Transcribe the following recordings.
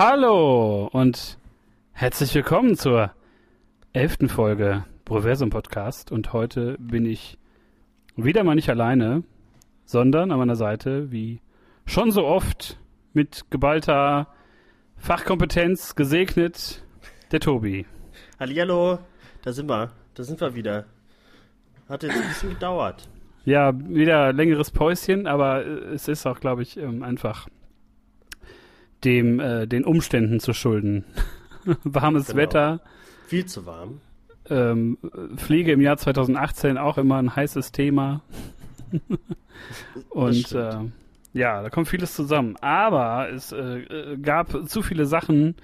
Hallo und herzlich willkommen zur elften Folge Proversum Podcast. Und heute bin ich wieder mal nicht alleine, sondern an meiner Seite, wie schon so oft, mit geballter Fachkompetenz gesegnet, der Tobi. Hallihallo, da sind wir, da sind wir wieder. Hat jetzt ein bisschen gedauert. Ja, wieder längeres Päuschen, aber es ist auch, glaube ich, ähm, einfach dem äh, den Umständen zu schulden. Warmes Genau. Wetter, Viel zu warm. ähm, Pflege im Jahr 2018 auch immer ein heißes Thema. Und äh, ja, da kommt vieles zusammen. Aber es äh, äh, gab zu viele Sachen,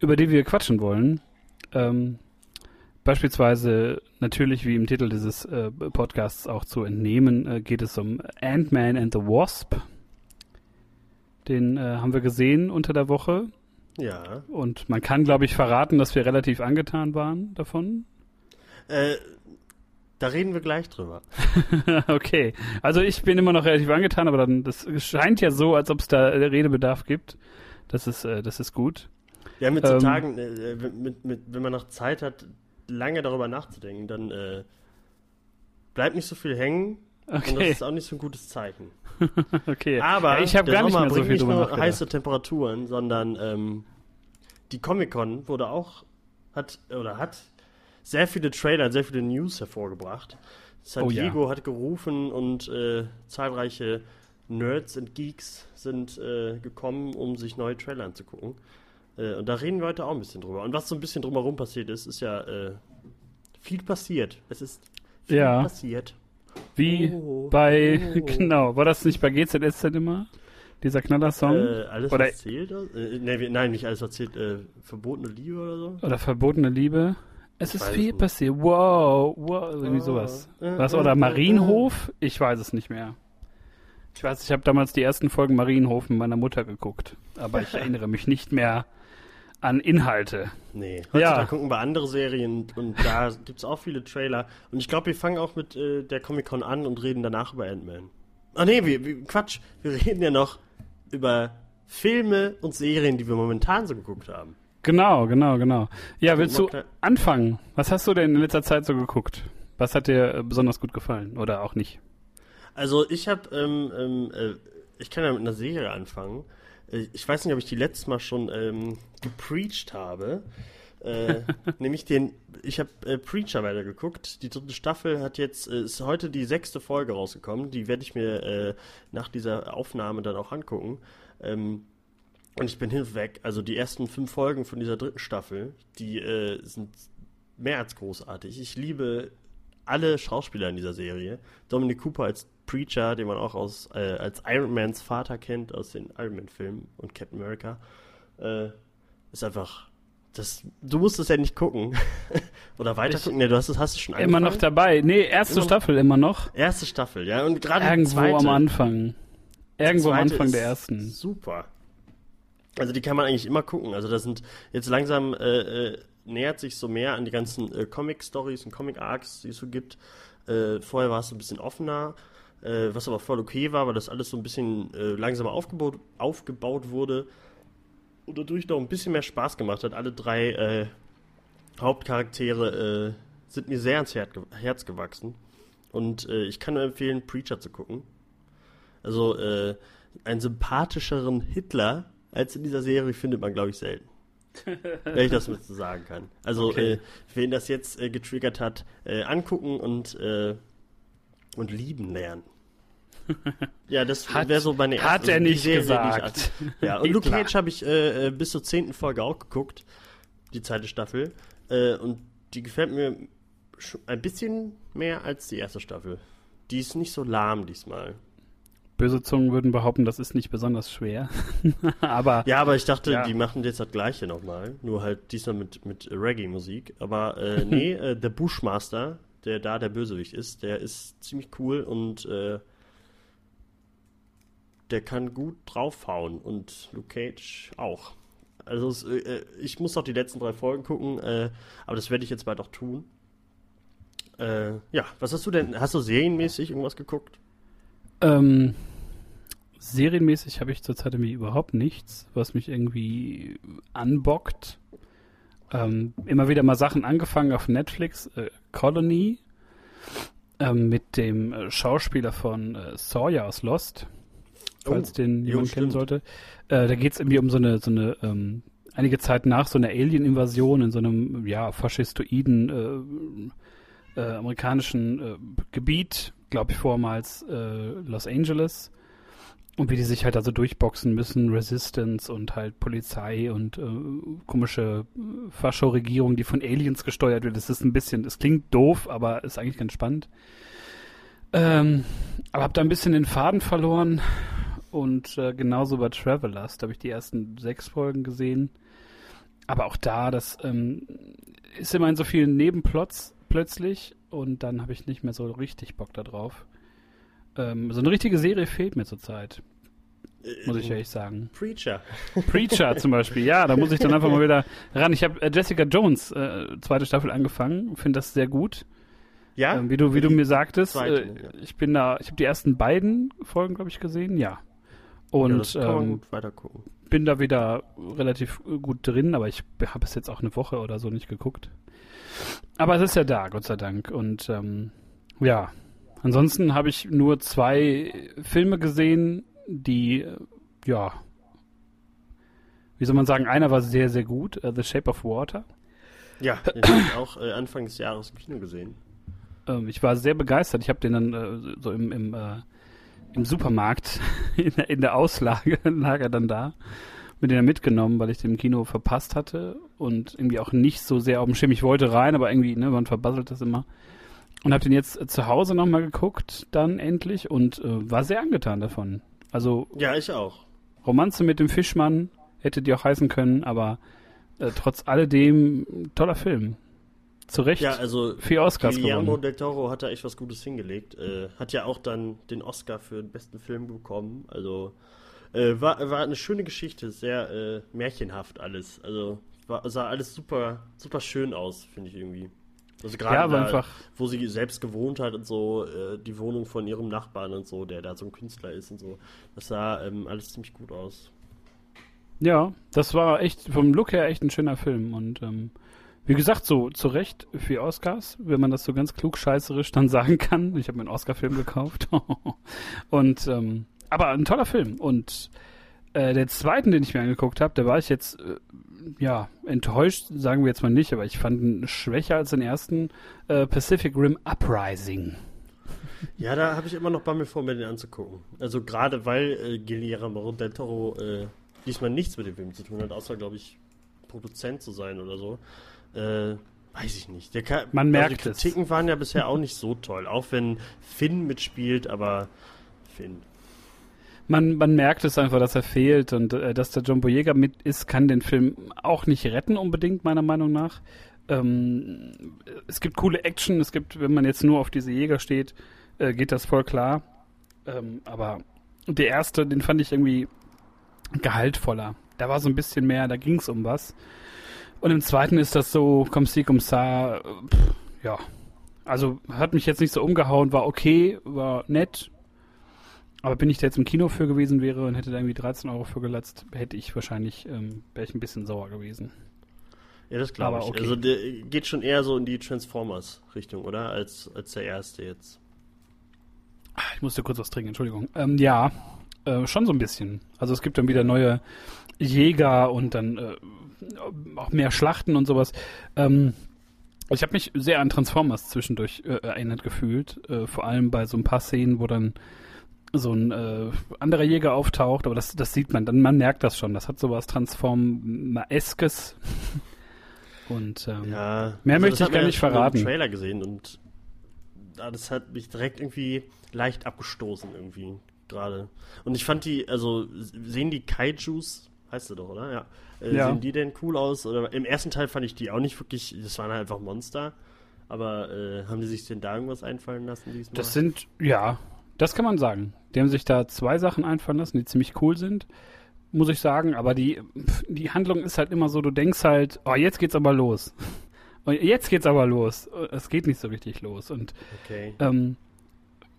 über die wir quatschen wollen. Ähm, beispielsweise natürlich, wie im Titel dieses äh, Podcasts auch zu entnehmen, äh, geht es um Ant-Man and the Wasp. Den äh, haben wir gesehen unter der Woche. Ja. Und man kann, glaube ich, verraten, dass wir relativ angetan waren davon. Äh, da reden wir gleich drüber. okay. Also ich bin immer noch relativ angetan, aber dann das scheint ja so, als ob es da äh, Redebedarf gibt. Das ist, äh, das ist gut. Ja, mit so Ähm. Tagen, äh, mit, mit, wenn man noch Zeit hat, lange darüber nachzudenken, dann äh, bleibt nicht so viel hängen. Und das Okay. ist auch nicht so ein gutes Zeichen. okay. Aber ja, ich habe gar nicht Sommer mehr so viel nicht nur heiße Temperaturen, sondern ähm, die Comic-Con wurde auch, hat, oder hat sehr viele Trailer, sehr viele News hervorgebracht. San Oh ja. Diego hat gerufen und äh, zahlreiche Nerds und Geeks sind äh, gekommen, um sich neue Trailer anzugucken. Äh, und da reden wir heute auch ein bisschen drüber. Und was so ein bisschen drumherum passiert ist, ist ja äh, viel passiert. Es ist viel Ja. passiert. Wie Oh, bei, oh. genau, war das nicht bei GZSZ immer? Dieser Knallersong? Äh, alles Oder- erzählt? Äh, nee, nein, nicht alles erzählt. Äh, verbotene Liebe oder so? Oder verbotene Liebe? Es Ich ist viel nicht. passiert. Wow, wow, irgendwie Oh. sowas. Äh, Was? äh, Oder äh, Marienhof? Ich weiß es nicht mehr. Ich weiß, ich habe damals die ersten Folgen Marienhof mit meiner Mutter geguckt. Aber ich erinnere mich nicht mehr an Inhalte. Nee. Ja. gucken wir andere Serien und da gibt es auch viele Trailer. Und ich glaube, wir fangen auch mit äh, der Comic-Con an und reden danach über Ant-Man. Ah nee, wir, wir, Quatsch. Wir reden ja noch über Filme und Serien, die wir momentan so geguckt haben. Genau, genau, genau. Ja, willst du anfangen? Was hast du denn in letzter Zeit so geguckt? Was hat dir äh, besonders gut gefallen oder auch nicht? Also ich habe, ähm, ähm, äh, ich kann ja mit einer Serie anfangen. Ich weiß nicht, ob ich die letztes Mal schon ähm, gepreacht habe. Äh, nämlich den, ich habe äh, Preacher weitergeguckt. Die dritte Staffel hat jetzt, äh, ist heute die sechste Folge rausgekommen. Die werde ich mir äh, nach dieser Aufnahme dann auch angucken. Ähm, und ich bin hin und weg. Also die ersten fünf Folgen von dieser dritten Staffel, die äh, sind mehr als großartig. Ich liebe alle Schauspieler in dieser Serie. Dominic Cooper als Preacher, den man auch aus, äh, als Iron Mans Vater kennt, aus den Iron Man-Filmen und Captain America, äh, ist einfach. Das, du musst es ja nicht gucken. Oder weiter gucken. Nee, du hast es hast schon Immer noch angefangen? dabei. Nee, erste Immer noch- Staffel immer noch. Erste Staffel, ja. Und gerade Irgendwo zweite, am Anfang. Irgendwo am Anfang der ersten. Super. Also die kann man eigentlich immer gucken. Also das sind jetzt langsam äh, äh, nähert sich so mehr an die ganzen äh, Comic-Stories und Comic-Arcs, die es so gibt. Äh, vorher war es ein bisschen offener, äh, was aber voll okay war, weil das alles so ein bisschen äh, langsamer aufgebaut, aufgebaut wurde und dadurch noch ein bisschen mehr Spaß gemacht hat. Alle drei äh, Hauptcharaktere äh, sind mir sehr ans Herz, ge- Herz gewachsen. Und ich kann nur empfehlen, Preacher zu gucken. Also einen sympathischeren Hitler als in dieser Serie findet man, glaube ich, selten. Wenn ich das mit so sagen kann. Also, Okay. äh, wen das jetzt äh, getriggert hat, äh, angucken und, äh, und lieben lernen. Ja, das wäre so meine erste hat er nicht Serie, gesagt. als- ja, und Luke. Cage habe ich äh, äh, bis zur zehnten Folge auch geguckt. Die zweite Staffel. Und die gefällt mir ein bisschen mehr als die erste Staffel. Die ist nicht so lahm diesmal. Böse Zungen würden behaupten, das ist nicht besonders schwer. Aber Ja, aber ich dachte, Ja. die machen jetzt das gleiche nochmal. Nur halt diesmal mit, mit Reggae-Musik. Aber äh, nee, äh, der Bushmaster, der da der Bösewicht ist, der ist ziemlich cool und äh, der kann gut draufhauen. Und Luke Cage auch. Also es, äh, ich muss noch die letzten drei Folgen gucken, äh, aber das werde ich jetzt bald auch tun. Äh, ja, was hast du denn? Hast du serienmäßig irgendwas geguckt? Ähm, serienmäßig habe ich zurzeit irgendwie überhaupt nichts, was mich irgendwie anbockt. Ähm, immer wieder mal Sachen angefangen auf Netflix. Äh, Colony ähm, mit dem äh, Schauspieler von äh, Sawyer aus Lost, falls Oh, den jo, jemand kennen stimmt. sollte. Äh, da geht es irgendwie um so eine, so eine ähm, einige Zeit nach so einer Alien-Invasion in so einem ja faschistoiden äh, amerikanischen Gebiet, glaube ich vormals äh, Los Angeles. Und wie die sich halt also durchboxen müssen, Resistance und halt Polizei und äh, komische äh, Fascho-Regierung, die von Aliens gesteuert wird. Das ist ein bisschen, das klingt doof, aber ist eigentlich ganz spannend. Ähm, aber hab da ein bisschen den Faden verloren und äh, genauso bei Travelers, da habe ich die ersten sechs Folgen gesehen. Aber auch da, das ähm, ist immer in so vielen Nebenplots plötzlich und dann habe ich nicht mehr so richtig Bock da drauf. Ähm, so eine richtige Serie fehlt mir zurzeit, muss ich ehrlich sagen. Preacher. Preacher zum Beispiel, ja, da muss ich dann einfach mal wieder ran. Ich habe äh, Jessica Jones, äh, zweite Staffel angefangen, finde das sehr gut. Ja? Ähm, wie du, wie du mir sagtest, zweite, äh, ja. ich bin da, ich habe die ersten beiden Folgen, glaube ich, gesehen, ja. ja, Und das kann man ähm, gut weitergucken. Bin da wieder relativ gut drin, aber ich habe es jetzt auch eine Woche oder so nicht geguckt. Aber es ist ja da, Gott sei Dank. Und ähm, ja, ansonsten habe ich nur zwei Filme gesehen, die, äh, ja, wie soll man sagen, einer war sehr, sehr gut, äh, The Shape of Water. Ja, den habe ich auch äh, Anfang des Jahres im Kino gesehen. Ähm, ich war sehr begeistert. Ich habe den dann äh, so im, im, äh, im Supermarkt in der, in der Auslage lag er dann da. Mit den dann mitgenommen, weil ich den im Kino verpasst hatte und irgendwie auch nicht so sehr auf dem Schirm. Ich wollte rein, aber irgendwie, ne, man verbasselt das immer. Und habe den jetzt äh, zu Hause nochmal geguckt, dann endlich und äh, war sehr angetan davon. Also Ja, ich auch. Romanze mit dem Fischmann hätte die auch heißen können, aber äh, trotz alledem toller Film. Zu Recht Ja, also vier Oscars Guillermo gewonnen. del Toro hat da echt was Gutes hingelegt. Äh, hat ja auch dann den Oscar für den besten Film bekommen. Also äh, war, war eine schöne Geschichte, sehr äh, märchenhaft alles. Also war, sah alles super, super schön aus, finde ich irgendwie. Also gerade Ja, da, einfach wo sie selbst gewohnt hat und so, äh, die Wohnung von ihrem Nachbarn und so, der da so ein Künstler ist und so. Das sah ähm, alles ziemlich gut aus. Ja, das war echt vom Look her echt ein schöner Film und ähm, wie gesagt, so zu Recht vier Oscars, wenn man das so ganz klug scheißerisch dann sagen kann. Ich habe mir einen Oscar-Film gekauft. und ähm, aber ein toller Film. Und äh, der zweiten, den ich mir angeguckt habe, da war ich jetzt äh, ja enttäuscht, sagen wir jetzt mal nicht, aber ich fand ihn schwächer als den ersten äh, Pacific Rim Uprising. Ja, da habe ich immer noch Bammel vor, mir den anzugucken. Also gerade weil äh, Guillermo del Toro äh, diesmal nichts mit dem Film zu tun hat, außer, glaube ich, Produzent zu sein oder so. Äh, weiß ich nicht. Kann, Man merkt also es. die Kritiken waren ja bisher auch nicht so toll, auch wenn Finn mitspielt, aber Finn. Man, man merkt es einfach, dass er fehlt und äh, dass der John Boyega mit ist, kann den Film auch nicht retten unbedingt, meiner Meinung nach. Ähm, es gibt coole Action, es gibt, wenn man jetzt nur auf diese Jäger steht, äh, geht das voll klar. Ähm, aber der erste, den fand ich irgendwie gehaltvoller. Da war so ein bisschen mehr, da ging es um was. Und im zweiten ist das so, komm sie, komm sa, äh, pff, ja. Also hat mich jetzt nicht so umgehauen, war okay, war nett, aber bin ich da jetzt im Kino für gewesen wäre und hätte da irgendwie 13 Euro für gelatzt, hätte ich wahrscheinlich, ähm, wäre ich ein bisschen sauer gewesen. Ja, das glaube ich. okay. Also der geht schon eher so in die Transformers-Richtung, oder? Als, als der erste jetzt. Ah, Ich musste kurz was trinken, Entschuldigung. Ähm, ja, äh, schon so ein bisschen. Also es gibt dann wieder neue Jäger und dann äh, auch mehr Schlachten und sowas. Ähm, ich habe mich sehr an Transformers zwischendurch äh, erinnert gefühlt. Äh, vor allem bei so ein paar Szenen, wo dann so ein äh, anderer Jäger auftaucht, aber das, das sieht man, dann man merkt das schon. Das hat sowas Transformeskes. Und ähm, Ja. Mehr möchte das ich gar nicht ja schon verraten. im Trailer gesehen und das hat mich direkt irgendwie leicht abgestoßen irgendwie gerade. Und ich fand die, also sehen die Kaijus, heißt sie doch, oder? Ja. Äh, Ja. Sehen die denn cool aus? Oder im ersten Teil fand ich die auch nicht wirklich, das waren halt einfach Monster. Aber äh, haben die sich denn da irgendwas einfallen lassen diesmal? Das sind, ja, das kann man sagen. Die haben sich da zwei Sachen einfallen lassen, die ziemlich cool sind, muss ich sagen. Aber die, die Handlung ist halt immer so, du denkst halt, oh, jetzt geht's aber los. Und jetzt geht's aber los. Es geht nicht so richtig los. Und okay. ähm,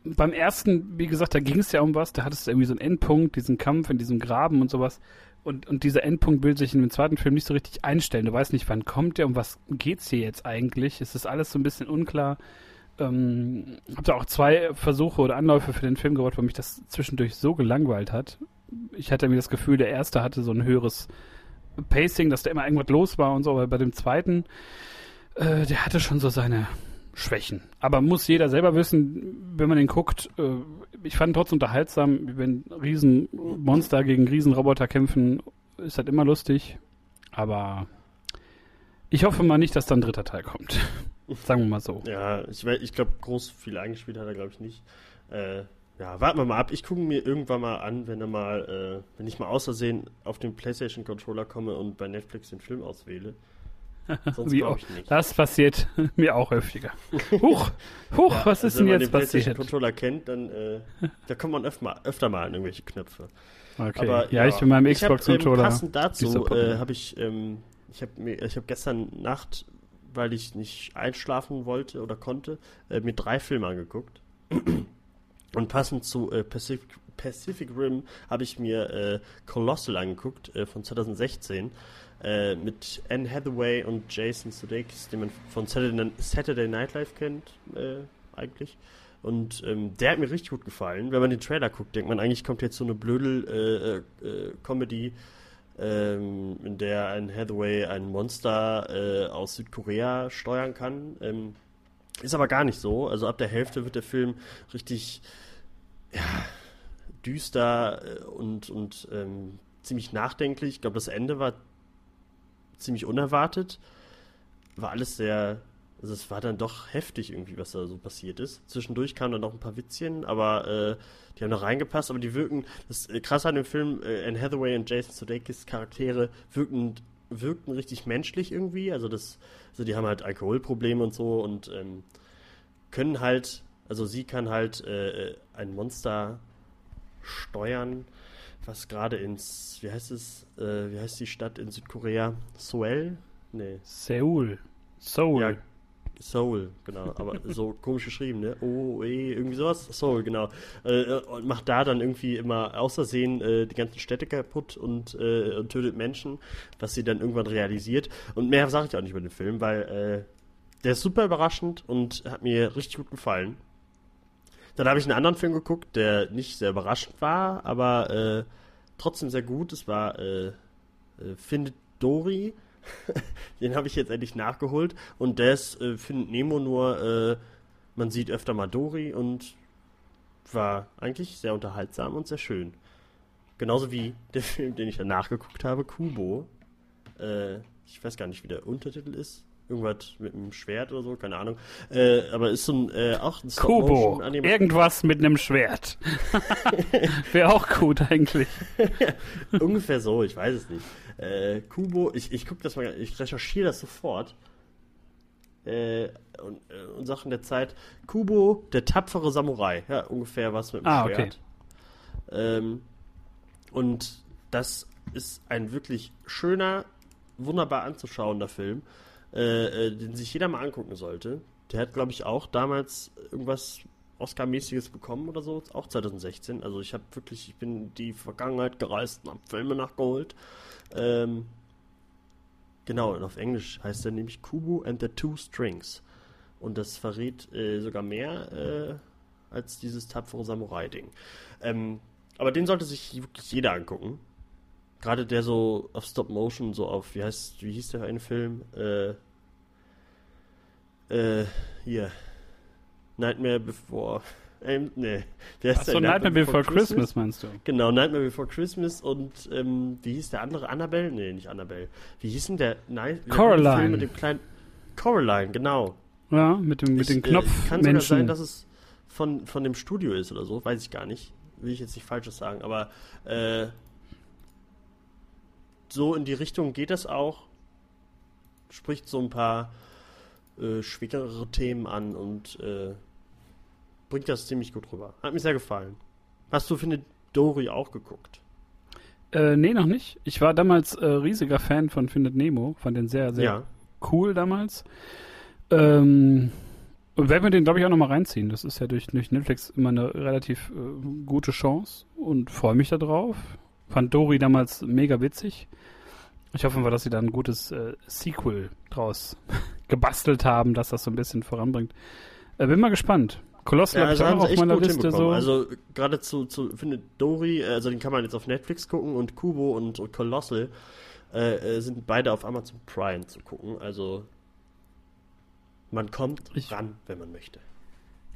beim ersten, wie gesagt, da ging es ja um was, da hattest du irgendwie so einen Endpunkt, diesen Kampf in diesem Graben und sowas. Und, und dieser Endpunkt will sich in dem zweiten Film nicht so richtig einstellen. Du weißt nicht, wann kommt der, um was geht's hier jetzt eigentlich? Es ist alles so ein bisschen unklar. Ähm, habe da auch zwei Versuche oder Anläufe für den Film gebaut, wo mich das zwischendurch so gelangweilt hat. Ich hatte mir das Gefühl, der erste hatte so ein höheres Pacing, dass da immer irgendwas los war und so, aber bei dem zweiten, äh, der hatte schon so seine Schwächen. Aber muss jeder selber wissen, wenn man den guckt. Äh, ich fand trotzdem unterhaltsam, wenn Riesenmonster gegen Riesenroboter kämpfen, ist halt immer lustig. Aber ich hoffe mal nicht, dass dann ein dritter Teil kommt. Sagen wir mal so. Ja, ich, ich glaube, groß viel eingespielt hat er, glaube ich, nicht. Äh, ja, warten wir mal ab. Ich gucke mir irgendwann mal an, wenn er mal, äh, wenn ich mal außersehen auf den PlayStation Controller komme und bei Netflix den Film auswähle. Sonst Wie auch, nicht. Das passiert mir auch häufiger. Huch, huch, ja, was ist also denn jetzt passiert? Wenn man den Controller kennt, dann äh, da kommt man öfter mal, öfter mal an irgendwelche Knöpfe. Okay. Aber, ja, ja, ich bin meinem Xbox-Controller. Ähm, passend dazu äh, habe ich, ähm, ich habe mir, ich habe gestern Nacht, weil ich nicht einschlafen wollte oder konnte, äh, mir drei Filme angeguckt. Und passend zu äh, Pacific, Pacific Rim habe ich mir äh, Colossal angeguckt äh, von 2016 äh, mit Anne Hathaway und Jason Sudeikis, den man von Saturday, Night Live kennt äh, eigentlich. Und ähm, der hat mir richtig gut gefallen. Wenn man den Trailer guckt, denkt man eigentlich kommt jetzt so eine Blödel-Comedy, äh, ähm, in der Anne Hathaway ein Monster aus Südkorea steuern kann. Ähm, ist aber gar nicht so. Also ab der Hälfte wird der Film richtig ja, düster äh, und, und ähm, ziemlich nachdenklich. Ich glaube, das Ende war ziemlich unerwartet. War alles sehr, also es war dann doch heftig irgendwie, was da so passiert ist. Zwischendurch kamen dann noch ein paar Witzchen, aber äh, die haben noch reingepasst, aber die wirken, das äh, krass an dem Film, äh, Anne Hathaway und Jason Sudeikis Charaktere wirken, wirkten richtig menschlich irgendwie. Also das, also die haben halt Alkoholprobleme und so und ähm, können halt also sie kann halt äh, äh, ein Monster steuern, was gerade ins, wie heißt es, äh, wie heißt die Stadt in Südkorea? Seoul? Nee. Seoul. Seoul. Ja, Seoul, genau. Aber so komisch geschrieben, ne? O, E, irgendwie sowas. Seoul, genau. Äh, und macht da dann irgendwie immer außersehen äh, die ganzen Städte kaputt und, äh, und tötet Menschen, was sie dann irgendwann realisiert. Und mehr sage ich auch nicht über den Film, weil äh, der ist super überraschend und hat mir richtig gut gefallen. Dann habe ich einen anderen Film geguckt, der nicht sehr überraschend war, aber äh, trotzdem sehr gut. Es war äh, äh, Findet Dory. Den habe ich jetzt endlich nachgeholt. Und der ist äh, Findet Nemo nur, äh, man sieht öfter mal Dory und war eigentlich sehr unterhaltsam und sehr schön. Genauso wie der Film, den ich dann nachgeguckt habe, Kubo. Äh, ich weiß gar nicht, wie der Untertitel ist irgendwas mit einem Schwert oder so, keine Ahnung. Äh, aber ist so ein äh, auch ein Kubo. Irgendwas mit einem Schwert. Wäre auch gut eigentlich. Ungefähr so, ich weiß es nicht. Äh, Kubo, ich, ich gucke das mal, ich recherchiere das sofort. Äh, und, äh, und Sachen der Zeit. Kubo, der tapfere Samurai. Ja, ungefähr was mit dem ah, Schwert. Okay. Ähm, und das ist ein wirklich schöner, wunderbar anzuschauender Film äh, äh, den sich jeder mal angucken sollte. Der hat, glaube ich, auch damals irgendwas Oscar-mäßiges bekommen oder so, auch 2016. Also ich habe wirklich, ich bin in die Vergangenheit gereist und habe Filme nachgeholt. Ähm, genau, und auf Englisch heißt er nämlich Kubo and the Two Strings. Und das verrät äh, sogar mehr äh, als dieses tapfere Samurai-Ding. Ähm, aber den sollte sich wirklich jeder angucken. Gerade der so auf Stop Motion, so auf, wie heißt, wie hieß der eine Film? Äh, äh, hier. Nightmare Before. Ähm, nee. Wer Achso, Nightmare, Nightmare Before, Before Christmas? Christmas? meinst du? Genau, Nightmare Before Christmas und ähm, wie hieß der andere? Annabelle? Nee, nicht Annabelle. Wie hieß denn der? Nein, Coraline. Film mit dem kleinen. Coraline, genau. Ja, mit dem, mit dem Knopf. Äh, kann sogar sein, dass es von, von dem Studio ist oder so, weiß ich gar nicht. Will ich jetzt nicht Falsches sagen, aber äh, so in die Richtung geht das auch. Spricht so ein paar äh, schwerere Themen an und äh, bringt das ziemlich gut rüber. Hat mir sehr gefallen. Hast du, finde Dory auch geguckt? Äh, nee, noch nicht. Ich war damals äh, riesiger Fan von Findet Nemo, fand den sehr, sehr ja. cool damals. Ähm, Und werden wir den, glaube ich, auch nochmal reinziehen. Das ist ja durch, durch Netflix immer eine relativ äh, gute Chance und freue mich darauf. Fand Dori damals mega witzig. Ich hoffe mal, dass sie da ein gutes äh, Sequel draus gebastelt haben, dass das so ein bisschen voranbringt. Äh, bin mal gespannt. Colossal Ja, also auch haben sie auf meiner gut Liste so. Also gerade zu, zu finde Dory, äh, also den kann man jetzt auf Netflix gucken und Kubo und, und Colossal äh, äh, sind beide auf Amazon Prime zu gucken. Also man kommt Ich- ran, wenn man möchte.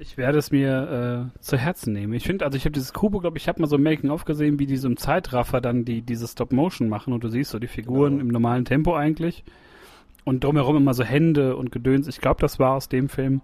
Ich werde es mir äh, zu Herzen nehmen. Ich finde, also ich habe dieses Kubo, glaube ich, habe mal so ein Making-of gesehen, wie die so im Zeitraffer dann die diese Stop-Motion machen und du siehst so die Figuren Genau. im normalen Tempo eigentlich und drumherum immer so Hände und Gedöns. Ich glaube, das war aus dem Film.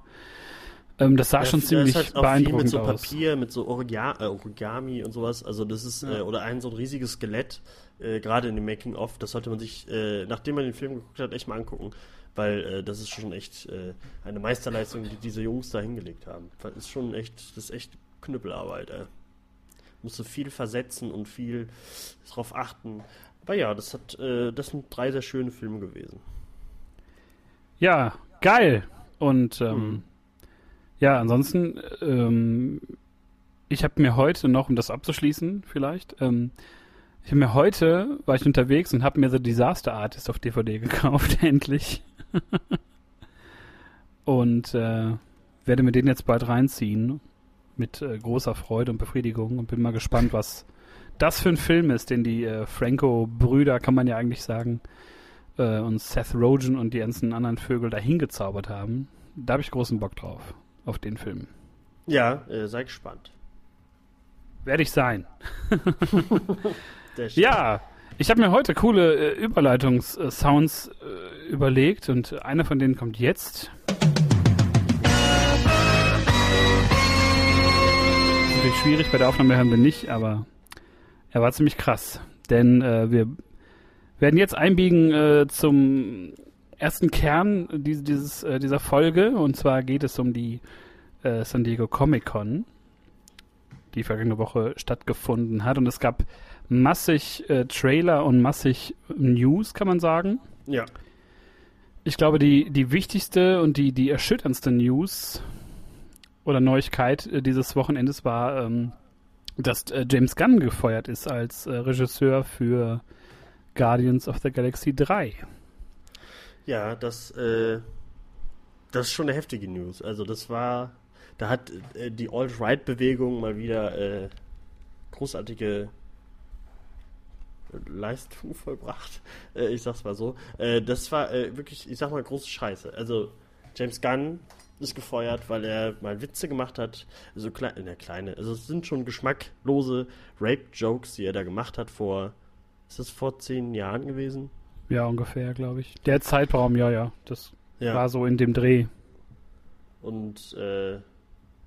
Ähm, das sah Ja, schon da ziemlich ist halt auch viel mit beeindruckend so aus. Papier, mit so äh, Origami und sowas. Also das ist, Ja. äh, oder ein so ein riesiges Skelett, äh, gerade in dem Making-of. Das sollte man sich, äh, nachdem man den Film geguckt hat, echt mal angucken. Weil äh, das ist schon echt äh, eine Meisterleistung, die diese Jungs da hingelegt haben. Das ist schon echt, das ist echt Knüppelarbeit, ey. Musst du viel versetzen und viel drauf achten. Aber ja, das hat, äh, das sind drei sehr schöne Filme gewesen. Ja, geil. Und ähm, Mhm. ja, ansonsten, ähm, ich habe mir heute noch, um das abzuschließen vielleicht, ähm, ich habe mir heute, war ich unterwegs und habe mir The Disaster Artist auf DVD gekauft, endlich. und äh, werde mir den jetzt bald reinziehen mit äh, großer Freude und Befriedigung und bin mal gespannt, was das für ein Film ist, den die äh, Franco-Brüder, kann man ja eigentlich sagen, äh, und Seth Rogen und die ganzen anderen Vögel da hingezaubert haben. Da habe ich großen Bock drauf, auf den Film. Ja, äh, sei gespannt. Werde ich sein. Ja, ich habe mir heute coole äh, Überleitungs-Sounds äh, überlegt und einer von denen kommt jetzt. Ist natürlich schwierig, bei der Aufnahme hören wir nicht, aber er war ziemlich krass. Denn äh, wir werden jetzt einbiegen äh, zum ersten Kern dies, dieses, äh, dieser Folge und zwar geht es um die äh, San Diego Comic Con, die vergangene Woche stattgefunden hat und es gab massig äh, Trailer und massig News, kann man sagen. Ja. Ich glaube, die, die wichtigste und die, die erschütterndste News oder Neuigkeit äh, dieses Wochenendes war, ähm, dass äh, James Gunn gefeuert ist als äh, Regisseur für Guardians of the Galaxy 3. Ja, das, äh, das ist schon eine heftige News. Also das war, da hat äh, die Alt-Right-Bewegung mal wieder großartige Leistung vollbracht. Äh, ich sag's mal so. Äh, das war äh, wirklich, ich sag mal, große Scheiße. Also James Gunn ist gefeuert, weil er mal Witze gemacht hat. So klein, in der kleine. Also es sind schon geschmacklose Rape-Jokes, die er da gemacht hat vor, ist das vor zehn Jahren gewesen? Ja, ungefähr, glaube ich. Der Zeitraum, ja, ja. Das Ja. war so in dem Dreh. Und äh,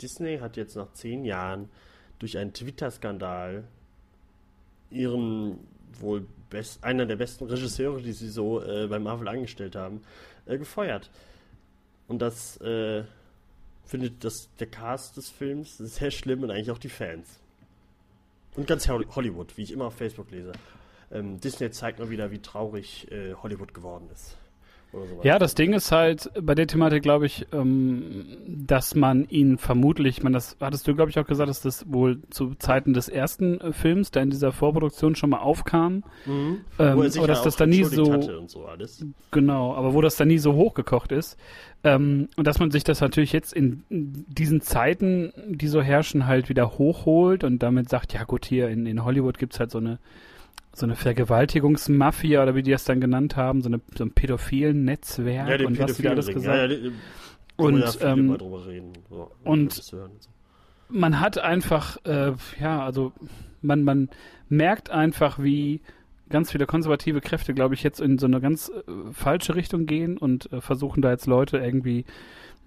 Disney hat jetzt nach zehn Jahren durch einen Twitter-Skandal ihren wohl best, einer der besten Regisseure, die sie so äh, bei Marvel angestellt haben, äh, gefeuert. Und das äh, findet das, der Cast des Films sehr schlimm und eigentlich auch die Fans. Und ganz Holly- Hollywood, wie ich immer auf Facebook lese. Ähm, Disney zeigt mal wieder, wie traurig äh, Hollywood geworden ist. Sowas. Ja, das Ding ist halt bei der Thematik, glaube ich, ähm, dass man ihn vermutlich, man das hattest du, glaube ich, auch gesagt, dass das wohl zu Zeiten des ersten äh, Films, der in dieser Vorproduktion schon mal aufkam, Mhm. ähm, Wo er sich aber ja dass das auch dann nie so so genau, aber wo das dann nie so hochgekocht ist ähm, und dass man sich das natürlich jetzt in diesen Zeiten, die so herrschen, halt wieder hochholt und damit sagt, ja gut, hier in, in Hollywood gibt's halt so eine so eine Vergewaltigungsmafia oder wie die das dann genannt haben, so, eine, so ein pädophilen Netzwerk Ja, und was die da alles Pädophilenring. gesagt Ja, ja, die- Und, ja ähm, mal drüber reden. So, und- man hat einfach, äh, ja, also man, man merkt einfach, wie ganz viele konservative Kräfte, glaube ich, jetzt in so eine ganz äh, falsche Richtung gehen und äh, versuchen da jetzt Leute irgendwie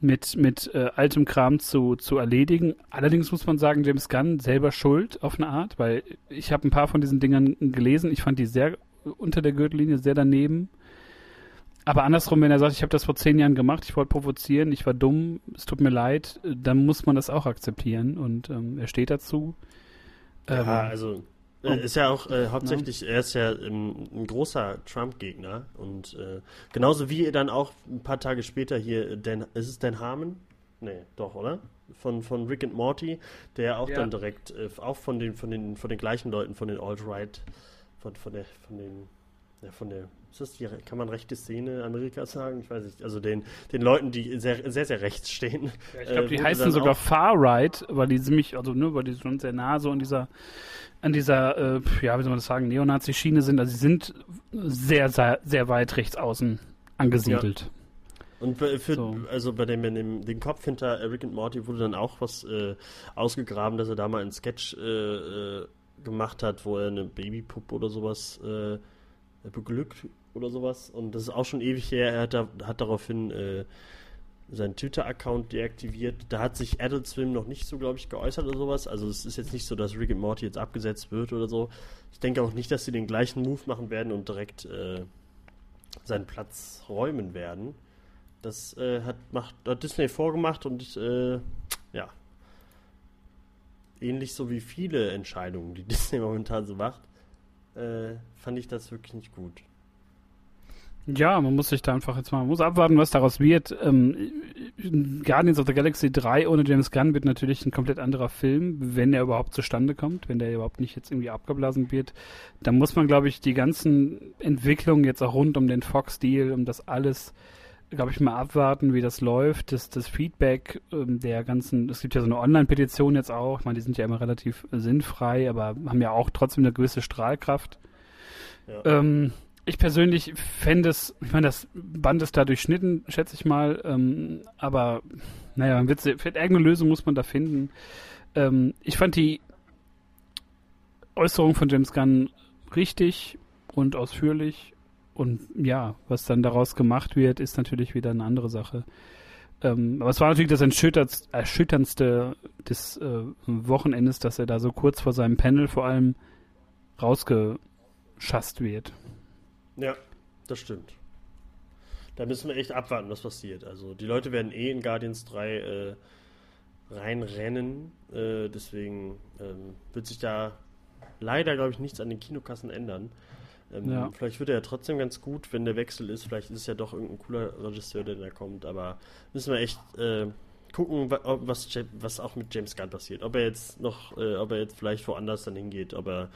mit, mit äh, altem Kram zu, zu erledigen. Allerdings muss man sagen, James Gunn selber schuld auf eine Art, weil ich habe ein paar von diesen Dingern gelesen. Ich fand die sehr unter der Gürtellinie, sehr daneben. Aber andersrum, wenn er sagt, ich habe das vor zehn Jahren gemacht, ich wollte provozieren, ich war dumm, es tut mir leid, dann muss man das auch akzeptieren und ähm, er steht dazu. Ja, Ähm, also ist ja auch äh, hauptsächlich, er ist ja ähm, ein großer Trump-Gegner und äh, genauso wie dann auch ein paar Tage später hier, äh, Dan, ist es Dan Harmon? Nee, doch, oder? Von, von Rick and Morty, der auch Ja. dann direkt, äh, auch von den, von den, von den gleichen Leuten, von den Alt-Right, von, von der, von den, ja, von der, ist das die, kann man rechte Szene Amerikas sagen? Ich weiß nicht, also den, den Leuten, die sehr, sehr, sehr rechts stehen. Ich glaube, äh, die wurde heißen sogar Far Right, weil die ziemlich, also nur weil die schon sehr nah so an dieser, an dieser, äh, ja, wie soll man das sagen, Neonazi-Schiene sind. Also sie sind sehr, sehr, sehr weit rechts außen angesiedelt. Und bei- für, So. also bei dem, dem, dem Kopf hinter Rick and Morty wurde dann auch was äh, ausgegraben, dass er da mal einen Sketch äh, äh, gemacht hat, wo er eine Babypuppe oder sowas beglückt oder sowas. Und das ist auch schon ewig her. Er hat, hat daraufhin äh, seinen Twitter-Account deaktiviert. Da hat sich Adult Swim noch nicht so, glaube ich, geäußert oder sowas. Also es ist jetzt nicht so, dass Rick and Morty jetzt abgesetzt wird oder so. Ich denke auch nicht, dass sie den gleichen Move machen werden und direkt äh, seinen Platz räumen werden. Das äh, hat, macht, hat Disney vorgemacht und äh, ja. Ähnlich so wie viele Entscheidungen, die Disney momentan so macht, äh, fand ich das wirklich nicht gut. Ja, man muss sich da einfach jetzt mal, man muss abwarten, was daraus wird. Ähm, Guardians of the Galaxy 3 ohne James Gunn wird natürlich ein komplett anderer Film, wenn er überhaupt zustande kommt, wenn der überhaupt nicht jetzt irgendwie abgeblasen wird. Da muss man, glaube ich, die ganzen Entwicklungen jetzt auch rund um den Fox-Deal, um das alles, glaube ich, mal abwarten, wie das läuft. Das, das Feedback ähm, der ganzen, es gibt ja so eine Online-Petition jetzt auch, ich meine, die sind ja immer relativ sinnfrei, aber haben ja auch trotzdem eine gewisse Strahlkraft. Ja. Ähm, ich persönlich fände es, ich meine, das Band ist da durchschnitten, schätze ich mal, ähm, aber naja, man wird, irgendeine Lösung muss man da finden. Ähm, ich fand die Äußerung von James Gunn richtig und ausführlich und ja, was dann daraus gemacht wird, ist natürlich wieder eine andere Sache. Ähm, aber es war natürlich das Erschütterndste des äh, Wochenendes, dass er da so kurz vor seinem Panel vor allem rausgeschasst wird. Ja, das stimmt. Da müssen wir echt abwarten, was passiert. Also die Leute werden eh in Guardians 3 äh, reinrennen. Äh, deswegen ähm, wird sich da leider, glaube ich, nichts an den Kinokassen ändern. Ähm, Ja. Vielleicht wird er ja trotzdem ganz gut, wenn der Wechsel ist. Vielleicht ist es ja doch irgendein cooler Regisseur, der da kommt. Aber müssen wir echt äh, gucken, was, was auch mit James Gunn passiert. Ob er jetzt noch, äh, ob er jetzt vielleicht woanders dann hingeht, ob er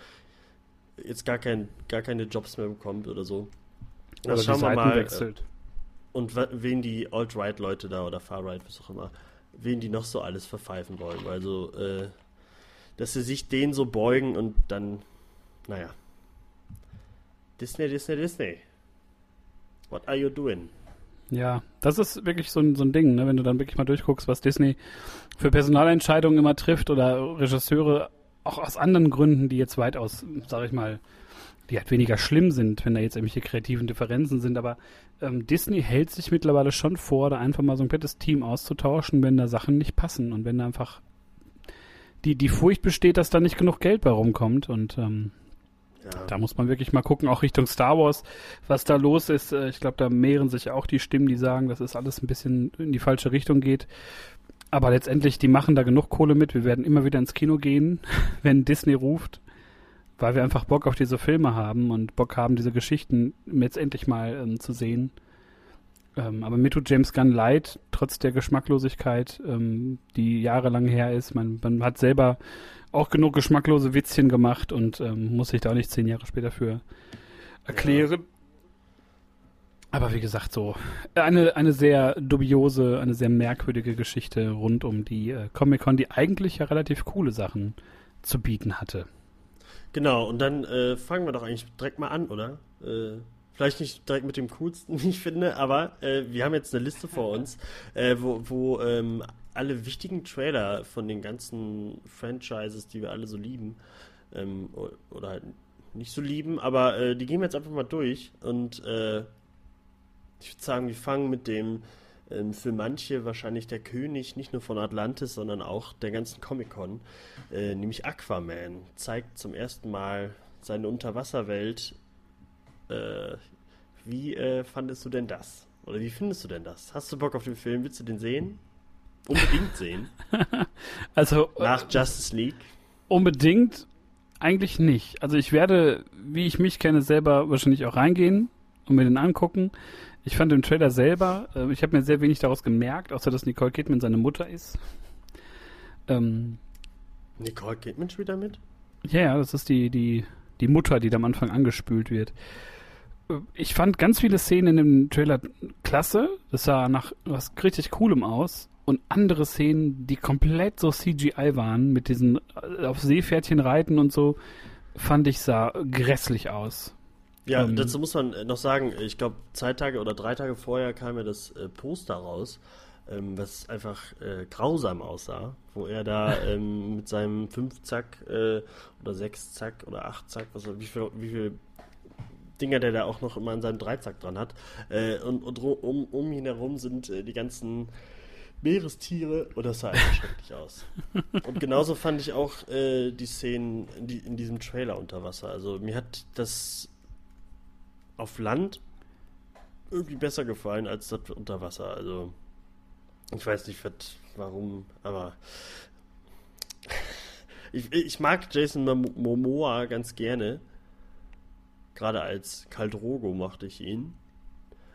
jetzt gar, kein, gar keine Jobs mehr bekommt oder so. Oder die schauen wir mal. äh, wechselt. Und wen die Alt-Right-Leute da oder Far-Right, was auch immer, wen die noch so alles verpfeifen wollen. Also, äh, dass sie sich denen so beugen und dann, naja. Disney, Disney, Disney. What are you doing? Ja, das ist wirklich so ein, so ein Ding, ne? wenn du dann wirklich mal durchguckst, was Disney für Personalentscheidungen immer trifft oder Regisseure auch aus anderen Gründen, die jetzt weitaus, sag ich mal, die halt weniger schlimm sind, wenn da jetzt irgendwelche kreativen Differenzen sind, aber ähm, Disney hält sich mittlerweile schon vor, da einfach mal so ein komplettes Team auszutauschen, wenn da Sachen nicht passen und wenn da einfach die, die Furcht besteht, dass da nicht genug Geld bei rumkommt und ähm, Ja, da muss man wirklich mal gucken, auch Richtung Star Wars, was da los ist. Äh, Ich glaube, da mehren sich auch die Stimmen, die sagen, dass es alles ein bisschen in die falsche Richtung geht. Aber letztendlich, die machen da genug Kohle mit. Wir werden immer wieder ins Kino gehen, wenn Disney ruft, weil wir einfach Bock auf diese Filme haben und Bock haben, diese Geschichten jetzt endlich mal ähm, zu sehen. Ähm, aber mir tut James Gunn leid, trotz der Geschmacklosigkeit, ähm, die jahrelang her ist. Man, man hat selber auch genug geschmacklose Witzchen gemacht und ähm, muss sich da auch nicht zehn Jahre später für erklären. Aber wie gesagt, so eine, eine sehr dubiose, eine sehr merkwürdige Geschichte rund um die äh, Comic-Con, die eigentlich ja relativ coole Sachen zu bieten hatte. Genau, und dann äh, fangen wir doch eigentlich direkt mal an, oder? Äh, vielleicht nicht direkt mit dem coolsten, ich finde, aber äh, wir haben jetzt eine Liste vor uns, äh, wo, wo ähm, alle wichtigen Trailer von den ganzen Franchises, die wir alle so lieben, ähm, oder halt nicht so lieben, aber äh, die gehen wir jetzt einfach mal durch und ich würde sagen, wir fangen mit dem ähm, für manche wahrscheinlich der König nicht nur von Atlantis, sondern auch der ganzen Comic-Con, äh, nämlich Aquaman, zeigt zum ersten Mal seine Unterwasserwelt. Äh, wie äh, fandest du denn das? Oder wie findest du denn das? Hast du Bock auf den Film? Willst du den sehen? Unbedingt sehen. Also äh, Nach Justice League. unbedingt eigentlich nicht. Also ich werde, wie ich mich kenne, selber wahrscheinlich auch reingehen und mir den angucken. Ich fand den Trailer selber, äh, ich habe mir sehr wenig daraus gemerkt, außer dass Nicole Kidman seine Mutter ist. Ähm, Nicole Kidman spielt da mit? Ja, ja, das ist die, die, die Mutter, die da am Anfang angespült wird. Äh, Ich fand ganz viele Szenen in dem Trailer klasse. Das sah nach was richtig Coolem aus. Und andere Szenen, die komplett so CGI waren, mit diesen äh, auf Seepferdchen reiten und so, fand ich sah grässlich aus. Ja, Ähm. dazu muss man äh, noch sagen, ich glaube, zwei Tage oder drei Tage vorher kam ja das äh, Poster raus, ähm, was einfach äh, grausam aussah, wo er da ähm, mit seinem Fünfzack äh, oder Sechszack oder Achtzack, was, wie viel, wie viel Dinger der da auch noch immer an seinem Dreizack dran hat. Äh, und und um, um ihn herum sind äh, die ganzen Meerestiere und das sah einfach schrecklich aus. Und genauso fand ich auch äh, die Szenen in, die, in diesem Trailer unter Wasser. Also mir hat das auf Land irgendwie besser gefallen als das unter Wasser. Also ich weiß nicht, warum, aber ich, ich mag Jason Mom- Momoa ganz gerne. Gerade als Kaldrogo mochte ich ihn.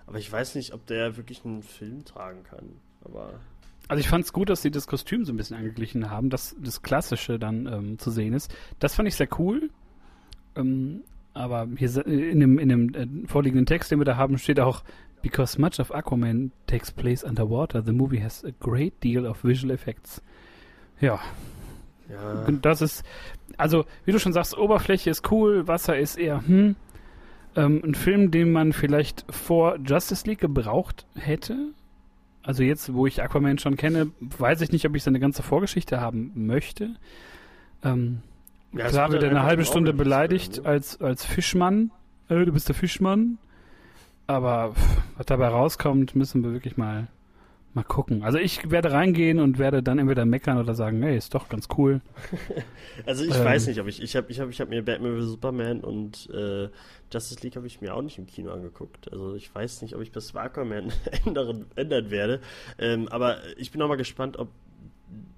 Aber ich weiß nicht, ob der wirklich einen Film tragen kann. Aber Also ich fand es gut, dass sie das Kostüm so ein bisschen angeglichen haben, dass das Klassische dann ähm, zu sehen ist. Das fand ich sehr cool. Ähm, aber hier se- in dem, in dem äh, vorliegenden Text, den wir da haben, steht auch Because much of Aquaman takes place underwater, the movie has a great deal of visual effects. Ja, ja. und das ist, also wie du schon sagst, Oberfläche ist cool, Wasser ist eher, hm. Ähm, ein Film, den man vielleicht vor Justice League gebraucht hätte. Also jetzt, wo ich Aquaman schon kenne, weiß ich nicht, ob ich seine ganze Vorgeschichte haben möchte. Ähm, Ja, klar wird er eine halbe Stunde beleidigt ne? als, als Fischmann. Äh, du bist der Fischmann. Aber pff, was dabei rauskommt, müssen wir wirklich mal, mal gucken. Also ich werde reingehen und werde dann entweder meckern oder sagen, hey, ist doch ganz cool. Also ich Ähm. weiß nicht, ob ich ich habe ich habe ich habe mir Batman vs Superman und äh, Justice League habe ich mir auch nicht im Kino angeguckt. Also ich weiß nicht, ob ich bis Aquaman ändern, ändern werde. Ähm, aber ich bin auch mal gespannt, ob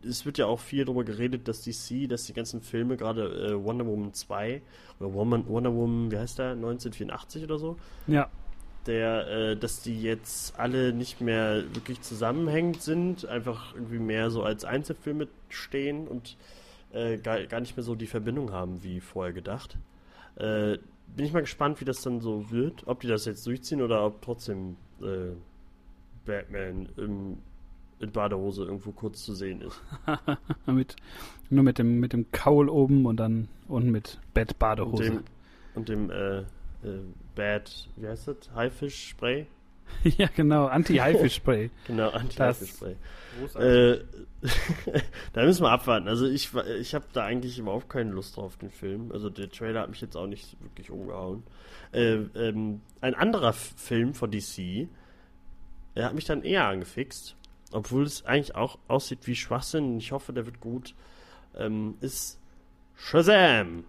es wird ja auch viel darüber geredet, dass DC, dass die ganzen Filme, gerade äh, Wonder Woman 2 oder Woman, Wonder Woman, wie heißt der, 1984 oder so, Ja, der, äh, dass die jetzt alle nicht mehr wirklich zusammenhängend sind, einfach irgendwie mehr so als Einzelfilme stehen und äh, gar, gar nicht mehr so die Verbindung haben wie vorher gedacht. Äh, bin ich mal gespannt, wie das dann so wird, ob die das jetzt durchziehen oder ob trotzdem äh, Batman im, in Badehose irgendwo kurz zu sehen ist. mit, nur mit dem, mit dem Kaul oben und dann unten mit Und Bettbadehose. dem, und dem äh, äh, Bad, wie heißt das? Haifisch-Spray? ja, genau, Anti-Haifisch-Spray. Genau, Anti-Haifisch-Spray. Äh, da müssen wir abwarten. Also ich, ich habe da eigentlich überhaupt keine Lust drauf, den Film. Also der Trailer hat mich jetzt auch nicht wirklich umgehauen. Äh, ähm, ein anderer F- Film von DC, der hat mich dann eher angefixt, obwohl es eigentlich auch aussieht wie Schwachsinn. Ich hoffe, der wird gut. Ähm, ist Shazam.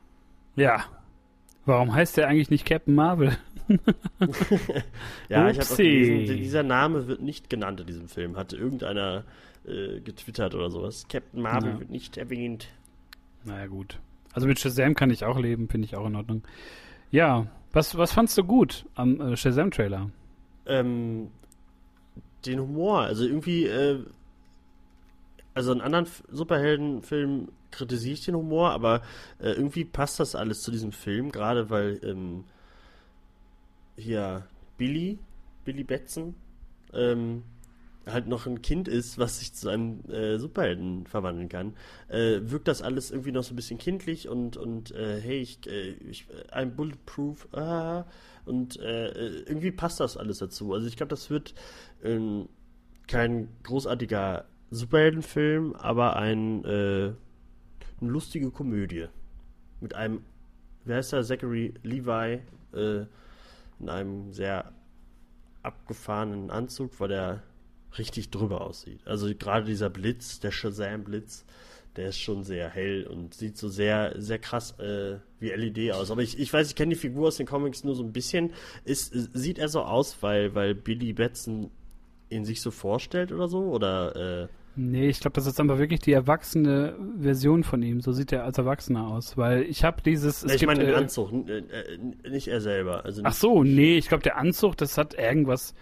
ja. Warum heißt der eigentlich nicht Captain Marvel? Ja, ich habe auch gelesen, dieser Name wird nicht genannt in diesem Film. Hatte irgendeiner äh, getwittert oder sowas. Captain Marvel Ja. wird nicht erwähnt. Naja, gut. Also mit Shazam kann ich auch leben, finde ich auch in Ordnung. Ja, was, was fandst du gut am äh, Shazam-Trailer? ähm, den Humor. Also irgendwie, äh, also in anderen Superheldenfilmen kritisiere ich den Humor, aber äh, irgendwie passt das alles zu diesem Film, gerade weil ähm, hier Billy, Billy Batson, ähm, halt noch ein Kind ist, was sich zu einem äh, Superhelden verwandeln kann, äh, wirkt das alles irgendwie noch so ein bisschen kindlich und, und äh, hey, ich, äh, ich, I'm bulletproof, ah, und äh, äh, irgendwie passt das alles dazu. Also ich glaube, das wird ähm, kein großartiger Superheldenfilm, aber ein, äh, eine lustige Komödie. Mit einem, wer heißt der, Zachary Levi, äh, in einem sehr abgefahrenen Anzug, weil der richtig drüber aussieht. Also gerade dieser Blitz, der Shazam-Blitz, der ist schon sehr hell und sieht so sehr, sehr krass äh, wie LED aus. Aber ich, ich weiß, ich kenne die Figur aus den Comics nur so ein bisschen. Ist, äh, sieht er so aus, weil, weil Billy Batson ihn sich so vorstellt oder so? Oder äh, Nee, ich glaube, das ist aber wirklich die erwachsene Version von ihm. So sieht er als Erwachsener aus. Weil ich habe dieses. ich meine den äh, Anzug, äh, nicht er selber. Also ach so, nee, ich glaube, der Anzug, das hat irgendwas.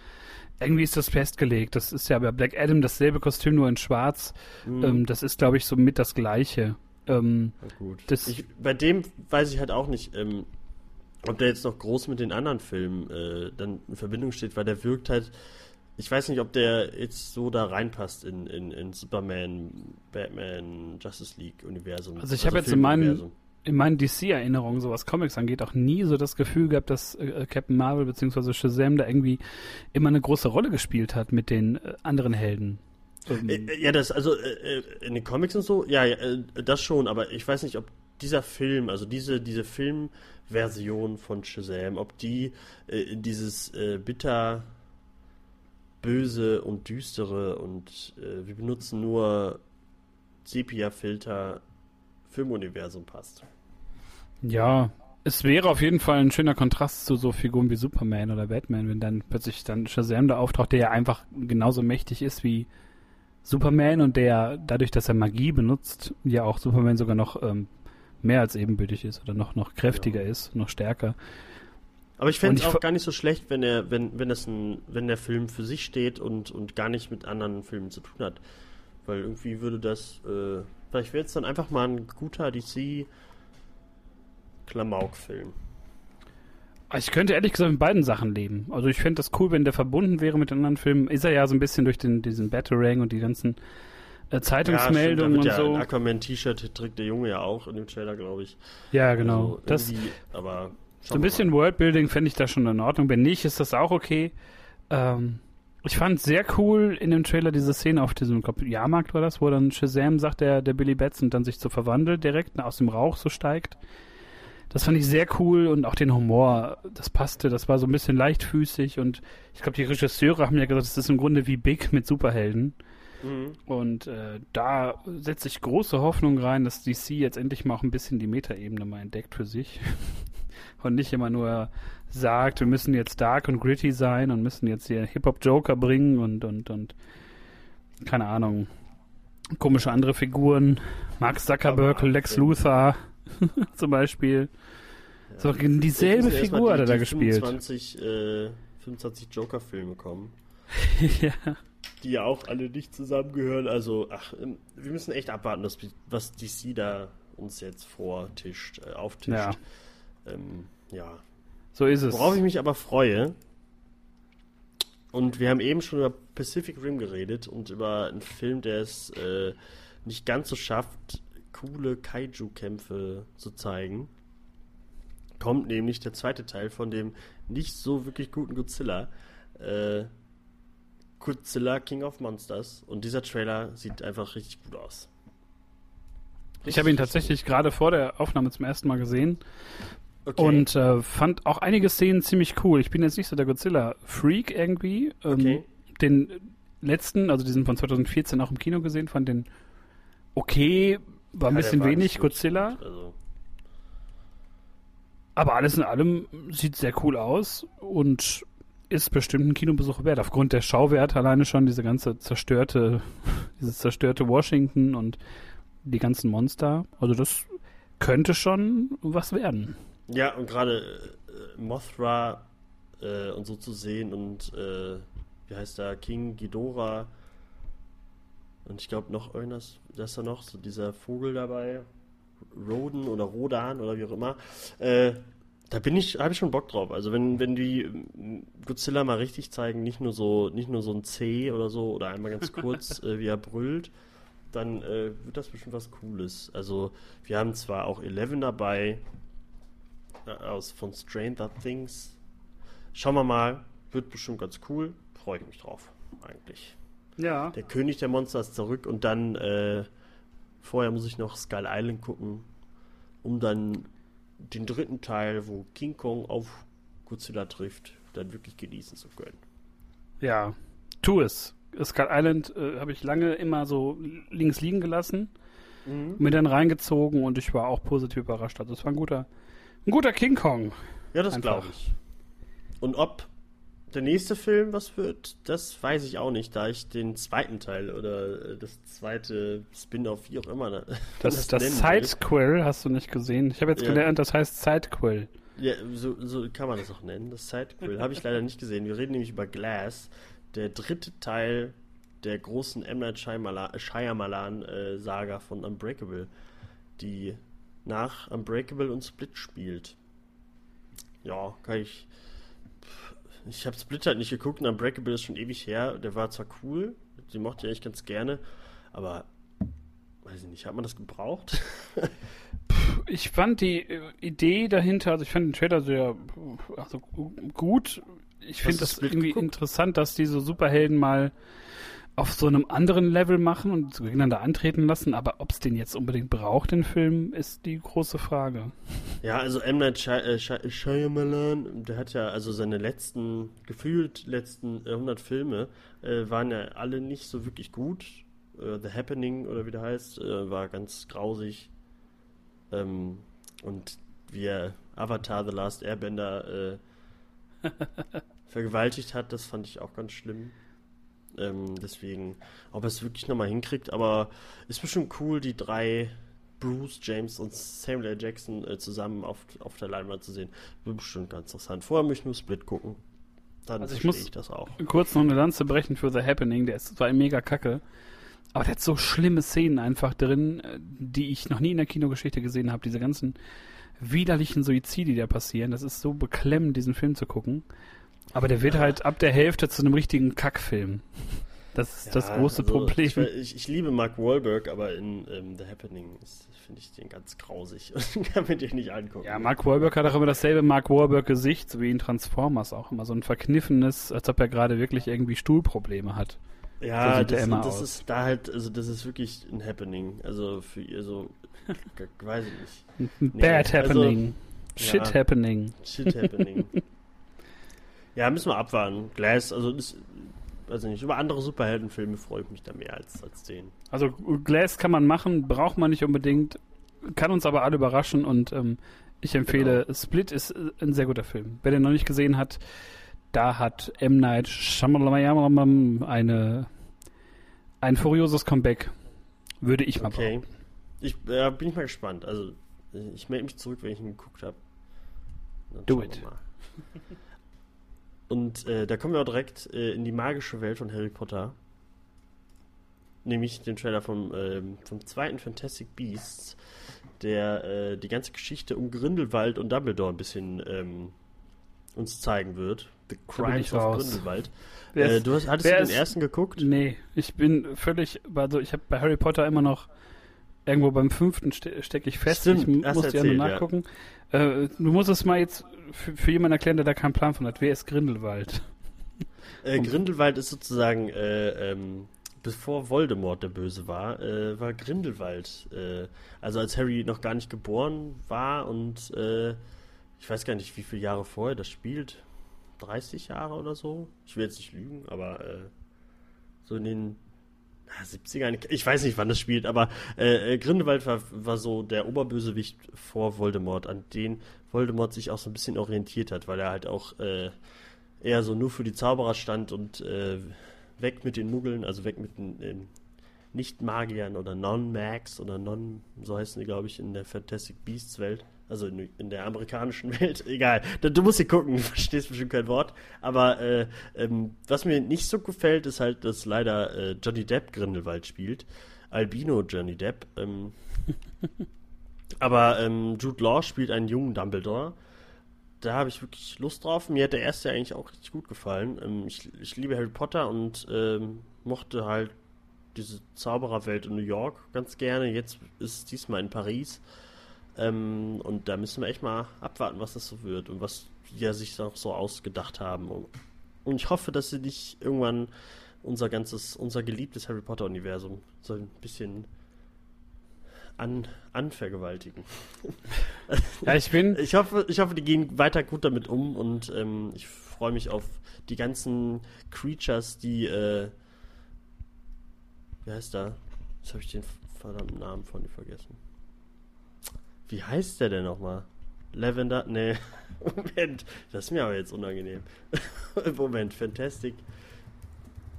Irgendwie ist das festgelegt. Das ist ja bei Black Adam dasselbe Kostüm, nur in schwarz. Mhm. Ähm, das ist, glaube ich, so mit das gleiche. Ähm, gut. Das ich, bei dem weiß ich halt auch nicht, ähm, ob der jetzt noch groß mit den anderen Filmen äh, dann in Verbindung steht, weil der wirkt halt ich weiß nicht, ob der jetzt so da reinpasst in, in, in Superman, Batman, Justice League Universum. Also ich also habe jetzt in meinen, in meinen DC-Erinnerungen, so was Comics angeht, auch nie so das Gefühl gehabt, dass äh, Captain Marvel bzw. Shazam da irgendwie immer eine große Rolle gespielt hat mit den äh, anderen Helden. Äh, ja, das, also äh, äh, in den Comics und so, ja, ja, äh, das schon, aber ich weiß nicht, ob dieser Film, also diese, diese Filmversion von Shazam, ob die dieses bitter böse und düstere und äh, wir benutzen nur Sepia-Filter Filmuniversum passt. Ja, es wäre auf jeden Fall ein schöner Kontrast zu so Figuren wie Superman oder Batman, wenn dann plötzlich dann Shazam da auftaucht, der ja einfach genauso mächtig ist wie Superman und der dadurch, dass er Magie benutzt, ja auch Superman sogar noch ähm, mehr als ebenbürtig ist oder noch, noch kräftiger ja. ist, noch stärker. Aber ich fände es auch gar nicht so schlecht, wenn er, wenn, wenn das ein, wenn der Film für sich steht und, und gar nicht mit anderen Filmen zu tun hat. Weil irgendwie würde das, äh, vielleicht wäre es dann einfach mal ein guter DC Klamauk-Film. Ich könnte ehrlich gesagt mit beiden Sachen leben. Also ich fände das cool, wenn der verbunden wäre mit anderen Filmen. Ist er ja so ein bisschen durch den, diesen Batarang und die ganzen äh, Zeitungsmeldungen ja, stimmt, und ja, so. Ein Aquaman-T-Shirt trägt der Junge ja auch in dem Trailer, glaube ich. Ja, genau. Also das, aber so ein bisschen Worldbuilding fände ich da schon in Ordnung. Wenn nicht, ist das auch okay. Ähm, ich fand sehr cool in dem Trailer diese Szene auf diesem glaub, Jahrmarkt war das, wo dann Shazam sagt, der, der Billy Betts und dann sich so verwandelt direkt aus dem Rauch so steigt. Das fand ich sehr cool und auch den Humor, das passte, das war so ein bisschen leichtfüßig und ich glaube, die Regisseure haben ja gesagt, das ist im Grunde wie Big mit Superhelden. Mhm. Und äh, da setze ich große Hoffnung rein, dass DC jetzt endlich mal auch ein bisschen die Metaebene mal entdeckt für sich. und nicht immer nur sagt, wir müssen jetzt dark und gritty sein und müssen jetzt hier Hip-Hop-Joker bringen und, und, und keine Ahnung, komische andere Figuren. Mark Zuckerberg, Lex Luthor zum Beispiel. Ja, so dieselbe Figur hat er da gespielt. 25, äh, 25 Joker-Filme kommen. ja. Die ja auch alle nicht zusammengehören. Also, ach, ähm, wir müssen echt abwarten, was DC da uns jetzt vortischt, äh, auftischt. Ja. Ähm, ja. So ist es. Worauf ich mich aber freue, und wir haben eben schon über Pacific Rim geredet und über einen Film, der es äh, nicht ganz so schafft, coole Kaiju-Kämpfe zu zeigen. Kommt nämlich der zweite Teil von dem nicht so wirklich guten Godzilla. Äh, Godzilla King of Monsters. Und dieser Trailer sieht einfach richtig gut aus. Ich habe ihn tatsächlich gerade vor der Aufnahme zum ersten Mal gesehen Okay. Und äh, fand auch einige Szenen ziemlich cool. Ich bin jetzt nicht so der Godzilla-Freak irgendwie. Ähm, okay. Den letzten, also diesen von 2014 auch im Kino gesehen, fand den okay, war ein ja, bisschen wenig Godzilla. Also. Aber alles in allem sieht sehr cool aus und ist bestimmt ein Kinobesuch wert. Aufgrund der Schauwerte alleine schon diese ganze zerstörte, dieses zerstörte Washington und die ganzen Monster. Also das könnte schon was werden. Ja, und gerade äh, Mothra äh, und so zu sehen und äh, wie heißt der, King Ghidorah und ich glaube noch irgendwas, da ist da noch so dieser Vogel dabei, Roden oder Rodan oder wie auch immer. Äh, da bin ich, habe ich schon Bock drauf. Also wenn, wenn die ähm, Godzilla mal richtig zeigen, nicht nur so, nicht nur so ein C oder so oder einmal ganz kurz, äh, wie er brüllt, dann äh, wird das bestimmt was Cooles. Also wir haben zwar auch Eleven dabei, aus von Stranger Things. Schauen wir mal, wird bestimmt ganz cool. Freue ich mich drauf, eigentlich. Ja. Der König der Monster ist zurück und dann äh, vorher muss ich noch Skull Island gucken, um dann den dritten Teil, wo King Kong auf Godzilla trifft, dann wirklich genießen zu können. Ja, tu es. Skull Island äh, habe ich lange immer so links liegen gelassen, mhm. mir dann reingezogen und ich war auch positiv überrascht. Also es war ein guter, ein guter King Kong. Ja, das glaube ich. Und ob der nächste Film, was wird, das weiß ich auch nicht, da ich den zweiten Teil oder äh, das zweite Spin-off, wie auch immer. Das, das, nennen will. Sidequill hast du nicht gesehen. Ich habe jetzt Ja. gelernt, das heißt Sidequill. Ja, so, so kann man das auch nennen, das Sidequill. Habe ich leider nicht gesehen. Wir reden nämlich über Glass, der dritte Teil der großen M. Night Shyamala- Shyamalan-Saga von Unbreakable, die nach Unbreakable und Split spielt. Ja, kann ich. Ich habe Split halt nicht geguckt und Unbreakable ist schon ewig her. Der war zwar cool, die mochte ich eigentlich ganz gerne, aber weiß ich nicht, hat man das gebraucht? Ich fand die äh, Idee dahinter, also ich fand den Trailer sehr also, gu- gut. Ich finde das irgendwie geguckt? interessant, dass diese Superhelden mal auf so einem anderen Level machen und gegeneinander antreten lassen, aber ob es den jetzt unbedingt braucht, den Film, ist die große Frage. Ja, also M. Night Shy äh, Shy Shyamalan, der hat ja also seine letzten, gefühlt letzten äh, 100 Filme, äh, waren ja alle nicht so wirklich gut. Äh, The Happening oder wie der heißt, äh, war ganz grausig. Ähm, und wie er Avatar The Last Airbender äh, vergewaltigt hat, das fand ich auch ganz schlimm. Ähm, deswegen, ob er es wirklich nochmal hinkriegt, aber ist bestimmt cool, die drei Bruce, James und Samuel L. Jackson äh, zusammen auf, auf der Leinwand zu sehen. Wird bestimmt ganz interessant. Vorher möchte ich nur Split gucken. Dann Also ich muss- ich das auch. Kurz noch eine Lanze brechen für The Happening, der ist zwar mega kacke, aber der hat so schlimme Szenen einfach drin, äh, die ich noch nie in der Kinogeschichte gesehen habe. Diese ganzen widerlichen Suizide, die da passieren. Das ist so beklemmend, diesen Film zu gucken. Aber der wird Ja. halt ab der Hälfte zu einem richtigen Kackfilm. Das ist das Ja, große also, Problem. Ich, ich, liebe Mark Wahlberg, aber in ähm, The Happening finde ich den ganz grausig und kann mir den nicht angucken. Ja, Mark Wahlberg hat auch immer dasselbe Mark Wahlberg-Gesicht, so wie in Transformers auch immer. So ein verkniffenes, als ob er gerade wirklich irgendwie Stuhlprobleme hat. Ja, So das, das aus. ist da halt, also das ist wirklich ein Happening. Also für ihr so, g- weiß ich nicht. Ein Nee, Bad also- happening. Shit Ja. happening. Shit happening. ja, müssen wir abwarten. Glass, also das, also nicht, über andere Superheldenfilme freue ich mich da mehr als, als den. Also Glass kann man machen, braucht man nicht unbedingt, kann uns aber alle überraschen und ähm, ich empfehle, Split ist äh, ein sehr guter Film. Wer den noch nicht gesehen hat, da hat M. Night Shyamalan eine ein furioses Comeback. Würde ich mal Okay. Ich ja, bin ich mal gespannt. Also ich melde mich zurück, wenn ich ihn geguckt habe. Do it. Und äh, da kommen wir auch direkt äh, in die magische Welt von Harry Potter. Nämlich den Trailer vom, ähm, vom zweiten Fantastic Beasts, der äh, die ganze Geschichte um Grindelwald und Dumbledore ein bisschen ähm, uns zeigen wird. The Crimes of. Grindelwald. Äh, du hast, hattest du den ist- ersten geguckt? Nee, ich bin völlig, also ich habe bei Harry Potter immer noch irgendwo beim fünften ste stecke ich fest. Stimmt, ich muss ja nur erzählt, ja. nachgucken. Äh, du musst es mal jetzt für, für jemanden erklären, der da keinen Plan von hat. Wer ist Grindelwald? Äh, Grindelwald ist sozusagen, äh, ähm, bevor Voldemort der Böse war, äh, war Grindelwald. Äh, also als Harry noch gar nicht geboren war und äh, ich weiß gar nicht, wie viele Jahre vorher das spielt. 30 Jahre oder so? Ich will jetzt nicht lügen, aber äh, so in den ah, 70ern, ich weiß nicht, wann das spielt, aber äh, äh, Grindelwald war, war so der Oberbösewicht vor Voldemort, an den Voldemort sich auch so ein bisschen orientiert hat, weil er halt auch äh, eher so nur für die Zauberer stand und äh, weg mit den Muggeln, also weg mit den ähm, Nicht-Magiern oder Non-Mags oder Non, so heißen die, glaube ich, in der Fantastic Beasts Welt. Also in, in der amerikanischen Welt, egal. Du, du musst sie gucken, du verstehst bestimmt kein Wort. Aber äh, ähm, was mir nicht so gefällt, ist halt, dass leider äh, Johnny Depp Grindelwald spielt. Albino Johnny Depp. Ähm, aber ähm, Jude Law spielt einen jungen Dumbledore da habe ich wirklich Lust drauf. Mir hat der erste eigentlich auch richtig gut gefallen. Ähm, ich, ich liebe Harry Potter und ähm, mochte halt diese Zaubererwelt in New York ganz gerne. Jetzt ist es diesmal in Paris. Ähm, und da müssen wir echt mal abwarten, was das so wird und was die ja sich auch so ausgedacht haben. Und, und ich hoffe, dass sie nicht irgendwann unser ganzes, unser geliebtes Harry Potter-Universum so ein bisschen an, anvergewaltigen. Ja, ich bin, Ich hoffe, ich hoffe, die gehen weiter gut damit um und ähm, ich freue mich auf die ganzen Creatures, die, äh, wie heißt da? Jetzt habe ich den verdammten Namen von dir vergessen. Wie heißt der denn nochmal? Lavender? Nee. Moment, das ist mir aber jetzt unangenehm. Moment, Fantastic.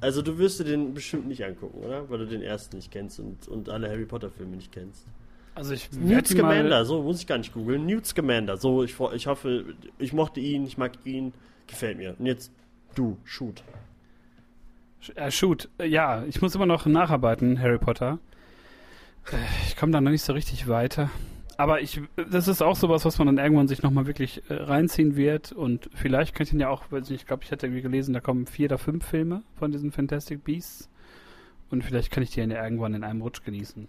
Also du wirst dir den bestimmt nicht angucken, oder? Weil du den ersten nicht kennst und, und alle Harry Potter Filme nicht kennst. Also ich Newt Scamander, so muss ich gar nicht googeln. Newt Scamander, so ich, ich hoffe, ich mochte ihn, ich mag ihn, gefällt mir. Und jetzt du, shoot. Äh, shoot, ja, ich muss immer noch nacharbeiten, Harry Potter. Äh, ich komme da noch nicht so richtig weiter. Aber ich, das ist auch sowas, was man dann irgendwann sich nochmal wirklich äh, reinziehen wird. Und vielleicht könnte ich ja auch, ich glaube, ich hätte irgendwie gelesen, da kommen vier oder fünf Filme von diesen Fantastic Beasts. Und vielleicht kann ich die ja irgendwann in einem Rutsch genießen.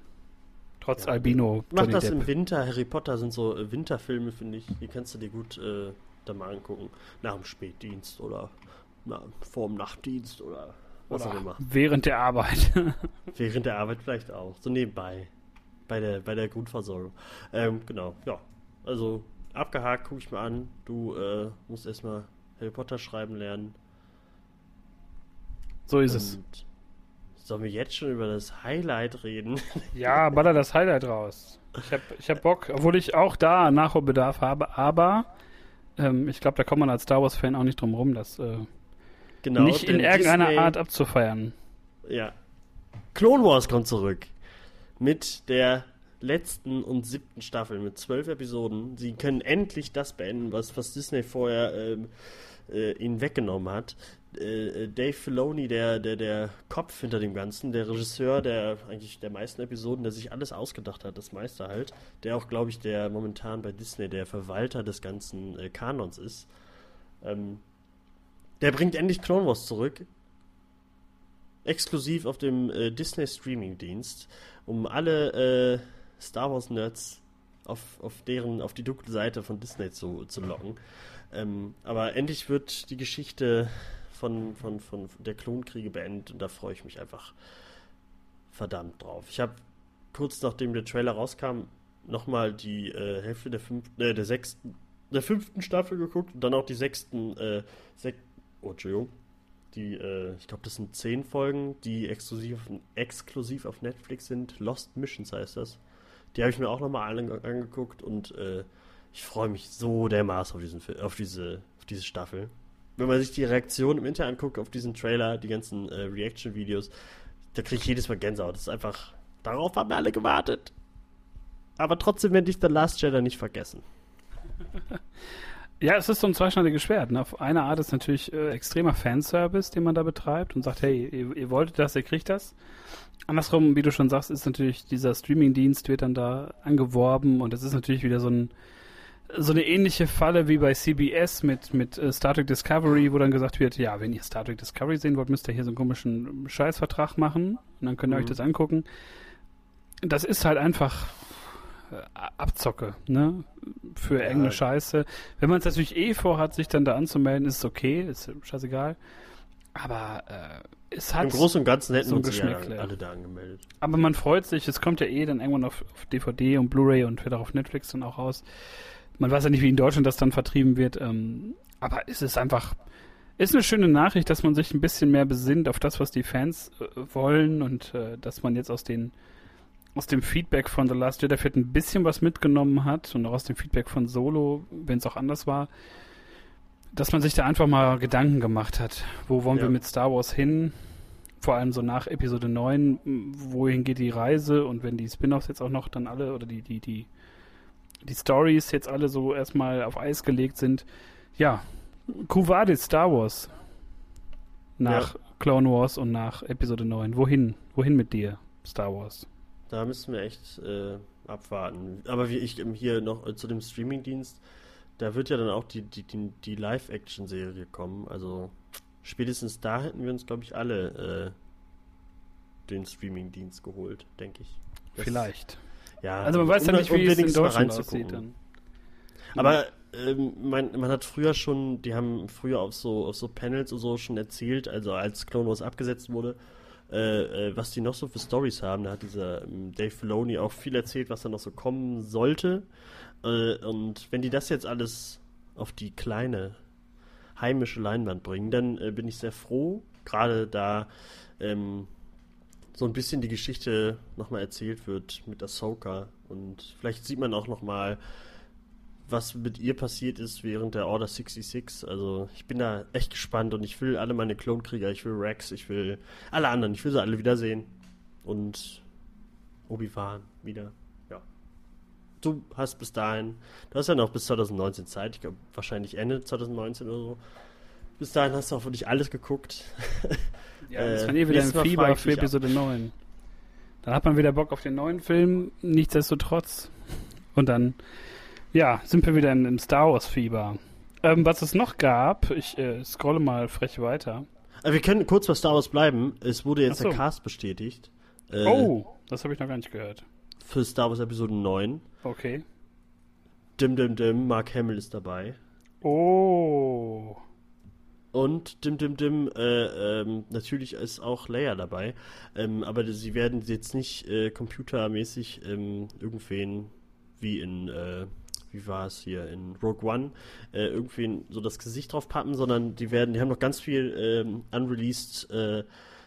Trotz ja. Albino. Mach das Depp. im Winter. Harry Potter sind so äh, Winterfilme, finde ich. Die kannst du dir gut äh, da mal angucken. Nach dem Spätdienst oder na, vor dem Nachtdienst oder was oder auch immer. Während der Arbeit. während der Arbeit vielleicht auch. So nebenbei. Bei der, bei der Grundversorgung. Ähm, genau, ja. Also abgehakt, gucke ich mal an. Du äh, musst erstmal Harry Potter schreiben lernen. So ist Und es. Sollen wir jetzt schon über das Highlight reden? Ja, baller das Highlight raus. Ich hab, ich hab Bock, obwohl ich auch da Nachholbedarf habe, aber ähm, ich glaube, da kommt man als Star Wars-Fan auch nicht drum rum, das äh, genau, nicht in irgendeiner Disney, Art abzufeiern. Ja. Clone Wars kommt zurück. Mit der letzten und siebten Staffel, mit zwölf Episoden. Sie können endlich das beenden, was, was Disney vorher ähm, äh, ihnen weggenommen hat. Äh, Dave Filoni, der, der, der Kopf hinter dem Ganzen, der Regisseur der eigentlich der meisten Episoden, der sich alles ausgedacht hat, das meiste halt, der auch, glaube ich, der momentan bei Disney der Verwalter des ganzen äh, Kanons ist. Ähm, der bringt endlich Clone Wars zurück. Exklusiv auf dem äh, Disney Streaming Dienst, um alle äh, Star Wars Nerds auf, auf deren, auf die dunkle Seite von Disney zu, zu locken. Ähm, aber endlich wird die Geschichte von, von, von der Klonkriege beendet und da freue ich mich einfach verdammt drauf. Ich habe kurz nachdem der Trailer rauskam, nochmal die äh, Hälfte der fünften, äh, der sechsten, der fünften Staffel geguckt und dann auch die sechsten, äh, sek oh, Entschuldigung, die, äh, ich glaube, das sind zehn Folgen, die exklusiv, exklusiv auf Netflix sind. Lost Missions heißt das. Die habe ich mir auch nochmal angeguckt und äh, ich freue mich so dermaßen auf, diesen, auf, diese, auf diese Staffel wenn man sich die Reaktion im Internet anguckt auf diesen Trailer, die ganzen äh, Reaction-Videos, da kriege ich jedes Mal Gänsehaut. Das ist einfach, darauf haben wir alle gewartet. Aber trotzdem werde ich The Last Jedi nicht vergessen. Ja, es ist so ein zweischneidiges Schwert. Ne? Auf eine Art ist natürlich äh, extremer Fanservice, den man da betreibt und sagt, hey, ihr, ihr, wolltet das, ihr kriegt das. Andersrum, wie du schon sagst, ist natürlich dieser Streaming-Dienst wird dann da angeworben und es ist natürlich wieder so ein so eine ähnliche Falle wie bei CBS mit, mit uh, Star Trek Discovery, wo dann gesagt wird, ja, wenn ihr Star Trek Discovery sehen wollt, müsst ihr hier so einen komischen Scheißvertrag machen und dann könnt ihr mhm. euch das angucken. Das ist halt einfach äh, Abzocke, ne? Für ja. irgendeine Scheiße. Wenn man es natürlich eh vorhat, sich dann da anzumelden, ist es okay, ist scheißegal. Aber äh, es hat. Im Großen und Ganzen hätten so uns ja alle da angemeldet. Aber man freut sich, es kommt ja eh dann irgendwann auf, auf DVD und Blu-ray und wird auch auf Netflix dann auch raus. Man weiß ja nicht, wie in Deutschland das dann vertrieben wird. Ähm, aber es ist einfach, ist eine schöne Nachricht, dass man sich ein bisschen mehr besinnt auf das, was die Fans äh, wollen und äh, dass man jetzt aus den aus dem Feedback von The Last Jedi vielleicht ein bisschen was mitgenommen hat und auch aus dem Feedback von Solo, wenn es auch anders war, dass man sich da einfach mal Gedanken gemacht hat. Wo wollen ja. wir mit Star Wars hin? Vor allem so nach Episode 9, wohin geht die Reise und wenn die Spin-offs jetzt auch noch dann alle oder die, die, die die Stories jetzt alle so erstmal auf Eis gelegt sind. Ja, Kuvadis Star Wars. Nach ja. Clone Wars und nach Episode 9. Wohin? Wohin mit dir, Star Wars? Da müssen wir echt äh, abwarten. Aber wie ich hier noch äh, zu dem Streamingdienst, da wird ja dann auch die, die, die, die Live-Action-Serie kommen. Also spätestens da hätten wir uns, glaube ich, alle äh, den Streamingdienst geholt, denke ich. Das Vielleicht. Ja, also man weiß ja nicht, wie es in Deutschland aussieht dann. Aber ähm, man, man hat früher schon, die haben früher auf so, auf so Panels und so schon erzählt, also als Clone Wars abgesetzt wurde, äh, äh, was die noch so für Stories haben. Da hat dieser ähm, Dave Filoni auch viel erzählt, was da noch so kommen sollte. Äh, und wenn die das jetzt alles auf die kleine heimische Leinwand bringen, dann äh, bin ich sehr froh, gerade da ähm, so ein bisschen die Geschichte nochmal erzählt wird mit Ahsoka. Und vielleicht sieht man auch nochmal, was mit ihr passiert ist während der Order 66. Also ich bin da echt gespannt und ich will alle meine Klonkrieger, ich will Rex, ich will alle anderen, ich will sie alle wiedersehen. Und Obi-Wan wieder. Ja. Du hast bis dahin, du hast ja noch bis 2019 Zeit, ich glaube wahrscheinlich Ende 2019 oder so. Bis dahin hast du auch wirklich alles geguckt. Ja, das war eh wieder ein Fieber für Episode 9. Dann hat man wieder Bock auf den neuen Film, nichtsdestotrotz. Und dann, ja, sind wir wieder im, im Star Wars-Fieber. Ähm, was es noch gab, ich äh, scrolle mal frech weiter. Äh, wir können kurz bei Star Wars bleiben. Es wurde jetzt so. der Cast bestätigt. Äh, oh, das habe ich noch gar nicht gehört. Für Star Wars Episode 9. Okay. Dim Dim Dim, Mark Hamill ist dabei. Oh. Und Dim Dim Dim, äh, ähm, natürlich ist auch Leia dabei. Ähm, aber sie werden jetzt nicht äh, computermäßig ähm, irgendwen wie in, äh, wie war es hier, in Rogue One, äh, irgendwen so das Gesicht drauf pappen, sondern die werden, die haben noch ganz viel ähm, unreleased äh,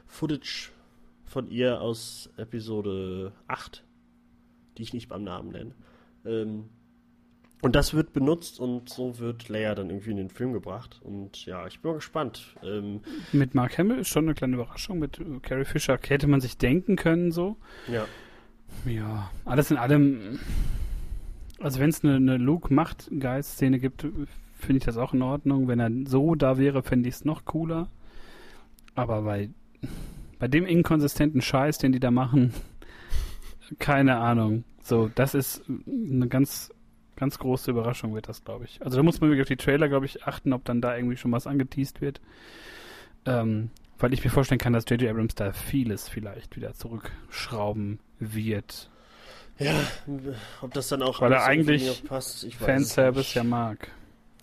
Footage von ihr aus Episode 8, die ich nicht beim Namen nenne. Ähm, und das wird benutzt und so wird Leia dann irgendwie in den Film gebracht. Und ja, ich bin mal gespannt. Ähm, mit Mark Hamill ist schon eine kleine Überraschung. Mit Carrie Fisher hätte man sich denken können, so. Ja. Ja, alles in allem. Also, wenn es eine, eine Luke-Macht-Geist-Szene gibt, finde ich das auch in Ordnung. Wenn er so da wäre, fände ich es noch cooler. Aber bei, bei dem inkonsistenten Scheiß, den die da machen, keine Ahnung. So, das ist eine ganz Ganz große Überraschung wird das, glaube ich. Also da muss man wirklich auf die Trailer, glaube ich, achten, ob dann da irgendwie schon was angeteased wird. Ähm, weil ich mir vorstellen kann, dass J.J. Abrams da vieles vielleicht wieder zurückschrauben wird. Ja, ob das dann auch weil er eigentlich passt, Fanservice ja mag.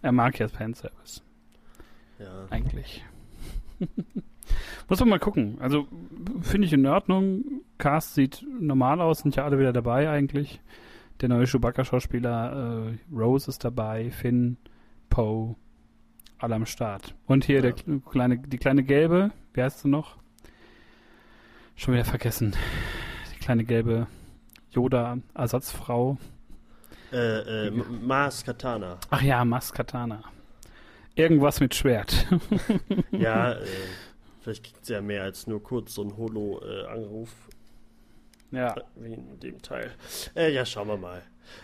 Er mag ja Fanservice. Ja. Eigentlich. Muss man mal gucken. Also finde ich in Ordnung. Cast sieht normal aus, sind ja alle wieder dabei eigentlich der neue Chewbacca-Schauspieler äh, Rose ist dabei, Finn, Poe, alle am Start. Und hier ja. der kleine, die kleine gelbe, wie heißt sie noch? Schon wieder vergessen. Die kleine gelbe Yoda-Ersatzfrau. Äh, äh, Mars Katana. Ach ja, Mars Katana. Irgendwas mit Schwert. ja, äh, vielleicht kriegt sie ja mehr als nur kurz so ein Holo-Anruf. Ja. Wie in dem Teil. Äh, ja, schauen wir mal.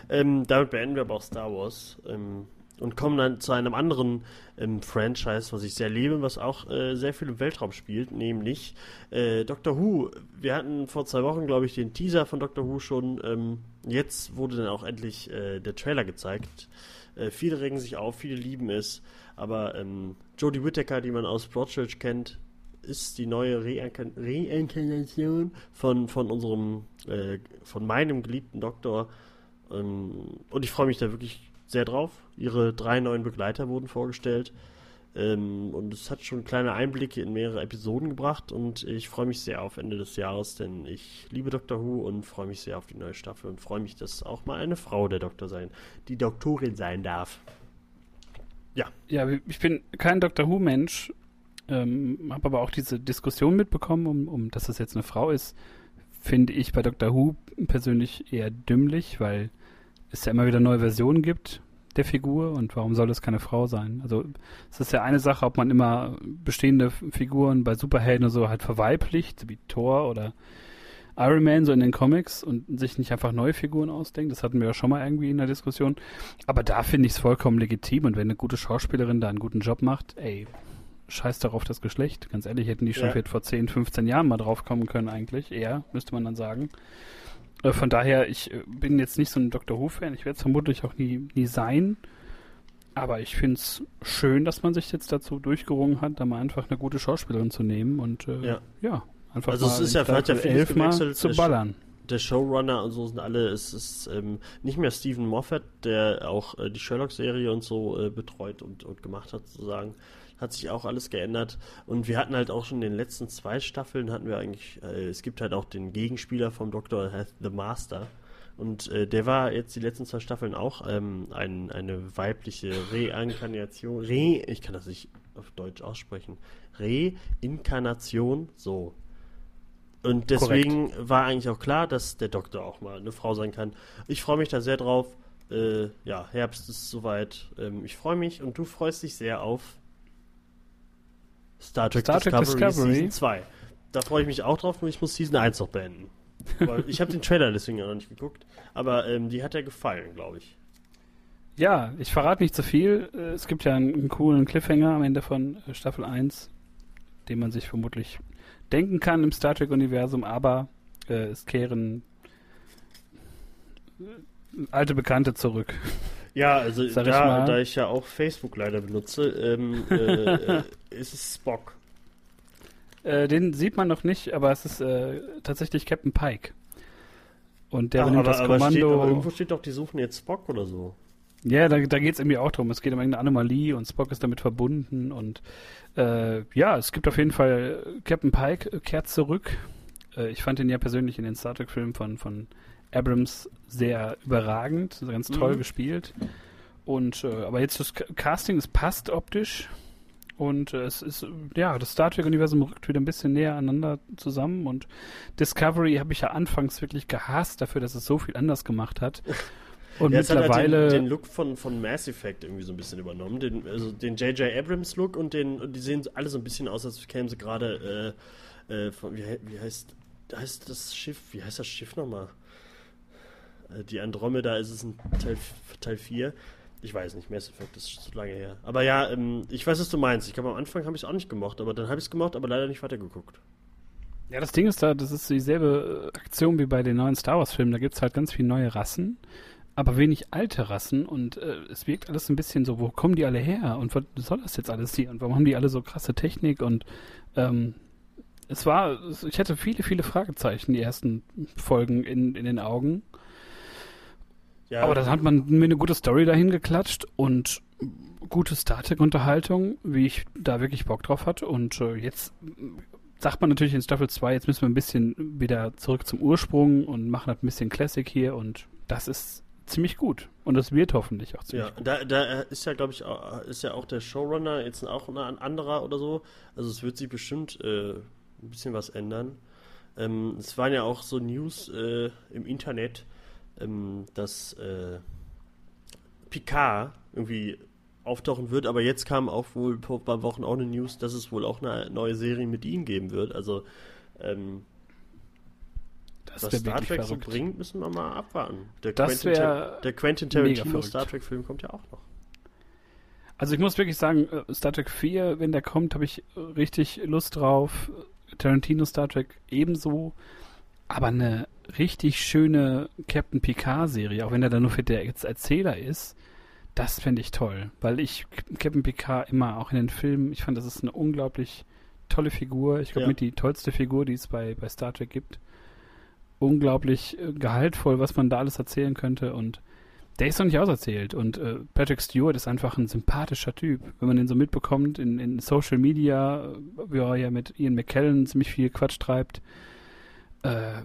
Ähm, damit beenden wir aber auch Star Wars. Ähm, und kommen dann zu einem anderen ähm, Franchise, was ich sehr liebe, was auch äh, sehr viel im Weltraum spielt, nämlich äh, Doctor Who. Wir hatten vor zwei Wochen, glaube ich, den Teaser von Doctor Who schon. Ähm, jetzt wurde dann auch endlich äh, der Trailer gezeigt. Äh, viele regen sich auf, viele lieben es, aber ähm, Jodie Whittaker, die man aus Broadchurch kennt, ist die neue Reinkarnation von, von unserem, äh, von meinem geliebten Doktor. Ähm, und ich freue mich da wirklich sehr drauf. Ihre drei neuen Begleiter wurden vorgestellt. Ähm, und es hat schon kleine Einblicke in mehrere Episoden gebracht und ich freue mich sehr auf Ende des Jahres, denn ich liebe Doctor Who und freue mich sehr auf die neue Staffel und freue mich, dass auch mal eine Frau der Doktor sein, die Doktorin sein darf. Ja. Ja, ich bin kein Doctor Who-Mensch, ähm, habe aber auch diese Diskussion mitbekommen, um, um dass das jetzt eine Frau ist, finde ich bei Dr. Who persönlich eher dümmlich, weil es ja immer wieder neue Versionen gibt der Figur und warum soll das keine Frau sein? Also es ist ja eine Sache, ob man immer bestehende Figuren bei Superhelden oder so halt verweiblicht, wie Thor oder Iron Man so in den Comics und sich nicht einfach neue Figuren ausdenkt. Das hatten wir ja schon mal irgendwie in der Diskussion. Aber da finde ich es vollkommen legitim und wenn eine gute Schauspielerin da einen guten Job macht, ey, scheiß darauf das Geschlecht. Ganz ehrlich, hätten die schon ja. vor 10, 15 Jahren mal drauf kommen können eigentlich. Eher, müsste man dann sagen. Äh, von daher, ich äh, bin jetzt nicht so ein Dr. Who-Fan. Ich werde es vermutlich auch nie, nie sein. Aber ich finde es schön, dass man sich jetzt dazu durchgerungen hat, da mal einfach eine gute Schauspielerin zu nehmen und äh, ja. ja. einfach also mal es ist ja, vielleicht ja elf Mal zu ballern der Showrunner und so sind alle, es ist ähm, nicht mehr Stephen Moffat, der auch äh, die Sherlock-Serie und so äh, betreut und, und gemacht hat, sozusagen. Hat sich auch alles geändert. Und wir hatten halt auch schon in den letzten zwei Staffeln hatten wir eigentlich, äh, es gibt halt auch den Gegenspieler vom Doktor, The Master. Und äh, der war jetzt die letzten zwei Staffeln auch ähm, ein, eine weibliche Reinkarnation. Re, ich kann das nicht auf Deutsch aussprechen. Reinkarnation, so. Und deswegen Korrekt. war eigentlich auch klar, dass der Doktor auch mal eine Frau sein kann. Ich freue mich da sehr drauf. äh, ja, Herbst ist soweit. Ähm, ich freue mich und du freust dich sehr auf Star Trek, Star Trek Discovery, Discovery. Season 2. Da freue ich mich auch drauf, nur ich muss Season 1 noch beenden. Ich habe den Trailer deswegen noch nicht geguckt, aber ähm, die hat ja gefallen, glaube ich. Ja, ich verrate nicht zu viel. Äh, Es gibt ja einen, einen coolen Cliffhanger am Ende von äh, Staffel 1, den man sich vermutlich denken kann im Star Trek-Universum, aber äh, es kehren äh, alte Bekannte zurück. Ja, also Sag ich da, da ich ja auch Facebook leider benutze, ähm, äh, ist es Spock. Äh, den sieht man noch nicht, aber es ist äh, tatsächlich Captain Pike. Und der Ach, übernimmt aber, das aber, Kommando. steht, aber irgendwo steht doch, die suchen jetzt Spock oder so. Ja, da, da geht es irgendwie auch drum. Es geht um irgendeine Anomalie und Spock ist damit verbunden. Und äh, ja, es gibt auf jeden Fall Captain Pike kehrt zurück. Äh, ich fand ihn ja persönlich in den Star Trek-Filmen von, von Abrams sehr überragend, ganz toll Mhm. gespielt. Und äh, aber jetzt das Ca- Casting, es passt optisch. Und äh, es ist, ja, das Star Trek-Universum rückt wieder ein bisschen näher aneinander zusammen. Und Discovery habe ich ja anfangs wirklich gehasst dafür, dass es so viel anders gemacht hat. Und Ja, es hat mittlerweile. halt den, den Look von, von Mass Effect irgendwie so ein bisschen übernommen. Den, also den J.J. Abrams Look und den, und die sehen alle so ein bisschen aus, als kämen sie gerade, äh, äh, von, wie, wie heißt, heißt das Schiff, wie heißt das Schiff nochmal? Äh, die Andromeda ist es ein Teil, Teil 4. Ich weiß nicht, Mass Effect ist so lange her. Aber ja, ähm, ich weiß, was du meinst. Ich glaube, am Anfang habe ich es auch nicht gemocht, aber dann habe ich es gemocht, aber leider nicht weitergeguckt. Ja, das Ding ist da, das ist dieselbe äh, Aktion wie bei den neuen Star Wars-Filmen. Da gibt es halt ganz viele neue Rassen, aber wenig alte Rassen und äh, es wirkt alles ein bisschen so, wo kommen die alle her und was soll das jetzt alles hier und warum haben die alle so krasse Technik und ähm, es war, ich hatte viele, viele Fragezeichen, die ersten Folgen in, in den Augen. Ja, Aber dann hat man mir eine gute Story dahin geklatscht und gute Star Trek-Unterhaltung, wie ich da wirklich Bock drauf hatte. Und äh, jetzt sagt man natürlich in Staffel 2, jetzt müssen wir ein bisschen wieder zurück zum Ursprung und machen halt ein bisschen Classic hier und das ist ziemlich gut. Und das wird hoffentlich auch ziemlich Ja, gut. da, da ist ja, glaube ich, auch- ist ja auch der Showrunner jetzt auch ein anderer oder so. Also es wird sich bestimmt äh, ein bisschen was ändern. Ähm, es waren ja auch so News äh, im Internet, ähm, dass äh, Picard irgendwie auftauchen wird, aber jetzt kam auch wohl vor ein paar Wochen auch eine News, dass es wohl auch eine neue Serie mit ihm geben wird. Also ähm, Das was Star Trek so verrückt. bringt, müssen wir mal abwarten. Der Das Quentin, Tar- der Quentin Tarantino. Star Trek Film kommt ja auch noch. Also ich muss wirklich sagen, äh, Star Trek 4, wenn der kommt, habe ich äh, richtig Lust drauf. Tarantino Star Trek ebenso. Aber eine richtig schöne Captain Picard-Serie, auch wenn er dann nur für der jetzt Erzähler ist, das fände ich toll. Weil ich Captain Picard immer auch in den Filmen, ich fand, das ist eine unglaublich tolle Figur. Ich glaube, Ja. mit die tollste Figur, die es bei, bei Star Trek gibt. Unglaublich äh, gehaltvoll, was man da alles erzählen könnte und der ist noch nicht auserzählt und äh, Patrick Stewart ist einfach ein sympathischer Typ. Wenn man den so mitbekommt in, in Social Media, äh, wie er ja mit Ian McKellen ziemlich viel Quatsch treibt, äh,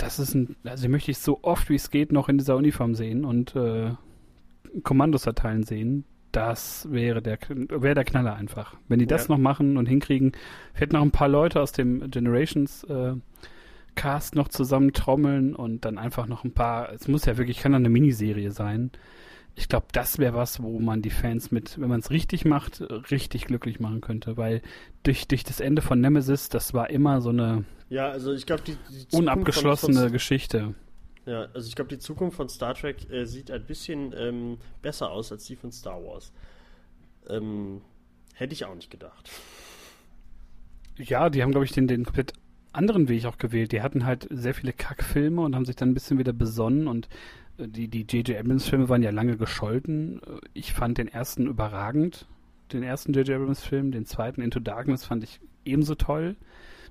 das ist ein, also den möchte ich so oft wie es geht noch in dieser Uniform sehen und äh, Kommandos erteilen sehen. Das wäre der, wäre der Knaller einfach. Wenn die das Ja. noch machen und hinkriegen, vielleicht noch ein paar Leute aus dem Generations äh, Cast noch zusammen trommeln und dann einfach noch ein paar, es muss ja wirklich, kann dann eine Miniserie sein. Ich glaube, das wäre was, wo man die Fans mit, wenn man es richtig macht, richtig glücklich machen könnte, weil durch, durch das Ende von Nemesis, das war immer so eine Ja, also ich glaube, die, die Zukunft unabgeschlossene Von, von, Geschichte. ja, also ich glaube, die Zukunft von Star Trek äh, sieht ein bisschen ähm, besser aus als die von Star Wars. Ähm, hätte ich auch nicht gedacht. Ja, die haben, glaube ich, den, den komplett anderen Weg auch gewählt. Die hatten halt sehr viele Kackfilme und haben sich dann ein bisschen wieder besonnen und äh, die die J.J. Abrams-Filme waren ja lange gescholten. Äh, Ich fand den ersten überragend, den ersten J.J. Abrams-Film. Den zweiten, Into Darkness, fand ich ebenso toll.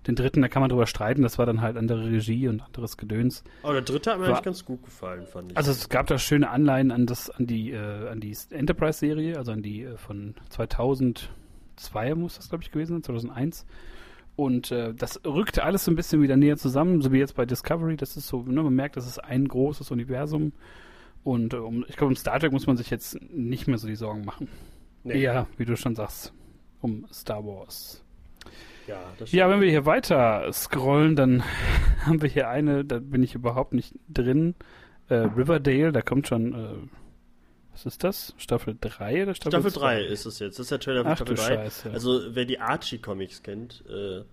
Den dritten, da kann man drüber streiten, das war dann halt andere Regie und anderes Gedöns. Aber der dritte hat mir War- eigentlich ganz gut gefallen, fand ich. Also es gab da schöne Anleihen an das, an die, äh, an die Enterprise-Serie, also an die äh, von 2002 muss das glaube ich gewesen sein, 2001. Und äh, das rückte alles so ein bisschen wieder näher zusammen, so wie jetzt bei Discovery. Das ist so, ne, man merkt, das ist ein großes Universum. Und äh, um, ich glaube, um Star Trek muss man sich jetzt nicht mehr so die Sorgen machen. Nee. Eher, wie du schon sagst, um Star Wars. Ja, Ja, wenn wir hier weiter scrollen, dann haben wir hier eine, da bin ich überhaupt nicht drin. Äh, Riverdale, da kommt schon, äh, was ist das? Staffel 3 oder Staffel Staffel 3 ist es jetzt. Das ist der Trailer für Ach, Staffel du 3. Scheiße. Also, wer die Archie-Comics kennt, äh,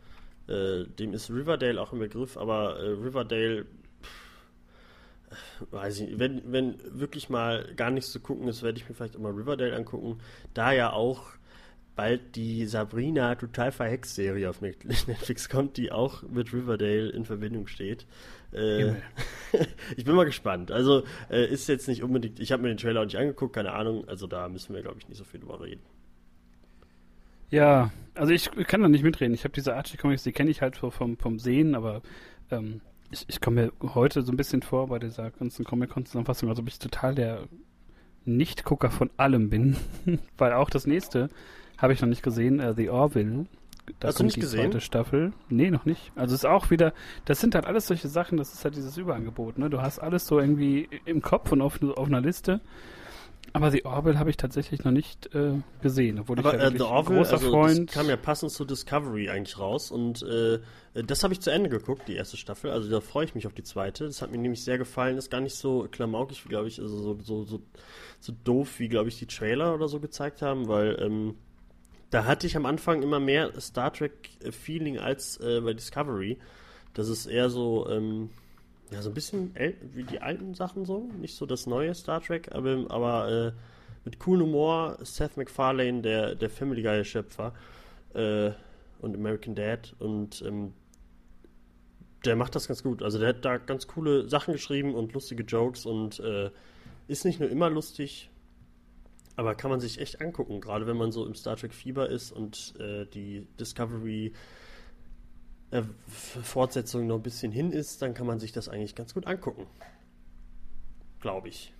äh, dem ist Riverdale auch im Begriff, aber äh, Riverdale, weiß ich nicht, wenn, wenn wirklich mal gar nichts zu gucken ist, werde ich mir vielleicht auch mal Riverdale angucken, da ja auch bald die Sabrina total verhext Serie auf Netflix kommt, die auch mit Riverdale in Verbindung steht. Äh, ich bin mal gespannt. Also äh, ist jetzt nicht unbedingt, ich habe mir den Trailer auch nicht angeguckt, keine Ahnung, also da müssen wir glaube ich nicht so viel drüber reden. Ja, also ich kann da nicht mitreden. Ich habe diese Archie-Comics, die kenne ich halt vom, vom Sehen, aber ähm, ich, ich komme mir heute so ein bisschen vor bei dieser ganzen Comic-Con-Zusammenfassung, als ob ich total der Nicht-Gucker von allem bin. Weil auch das nächste habe ich noch nicht gesehen, äh, The Orville. Da Hast du nicht die gesehen? zweite Staffel. Nee, noch nicht. Also es ist auch wieder, das sind halt alles solche Sachen, das ist halt dieses Überangebot, ne? Du hast alles so irgendwie im Kopf und auf, auf einer Liste. Aber The Orville habe ich tatsächlich noch nicht äh, gesehen, obwohl Aber ich ja äh, The Orville, großer also Freund. kam ja passend zu Discovery eigentlich raus und äh, das habe ich zu Ende geguckt, die erste Staffel. Also da freue ich mich auf die zweite. Das hat mir nämlich sehr gefallen. Ist gar nicht so klamaukig, wie glaube ich, also so, so, so, so doof, wie glaube ich die Trailer oder so gezeigt haben, weil ähm, da hatte ich am Anfang immer mehr Star Trek-Feeling als äh, bei Discovery. Das ist eher so, ähm, ja, so ein bisschen wie die alten Sachen so. Nicht so das neue Star Trek, aber, aber äh, mit coolen Humor. Seth MacFarlane, der, der Family Guy-Schöpfer äh, und American Dad. Und ähm, der macht das ganz gut. Also der hat da ganz coole Sachen geschrieben und lustige Jokes und äh, ist nicht nur immer lustig, aber kann man sich echt angucken, gerade wenn man so im Star Trek Fieber ist und äh, die Discovery äh, Fortsetzung noch ein bisschen hin ist, dann kann man sich das eigentlich ganz gut angucken. Glaube ich.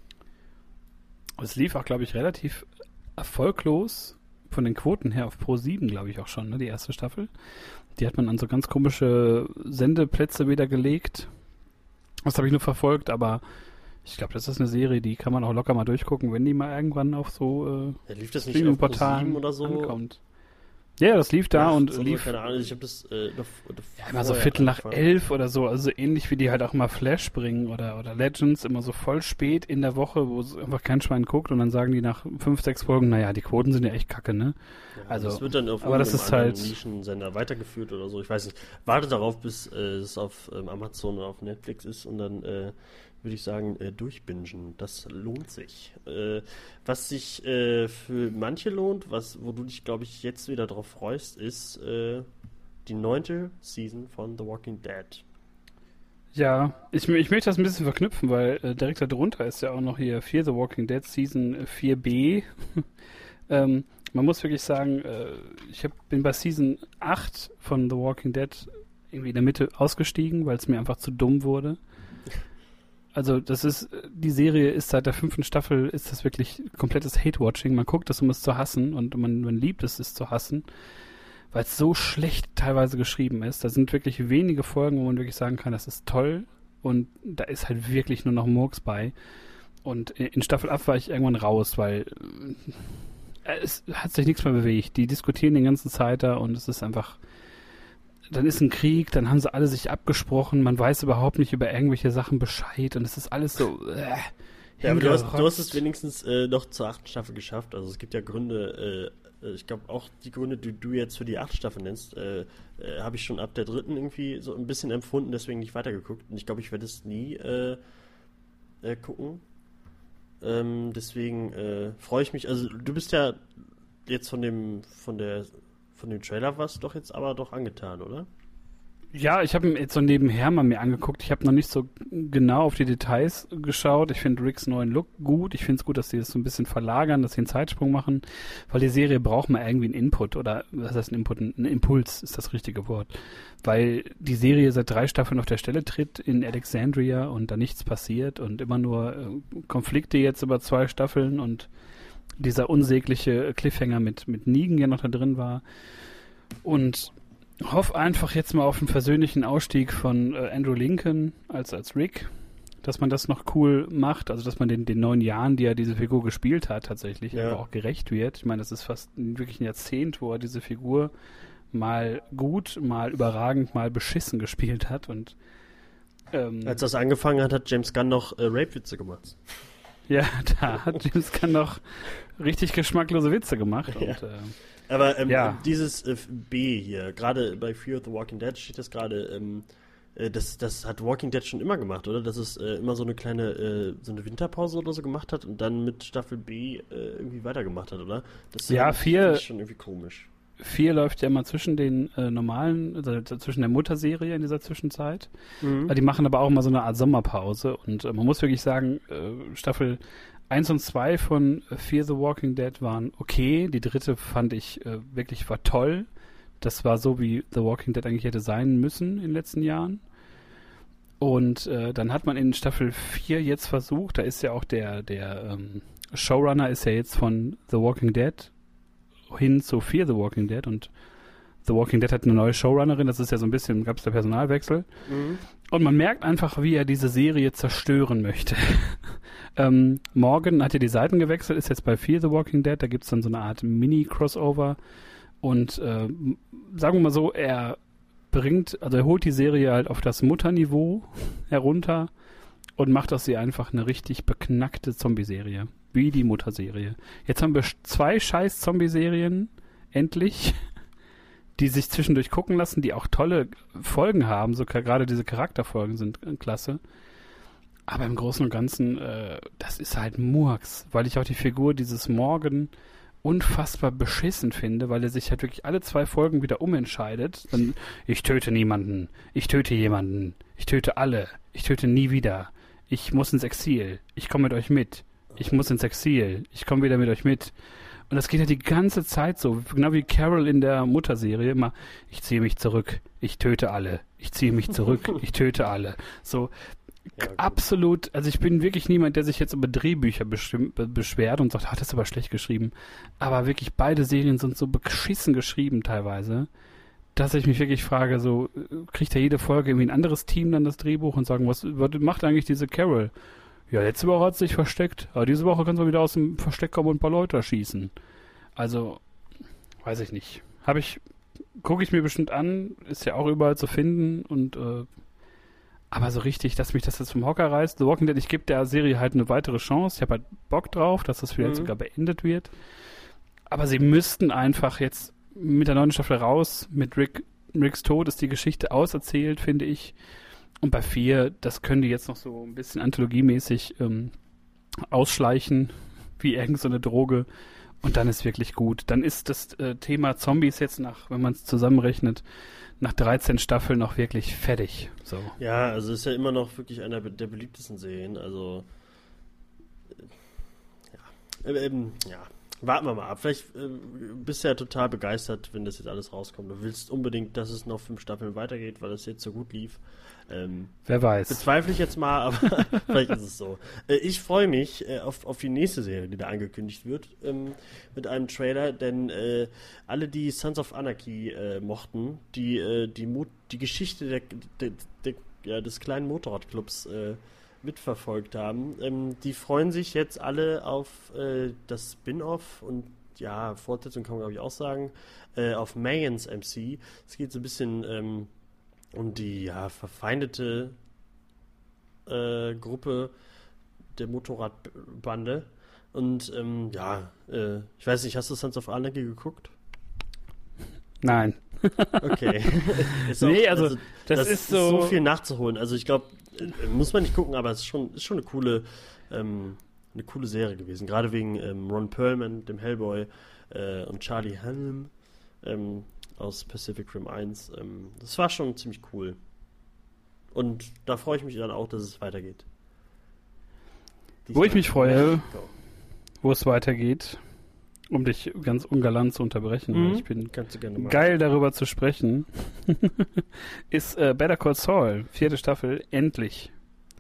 Es lief auch, glaube ich, relativ erfolglos von den Quoten her auf Pro 7, glaube ich auch schon, ne, die erste Staffel. Die hat man an so ganz komische Sendeplätze wieder gelegt. Das habe ich nur verfolgt, aber ich glaube, das ist eine Serie, die kann man auch locker mal durchgucken, wenn die mal irgendwann auf so Ja, lief das äh, nicht auf 7 oder so? ankommt. Ja, das lief da und Nachts oder lief Keine Ahnung, ich habe das äh, noch, ja, immer so Viertel nach angefangen. elf oder so, also ähnlich wie die halt auch immer Flash bringen oder, oder Legends, immer so voll spät in der Woche, wo einfach kein Schwein guckt und dann sagen die nach fünf, sechs Folgen, naja, die Quoten sind ja echt kacke, ne? Ja, Also, das wird dann auf aber das ist halt- Nischensender weitergeführt oder so. Ich weiß nicht. Warte darauf, bis äh, es auf ähm, Amazon oder auf Netflix ist und dann äh, würde ich sagen, äh, durchbingen. Das lohnt sich. Äh, was sich äh, für manche lohnt, was, wo du dich, glaube ich, jetzt wieder drauf freust, ist äh, die neunte Season von The Walking Dead. Ja, ich, ich möchte das ein bisschen verknüpfen, weil äh, direkt darunter ist ja auch noch hier Fear the Walking Dead Season 4b. ähm, man muss wirklich sagen, äh, ich hab, bin bei Season 8 von The Walking Dead irgendwie in der Mitte ausgestiegen, weil es mir einfach zu dumm wurde. Also das ist, die Serie ist seit der fünften Staffel, ist das wirklich komplettes Hate-Watching. Man guckt es, um es zu hassen und man, man liebt es, es zu hassen, weil es so schlecht teilweise geschrieben ist. Da sind wirklich wenige Folgen, wo man wirklich sagen kann, das ist toll und da ist halt wirklich nur noch Murks bei. Und in Staffel 8 war ich irgendwann raus, weil äh, es hat sich nichts mehr bewegt. Die diskutieren die ganze Zeit da und es ist einfach, dann ist ein Krieg, dann haben sie alle sich abgesprochen, man weiß überhaupt nicht über irgendwelche Sachen Bescheid und es ist alles so. Äh, Ja, aber du hast, du hast es wenigstens äh, noch zur achten Staffel geschafft. Also es gibt ja Gründe, äh, äh, ich glaube auch die Gründe, die du jetzt für die achte Staffel nennst, äh, äh, habe ich schon ab der dritten irgendwie so ein bisschen empfunden, deswegen nicht weitergeguckt. Und ich glaube, ich werde es nie gucken. Ähm, deswegen freue ich mich. Also du bist ja jetzt von dem, von der, von dem Trailer was doch jetzt aber doch angetan, oder? Ja, ich habe ihn jetzt so nebenher mal mir angeguckt. Ich habe noch nicht so genau auf die Details geschaut. Ich finde Ricks neuen Look gut. Ich finde es gut, dass sie das so ein bisschen verlagern, dass sie einen Zeitsprung machen, weil die Serie braucht mal irgendwie einen Input oder was heißt ein Input? Ein Impuls ist das richtige Wort. Weil die Serie seit drei Staffeln auf der Stelle tritt in Alexandria und da nichts passiert und immer nur äh, Konflikte jetzt über zwei Staffeln und dieser unsägliche Cliffhanger mit, mit Negan ja noch da drin war. Und hoff einfach jetzt mal auf einen persönlichen Ausstieg von äh, Andrew Lincoln als, als Rick, dass man das noch cool macht, also dass man den, den neun Jahren, die er diese Figur gespielt hat, tatsächlich Ja. auch gerecht wird. Ich meine, das ist fast wirklich ein Jahrzehnt, wo er diese Figur mal gut, mal überragend, mal beschissen gespielt hat und Ähm, Als das angefangen hat, hat James Gunn noch äh, Rape-Witze gemacht. Ja, da hat James Gunn noch richtig geschmacklose Witze gemacht. Ja. Und, äh, Aber ähm, ja. dieses äh, B hier, gerade bei Fear of the Walking Dead steht das gerade, ähm, äh, das, das hat Walking Dead schon immer gemacht, oder? Dass es äh, immer so eine kleine, äh, so eine Winterpause oder so gemacht hat und dann mit Staffel B irgendwie weitergemacht hat, oder? Das ja, vier. ist schon irgendwie komisch. Vier läuft ja immer zwischen den äh, normalen, also zwischen der Mutterserie in dieser Zwischenzeit. Mhm. Die machen aber auch immer so eine Art Sommerpause. Und äh, man muss wirklich sagen, äh, Staffel 1 und 2 von Fear the Walking Dead waren okay. Die dritte fand ich äh, wirklich war toll. Das war so, wie The Walking Dead eigentlich hätte sein müssen in den letzten Jahren. Und äh, dann hat man in Staffel 4 jetzt versucht, da ist ja auch der, der ähm, Showrunner ist ja jetzt von The Walking Dead hin zu Fear the Walking Dead und The Walking Dead hat eine neue Showrunnerin, das ist ja so ein bisschen, gab es der Personalwechsel. Mhm. Und man merkt einfach, wie er diese Serie zerstören möchte. ähm, Morgan hat ja die Seiten gewechselt, ist jetzt bei Fear the Walking Dead, da gibt es dann so eine Art Mini-Crossover. Und äh, sagen wir mal so, er bringt, also er holt die Serie halt auf das Mutterniveau herunter und macht aus sie einfach eine richtig beknackte Zombie-Serie. Wie die Mutterserie. Jetzt haben wir zwei scheiß Zombie-Serien, endlich, die sich zwischendurch gucken lassen, die auch tolle Folgen haben. Sogar gerade diese Charakterfolgen sind äh, klasse. Aber im Großen und Ganzen, äh, das ist halt Murks, weil ich auch die Figur dieses Morgan unfassbar beschissen finde, weil er sich halt wirklich alle zwei Folgen wieder umentscheidet. Dann, ich töte niemanden, ich töte jemanden, ich töte alle, ich töte nie wieder, ich muss ins Exil, ich komme mit euch mit, ich muss ins Exil, ich komme wieder mit euch mit. Und das geht ja die ganze Zeit so, genau wie Carol in der Mutterserie immer, ich ziehe mich zurück, ich töte alle, ich ziehe mich zurück, ich töte alle. So, absolut, also ich bin wirklich niemand, der sich jetzt über Drehbücher beschwert und sagt, ah, das aber schlecht geschrieben. Aber wirklich beide Serien sind so beschissen geschrieben teilweise, dass ich mich wirklich frage, so, kriegt ja jede Folge irgendwie ein anderes Team dann das Drehbuch und sagen, was, was macht eigentlich diese Carol? Ja, letzte Woche hat sie sich versteckt, aber diese Woche kann sie wieder aus dem Versteck kommen und ein paar Leute erschießen. Also, weiß ich nicht. Habe ich, gucke ich mir bestimmt an, ist ja auch überall zu finden und äh, aber so richtig, dass mich das jetzt vom Hocker reißt. The Walking Dead, ich gebe der Serie halt eine weitere Chance. Ich habe halt Bock drauf, dass das vielleicht mhm. sogar beendet wird. Aber sie müssten einfach jetzt mit der neuen Staffel raus. Mit Rick, Ricks Tod ist die Geschichte auserzählt, finde ich. Und bei vier, das können die jetzt noch so ein bisschen anthologiemäßig ähm, ausschleichen, wie irgend so eine Droge. Und dann ist wirklich gut. Dann ist das äh, Thema Zombies jetzt nach, wenn man es zusammenrechnet, nach 13 Staffeln auch wirklich fertig. So. Ja, also ist ja immer noch wirklich einer der beliebtesten Serien. Also äh, ja, ähm, ja. Warten wir mal ab. Vielleicht äh, bist du ja total begeistert, wenn das jetzt alles rauskommt. Du willst unbedingt, dass es noch fünf Staffeln weitergeht, weil es jetzt so gut lief. Ähm, Wer weiß. Bezweifle ich jetzt mal, aber vielleicht ist es so. Äh, ich freue mich äh, auf, auf die nächste Serie, die da angekündigt wird, ähm, mit einem Trailer, denn äh, alle, die Sons of Anarchy äh, mochten, die äh, die, Mo die Geschichte der, der, der, ja, des kleinen Motorradclubs äh, mitverfolgt haben, ähm, die freuen sich jetzt alle auf das Spin-off und ja, Fortsetzung kann man glaube ich auch sagen, auf Mayans MC. Es geht so ein bisschen und die ja, verfeindete äh, Gruppe der Motorradbande. Und ähm, ja, äh, ich weiß nicht, hast du Sons of Anarchy geguckt? Nein. Okay. nee, also, also das, das, ist so, so viel nachzuholen. Also ich glaube, äh, muss man nicht gucken, aber es ist schon, ist schon eine coole, ähm, eine coole Serie gewesen. Gerade wegen ähm, Ron Perlman, dem Hellboy äh, und Charlie Helm. Ähm, aus Pacific Rim 1. Ähm, das war schon ziemlich cool. Und da freue ich mich dann auch, dass es weitergeht. Diesmal wo ich mich freue, wo es weitergeht, um dich ganz ungalant zu unterbrechen, mhm. ich bin geil darüber zu sprechen, ist äh, Better Call Saul, vierte Staffel, endlich.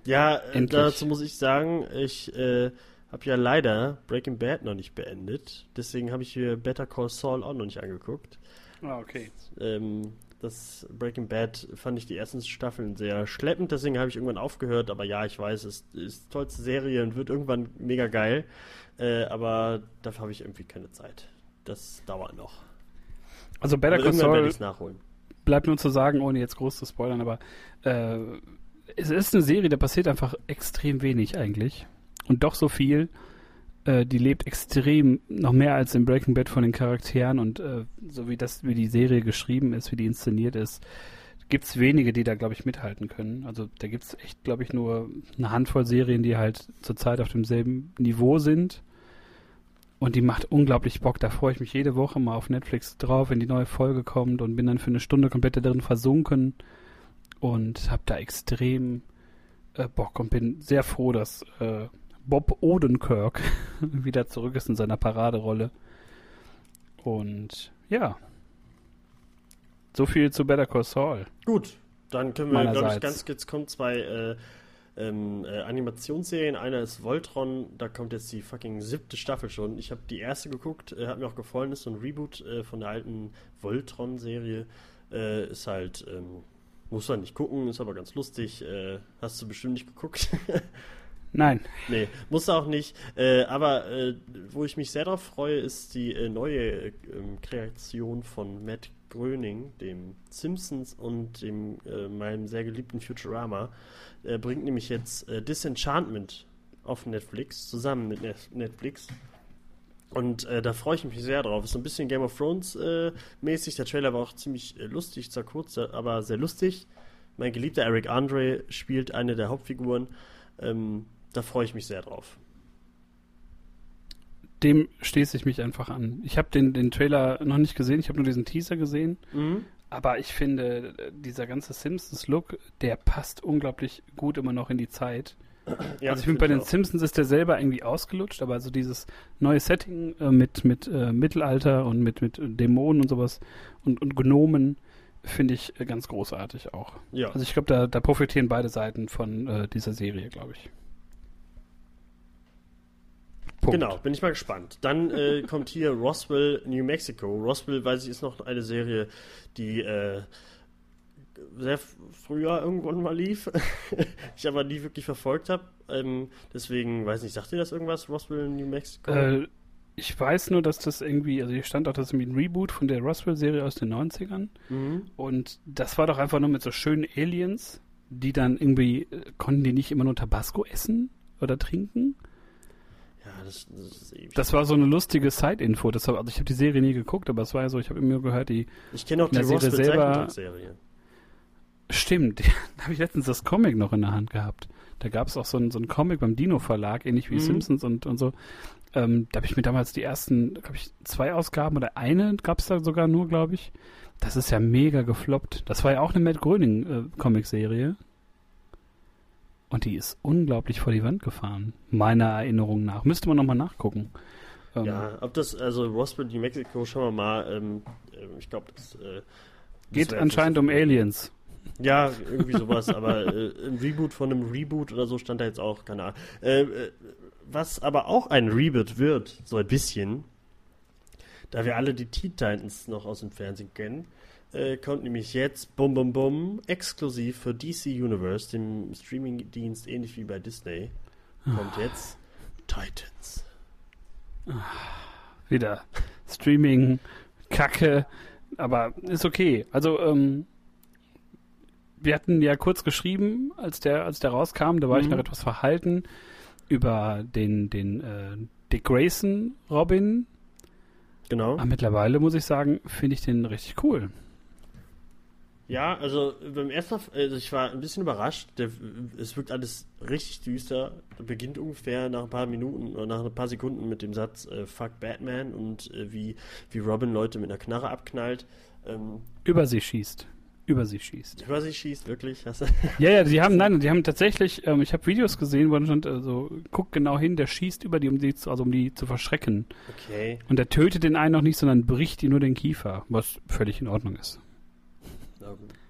Ja, äh, endlich. dazu muss ich sagen, ich äh, habe ja leider Breaking Bad noch nicht beendet. Deswegen habe ich mir Better Call Saul auch noch nicht angeguckt. Ah, okay. Ähm, das Breaking Bad fand ich die ersten Staffeln sehr schleppend, deswegen habe ich irgendwann aufgehört. Aber ja, ich weiß, es ist tollste Serie und wird irgendwann mega geil. Äh, aber dafür habe ich irgendwie keine Zeit. Das dauert noch. Also Better Call Saul nachholen. bleibt nur zu sagen, ohne jetzt groß zu spoilern, aber äh, es ist eine Serie, da passiert einfach extrem wenig eigentlich. Und doch so viel. Äh, die lebt extrem, noch mehr als in Breaking Bad von den Charakteren und äh, so wie das, wie die Serie geschrieben ist, wie die inszeniert ist, gibt es wenige, die da, glaube ich, mithalten können. Also da gibt es echt, glaube ich, nur eine Handvoll Serien, die halt zurzeit auf demselben Niveau sind. Und die macht unglaublich Bock. Da freue ich mich jede Woche mal auf Netflix drauf, wenn die neue Folge kommt und bin dann für eine Stunde komplett darin versunken und habe da extrem äh, Bock und bin sehr froh, dass äh, Bob Odenkirk wieder zurück ist in seiner Paraderolle. Und ja, so viel zu Better Call Saul. Gut, dann können wir, glaube ich, ganz jetzt kommen zwei äh, ähm, äh, Animationsserien. Einer ist Voltron, da kommt jetzt die fucking siebte Staffel schon. Ich habe die erste geguckt, äh, hat mir auch gefallen, ist so ein Reboot äh, von der alten Voltron-Serie. Äh, ist halt, ähm, muss man nicht gucken, ist aber ganz lustig. Äh, hast du bestimmt nicht geguckt. Nein. Nee, muss auch nicht. Äh, aber äh, wo ich mich sehr darauf freue, ist die äh, neue ähm, Kreation von Matt Gröning, dem Simpsons und dem äh, meinem sehr geliebten Futurama. Er bringt nämlich jetzt äh, Disenchantment auf Netflix, zusammen mit Netflix. Und äh, da freue ich mich sehr drauf. Ist so ein bisschen Game of Thrones äh, mäßig. Der Trailer war auch ziemlich äh, lustig, zwar kurz, aber sehr lustig. Mein geliebter Eric Andre spielt eine der Hauptfiguren. Ähm, da freue ich mich sehr drauf. Dem schließe ich mich einfach an. Ich habe den, den Trailer noch nicht gesehen, ich habe nur diesen Teaser gesehen. Mhm. Aber ich finde, dieser ganze Simpsons-Look, der passt unglaublich gut immer noch in die Zeit. Ja, also ich finde, bei den auch. Simpsons ist der selber irgendwie ausgelutscht, aber so dieses neue Setting äh, mit, mit äh, Mittelalter und mit, mit Dämonen und sowas und, und Gnomen finde ich äh, ganz großartig auch. Ja. Also ich glaube, da, da profitieren beide Seiten von äh, dieser Serie, glaube ich. Punkt. Genau, bin ich mal gespannt. Dann äh, kommt hier Roswell, New Mexico. Roswell, weiß ich, ist noch eine Serie, die äh, sehr früher irgendwann mal lief, ich aber nie wirklich verfolgt habe. Ähm, deswegen, weiß nicht, sagt ihr das irgendwas, Roswell, New Mexico? Äh, ich weiß nur, dass das irgendwie, also hier stand auch, das ist irgendwie ein Reboot von der Roswell-Serie aus den 90ern. Mhm. Und das war doch einfach nur mit so schönen Aliens, die dann irgendwie, äh, konnten die nicht immer nur Tabasco essen oder trinken? Das, das. Das war so eine lustige Side-Info. Also ich habe die Serie nie geguckt, aber es war ja so, ich habe immer gehört, die. Ich kenne auch die Serie selber. Serie. Stimmt, da habe ich letztens das Comic noch in der Hand gehabt. Da gab es auch so ein, so Comic beim Dino Verlag, ähnlich wie mhm. Simpsons und, und so. Ähm, da habe ich mir damals die ersten, glaube ich, zwei Ausgaben oder eine gab es da sogar nur, glaube ich. Das ist ja mega gefloppt. Das war ja auch eine Matt Gröning äh, Comic-Serie. Und die ist unglaublich vor die Wand gefahren, meiner Erinnerung nach. Müsste man nochmal nachgucken. Ähm, ja, ob das, also Roswell, New Mexico, schauen wir mal. Ähm, äh, ich glaube, das. Äh, Geht anscheinend um Aliens. Ja, irgendwie sowas, aber äh, ein Reboot von einem Reboot oder so stand da jetzt auch, keine Ahnung. Äh, äh, was aber auch ein Reboot wird, so ein bisschen, da wir alle die Teen Titans noch aus dem Fernsehen kennen, äh, kommt nämlich jetzt Bum Bum Bum exklusiv für DC Universe, dem Streamingdienst ähnlich wie bei Disney. Kommt oh. jetzt Titans. Wieder Streaming, Kacke, aber ist okay. Also, ähm, wir hatten ja kurz geschrieben, als der, als der rauskam, da war mhm. ich noch etwas verhalten über den, den äh, Dick Grayson Robin. Genau. Aber mittlerweile muss ich sagen, finde ich den richtig cool. Ja, also beim ersten Mal, also ich war ein bisschen überrascht. Der, es wirkt alles richtig düster. Beginnt ungefähr nach ein paar Minuten oder nach ein paar Sekunden mit dem Satz äh, Fuck Batman und äh, wie, wie Robin Leute mit einer Knarre abknallt. Ähm, Über sie schießt. Über sie schießt. Über sie schießt, wirklich? ja, ja, die haben, nein, die haben tatsächlich, ähm, ich habe Videos gesehen, wo stand, also, guck genau hin, der schießt über die, um die zu, also um die zu verschrecken. Okay. Und der tötet den einen noch nicht, sondern bricht ihm nur den Kiefer, was völlig in Ordnung ist.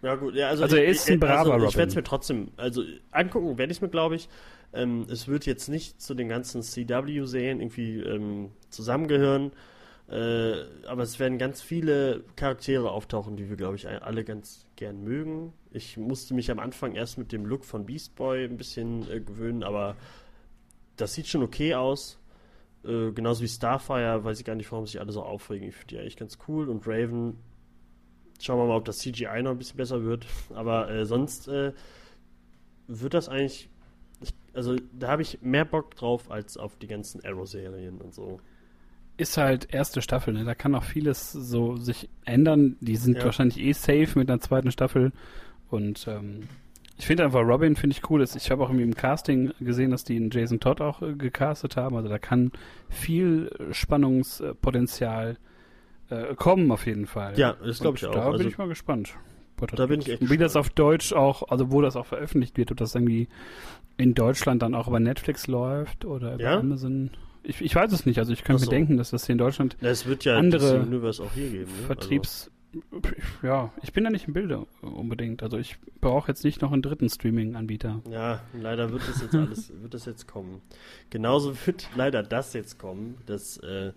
Ja gut, ja, also, also er ist ein braver also, Ich werde es mir trotzdem, also angucken werde ich es mir, glaube ich. Ähm, es wird jetzt nicht zu den ganzen CW-Serien irgendwie ähm, zusammengehören, äh, aber es werden ganz viele Charaktere auftauchen, die wir, glaube ich, alle ganz gern mögen. Ich musste mich am Anfang erst mit dem Look von Beast Boy ein bisschen äh, gewöhnen, aber das sieht schon okay aus. Äh, genauso wie Starfire, weiß ich gar nicht, warum sich alle so aufregen. Ich finde die eigentlich ganz cool und Raven Schauen wir mal, ob das CGI noch ein bisschen besser wird. Aber äh, sonst, äh, wird das eigentlich. Ich, also, da habe ich mehr Bock drauf als auf die ganzen Arrow-Serien und so. Ist halt erste Staffel, ne? Da kann auch vieles so sich ändern. Die sind Ja. wahrscheinlich eh safe mit einer zweiten Staffel. Und ähm, ich finde einfach Robin finde ich cool. Ich habe auch irgendwie im Casting gesehen, dass die einen Jason Todd auch äh, gecastet haben. Also da kann viel Spannungspotenzial äh, kommen auf jeden Fall. Ja, das glaube ich auch. Da Also, bin ich mal gespannt. Da bin ich echt Und Wie das gespannt. auf Deutsch auch, also wo das auch veröffentlicht wird, ob das irgendwie in Deutschland dann auch über Netflix läuft oder über Ja? Amazon. Ich, ich weiß es nicht. Also ich kann mir denken, dass das hier in Deutschland wird ja andere geben. Ne? Vertriebs... Ja, ich bin da nicht im Bilde unbedingt. Also ich brauche jetzt nicht noch einen dritten Streaming-Anbieter. Also, ja, leider wird das jetzt alles, wird das jetzt kommen. Genauso wird leider das jetzt kommen, dass äh,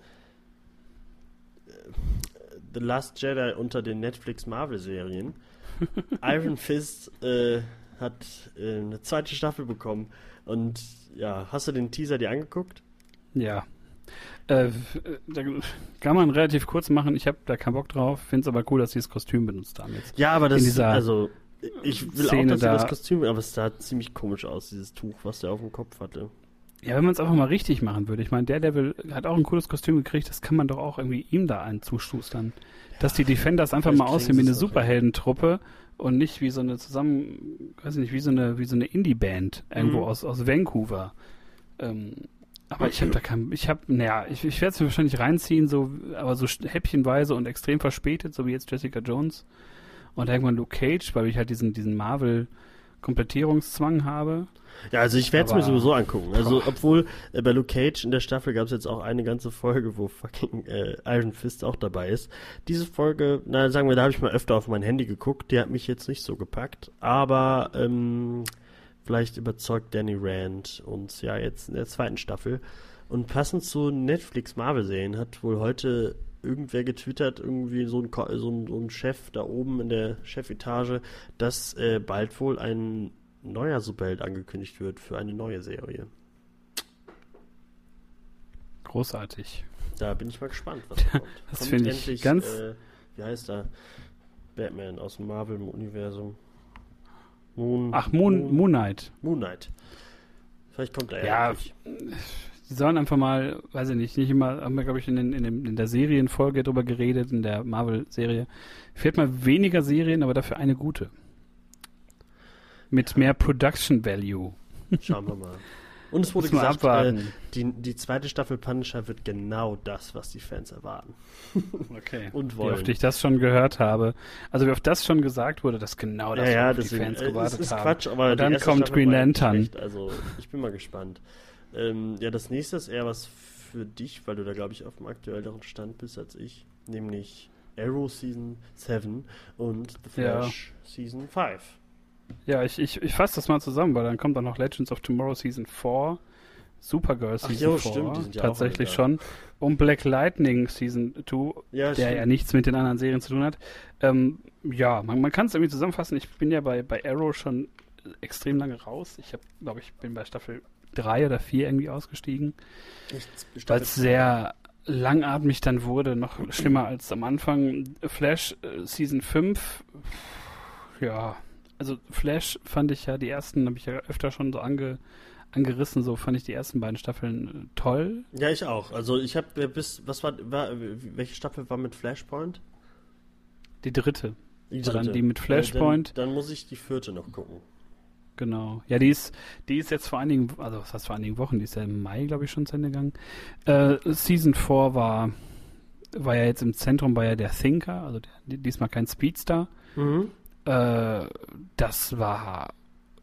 The Last Jedi unter den Netflix Marvel-Serien. Iron Fist äh, hat äh, eine zweite Staffel bekommen. Und ja, hast du den Teaser dir angeguckt? Ja. Äh, da kann man relativ kurz machen. Ich habe da keinen Bock drauf. Finde es aber cool, dass sie das Kostüm benutzt haben jetzt. Ja, aber das dieser also ich will Szene auch, dass da- das Kostüm, aber es sah ziemlich komisch aus, dieses Tuch, was der auf dem Kopf hatte. Ja, wenn man es einfach mal richtig machen würde. Ich meine, der Devil hat auch ein cooles Kostüm gekriegt. Das kann man doch auch irgendwie ihm da einen zuschustern. Dass die Defenders einfach mal aussehen wie eine. Superheldentruppe und nicht wie so eine zusammen, weiß ich nicht, wie so eine, wie so eine Indie-Band irgendwo Mhm. aus, aus Vancouver. Ähm, aber ich habe da kein, ich habe, naja, ich, ich werde es mir wahrscheinlich reinziehen, so, aber so häppchenweise und extrem verspätet, so wie jetzt Jessica Jones und irgendwann Luke Cage, weil ich halt diesen, diesen Marvel-Komplettierungszwang habe. Ja, also ich werde es mir sowieso angucken. Also Boah. obwohl äh, bei Luke Cage in der Staffel gab es jetzt auch eine ganze Folge, wo fucking äh, Iron Fist auch dabei ist. Diese Folge, na sagen wir, da habe ich mal öfter auf mein Handy geguckt. Die hat mich jetzt nicht so gepackt, aber ähm, vielleicht überzeugt Danny Rand uns ja jetzt in der zweiten Staffel. Und passend zu Netflix Marvel-Serien hat wohl heute irgendwer getwittert, irgendwie so ein, so ein, so ein Chef da oben in der Chefetage, dass äh, bald wohl ein neuer Superheld angekündigt wird für eine neue Serie. Großartig. Da bin ich mal gespannt, was kommt. das finde ich endlich, ganz- Äh, wie heißt er? Batman aus dem Marvel-Universum. Moon, Ach, Moon, Moon Knight. Moon Knight. Vielleicht kommt er Ja, endlich. Die sollen einfach mal, weiß ich nicht, nicht immer, haben wir, glaube ich, in, den, in, dem, in der Serienfolge drüber geredet, in der Marvel-Serie. Fehlt mal weniger Serien, aber dafür eine gute. Mit mehr Production Value. Schauen wir mal. Und es wurde gesagt, äh, die, die zweite Staffel Punisher wird genau das, was die Fans erwarten. okay. Und Wie wollen. oft ich das schon gehört habe. Also wie oft das schon gesagt wurde, dass genau das, ja, ja, worauf die deswegen, Fans äh, gewartet es ist haben. Quatsch, aber Und dann kommt Staffel Green Lantern. Also, ich bin mal gespannt. Ähm, ja, das nächste ist eher was für dich, weil du da, glaube ich, auf dem aktuelleren Stand bist als ich. Nämlich Arrow Season 7 und The Ja. Flash Season 5. Ja, ich, ich, ich fasse das mal zusammen, weil dann kommt dann noch Legends of Tomorrow Season 4, Supergirl Ach Season jo, 4, stimmt, ja tatsächlich schon, und Black Lightning Season 2, Ja, der ja nichts mit den anderen Serien zu tun hat. Ähm, ja, man, man kann es irgendwie zusammenfassen. Ich bin ja bei, bei Arrow schon extrem lange raus. Ich habe, glaube ich, bin bei Staffel 3 oder 4 irgendwie ausgestiegen, weil es sehr langatmig dann wurde, noch schlimmer als am Anfang. Flash äh, Season 5, ja, also Flash fand ich ja, die ersten habe ich ja öfter schon so ange, angerissen, so fand ich die ersten beiden Staffeln äh, toll. Ja, ich auch. Also ich habe bis, was war, war, welche Staffel war mit Flashpoint? Die dritte, Die dann dritte. die mit Ja, Flashpoint. dann, dann muss ich die vierte noch gucken. Genau. Ja, die ist, die ist jetzt vor einigen, also was heißt vor einigen Wochen, die ist ja im Mai, glaube ich, schon zu Ende gegangen. Äh, Season 4 war, war ja jetzt im Zentrum, war ja der Thinker, also der, diesmal kein Speedstar. Mhm. Äh, das war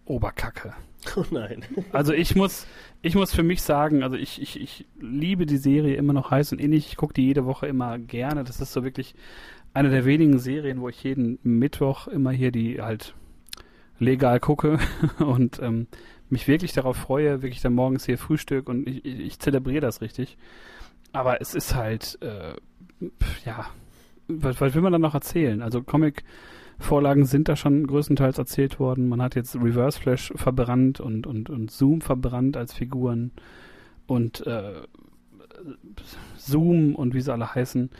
Oberkacke. Oh nein. Also ich muss, ich muss für mich sagen, also ich, ich, ich liebe die Serie immer noch heiß und innig. Ich gucke die jede Woche immer gerne. Das ist so wirklich eine der wenigen Serien, wo ich jeden Mittwoch immer hier die halt legal gucke und ähm, mich wirklich darauf freue, wirklich dann morgens hier Frühstück und ich, ich, ich zelebriere das richtig. Aber es ist halt, äh, ja, was, was will man dann noch erzählen? Also Comic Vorlagen sind da schon größtenteils erzählt worden. Man hat jetzt Reverse Flash verbrannt und, und, und Zoom verbrannt als Figuren und äh, Zoom und wie sie alle heißen.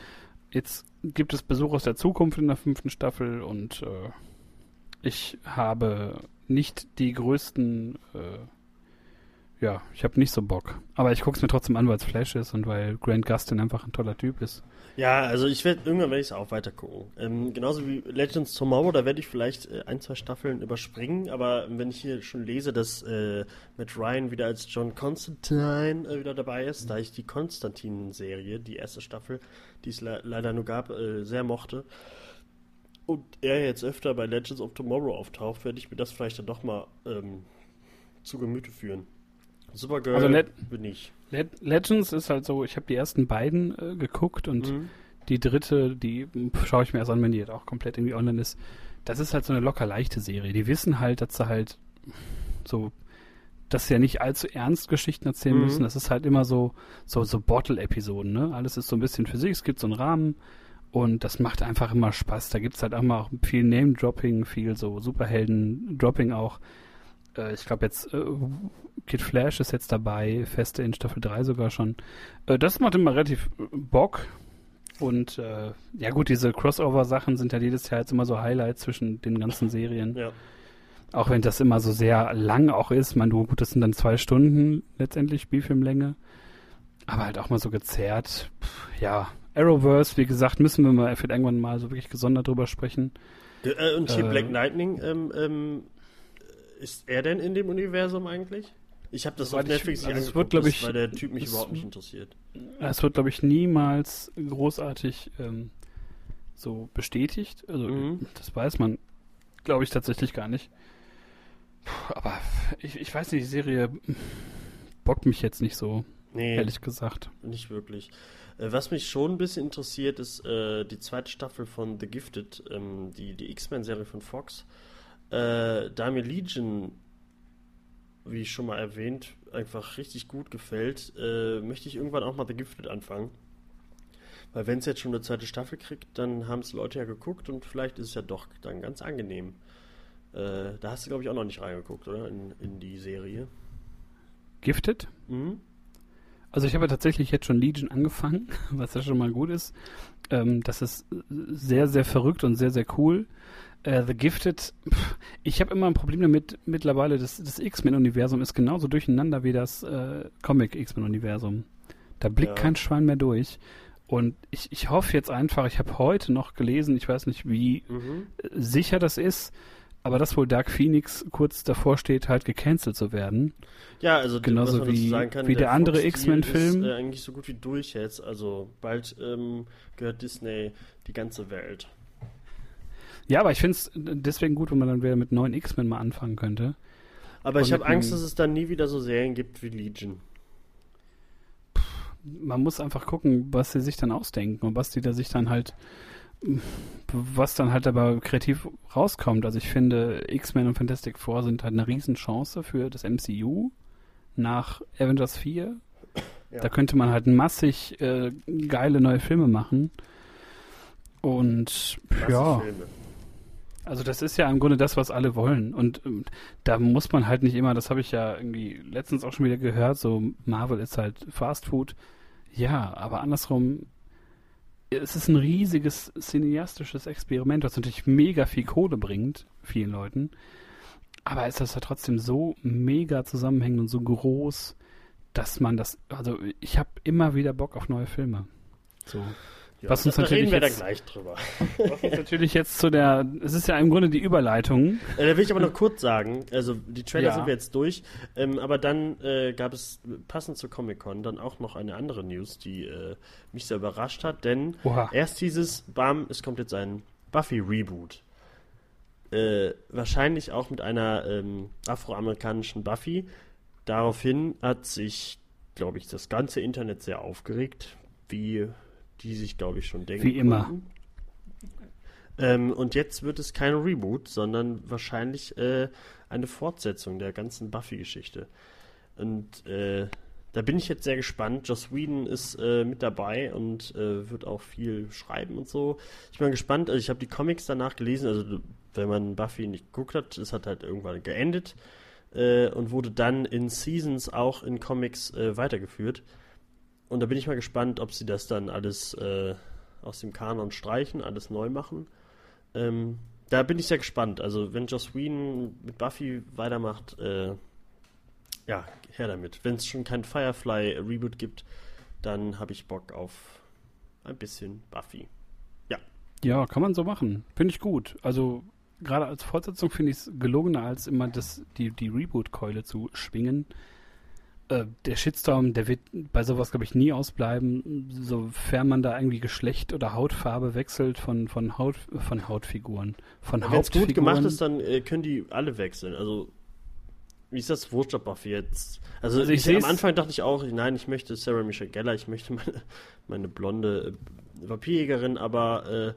Jetzt gibt es Besuch aus der Zukunft in der fünften Staffel und äh, ich habe nicht die größten äh, ja, ich habe nicht so Bock. Aber ich gucke es mir trotzdem an, weil es Flash ist und weil Grant Gustin einfach ein toller Typ ist. Ja, also ich werde irgendwann werde ich es auch weiter gucken. Ähm, genauso wie Legends Tomorrow, da werde ich vielleicht äh, ein, zwei Staffeln überspringen, aber wenn ich hier schon lese, dass äh, Matt Ryan wieder als John Constantine äh, wieder dabei ist, da ich die Konstantin-Serie, die erste Staffel, die es le leider nur gab, äh, sehr mochte, und er jetzt öfter bei Legends of Tomorrow auftaucht, werde ich mir das vielleicht dann doch mal ähm, zu Gemüte führen. Supergirl also Le bin ich. Le Legends ist halt so, ich habe die ersten beiden äh, geguckt und mhm. die dritte, die schaue ich mir erst an, wenn die jetzt auch komplett irgendwie online ist. Das ist halt so eine locker leichte Serie. Die wissen halt, dass sie halt so, dass sie ja nicht allzu ernst Geschichten erzählen mhm. müssen. Das ist halt immer so, so, so Bottle-Episoden, ne? Alles ist so ein bisschen für sich, es gibt so einen Rahmen und das macht einfach immer Spaß. Da gibt es halt auch mal viel Name-Dropping, viel so Superhelden-Dropping auch. Äh, ich glaube jetzt äh, Kid Flash ist jetzt dabei, feste in Staffel 3 sogar schon. Äh, das macht immer relativ Bock. Und äh, ja gut, diese Crossover-Sachen sind ja jedes Jahr jetzt immer so Highlights zwischen den ganzen Serien. Ja. Auch wenn das immer so sehr lang auch ist. Man, du, gut, das sind dann zwei Stunden letztendlich Spielfilmlänge. Aber halt auch mal so gezerrt. Pff, ja, Arrowverse, wie gesagt, müssen wir mal vielleicht irgendwann mal so wirklich gesondert drüber sprechen. Äh, und hier äh, Black Lightning, ähm, ähm, ist er denn in dem Universum eigentlich? Ich habe das auf Netflix ich, also nicht angeguckt, weil der Typ mich überhaupt nicht interessiert. Es wird, glaube ich, niemals großartig ähm, so bestätigt. Also mhm. das weiß man, glaube ich, tatsächlich gar nicht. Puh, aber ich, ich weiß nicht, die Serie bockt mich jetzt nicht so, nee, ehrlich gesagt. Nicht wirklich. Äh, was mich schon ein bisschen interessiert, ist äh, die zweite Staffel von The Gifted, ähm, die, die X-Men-Serie von Fox. Äh, da mir Legion wie schon mal erwähnt, einfach richtig gut gefällt, äh, möchte ich irgendwann auch mal The Gifted anfangen. Weil wenn es jetzt schon eine zweite Staffel kriegt, dann haben es Leute ja geguckt und vielleicht ist es ja doch dann ganz angenehm. Äh, da hast du, glaube ich, auch noch nicht reingeguckt, oder? In, in die Serie. Gifted? Mhm. Also ich habe tatsächlich jetzt schon Legion angefangen, was ja schon mal gut ist. Ähm, das ist sehr, sehr verrückt und sehr, sehr cool. Äh, The Gifted, pff, ich habe immer ein Problem damit mittlerweile, das, das X-Men-Universum ist genauso durcheinander wie das äh, Comic-X-Men-Universum. Da blickt ja. kein Schwein mehr durch. Und ich, ich hoffe jetzt einfach, ich habe heute noch gelesen, ich weiß nicht, wie mhm. sicher das ist, aber dass wohl Dark Phoenix kurz davor steht, halt gecancelt zu werden. Ja, also genauso wie, kann, wie der, der andere X-Men-Film. Ist äh, eigentlich so gut wie durch jetzt. Also bald ähm, gehört Disney die ganze Welt. Ja, aber ich finde es deswegen gut, wenn man dann wieder mit neuen X-Men mal anfangen könnte. Aber ich habe Angst, dass es dann nie wieder so Serien gibt wie Legion. Man muss einfach gucken, was sie sich dann ausdenken und was die da sich dann halt, was dann halt aber kreativ rauskommt. Also ich finde, X-Men und Fantastic Four sind halt eine Riesenchance für das MCU nach Avengers 4. Ja. Da könnte man halt massig äh, geile neue Filme machen. Und Massig ja. Filme. Also das ist ja im Grunde das, was alle wollen. Und ähm, da muss man halt nicht immer, das habe ich ja irgendwie letztens auch schon wieder gehört, so Marvel ist halt Fast Food. Ja, aber andersrum, es ist ein riesiges cineastisches Experiment, was natürlich mega viel Kohle bringt, vielen Leuten. Aber ist das ja trotzdem so mega zusammenhängend und so groß, dass man das, also ich habe immer wieder Bock auf neue Filme. So. Ja, was uns da natürlich reden wir jetzt, da gleich drüber. Was uns natürlich jetzt zu der, es ist ja im Grunde die Überleitung. Äh, da will ich aber noch kurz sagen, also die Trailer ja. sind wir jetzt durch, ähm, aber dann äh, gab es passend zur Comic-Con dann auch noch eine andere News, die äh, mich sehr überrascht hat, denn Oha. erst dieses, bam, es kommt jetzt ein Buffy-Reboot. Äh, wahrscheinlich auch mit einer ähm, afroamerikanischen Buffy. Daraufhin hat sich, glaube ich, das ganze Internet sehr aufgeregt, wie die sich, glaube ich, schon denken. Wie immer. Ähm, und jetzt wird es kein Reboot, sondern wahrscheinlich äh, eine Fortsetzung der ganzen Buffy-Geschichte. Und äh, da bin ich jetzt sehr gespannt. Joss Whedon ist äh, mit dabei und äh, wird auch viel schreiben und so. Ich bin gespannt. Also ich habe die Comics danach gelesen. Also wenn man Buffy nicht geguckt hat, es hat halt irgendwann geendet äh, und wurde dann in Seasons auch in Comics äh, weitergeführt. Und da bin ich mal gespannt, ob sie das dann alles äh, aus dem Kanon streichen, alles neu machen. Ähm, da bin ich sehr gespannt. Also, wenn Joss Whedon mit Buffy weitermacht, äh, ja, her damit. Wenn es schon kein Firefly-Reboot gibt, dann habe ich Bock auf ein bisschen Buffy. Ja. Ja, kann man so machen. Finde ich gut. Also, gerade als Fortsetzung finde ich es gelungener, als immer das, die, die Reboot-Keule zu schwingen. Äh, der Shitstorm, der wird bei sowas, glaube ich, nie ausbleiben, sofern man da irgendwie Geschlecht oder Hautfarbe wechselt von, von, Haut, von Hautfiguren. Von Wenn es gut gemacht ist, dann äh, können die alle wechseln. Also, wie ist das Wurscht Buffy jetzt? Also, also ich, ich am Anfang dachte ich auch, nein, ich möchte Sarah Michelle Geller, ich möchte meine, meine blonde äh, Vampirjägerin, aber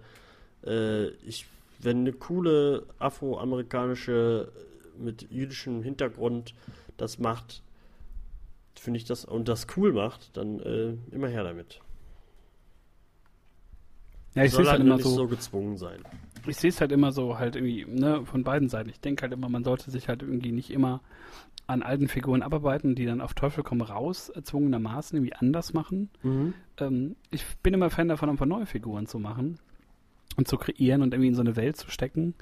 äh, äh, ich, wenn eine coole afroamerikanische mit jüdischem Hintergrund das macht, finde ich das und das cool macht, dann äh, immer her damit. Ja, ich sehe halt, halt immer so, so gezwungen sein. Ich sehe es halt immer so halt irgendwie, ne, von beiden Seiten. Ich denke halt immer, man sollte sich halt irgendwie nicht immer an alten Figuren abarbeiten, die dann auf Teufel komm raus erzwungenermaßen irgendwie anders machen. Mhm. Ähm, ich bin immer Fan davon, einfach neue Figuren zu machen und zu kreieren und irgendwie in so eine Welt zu stecken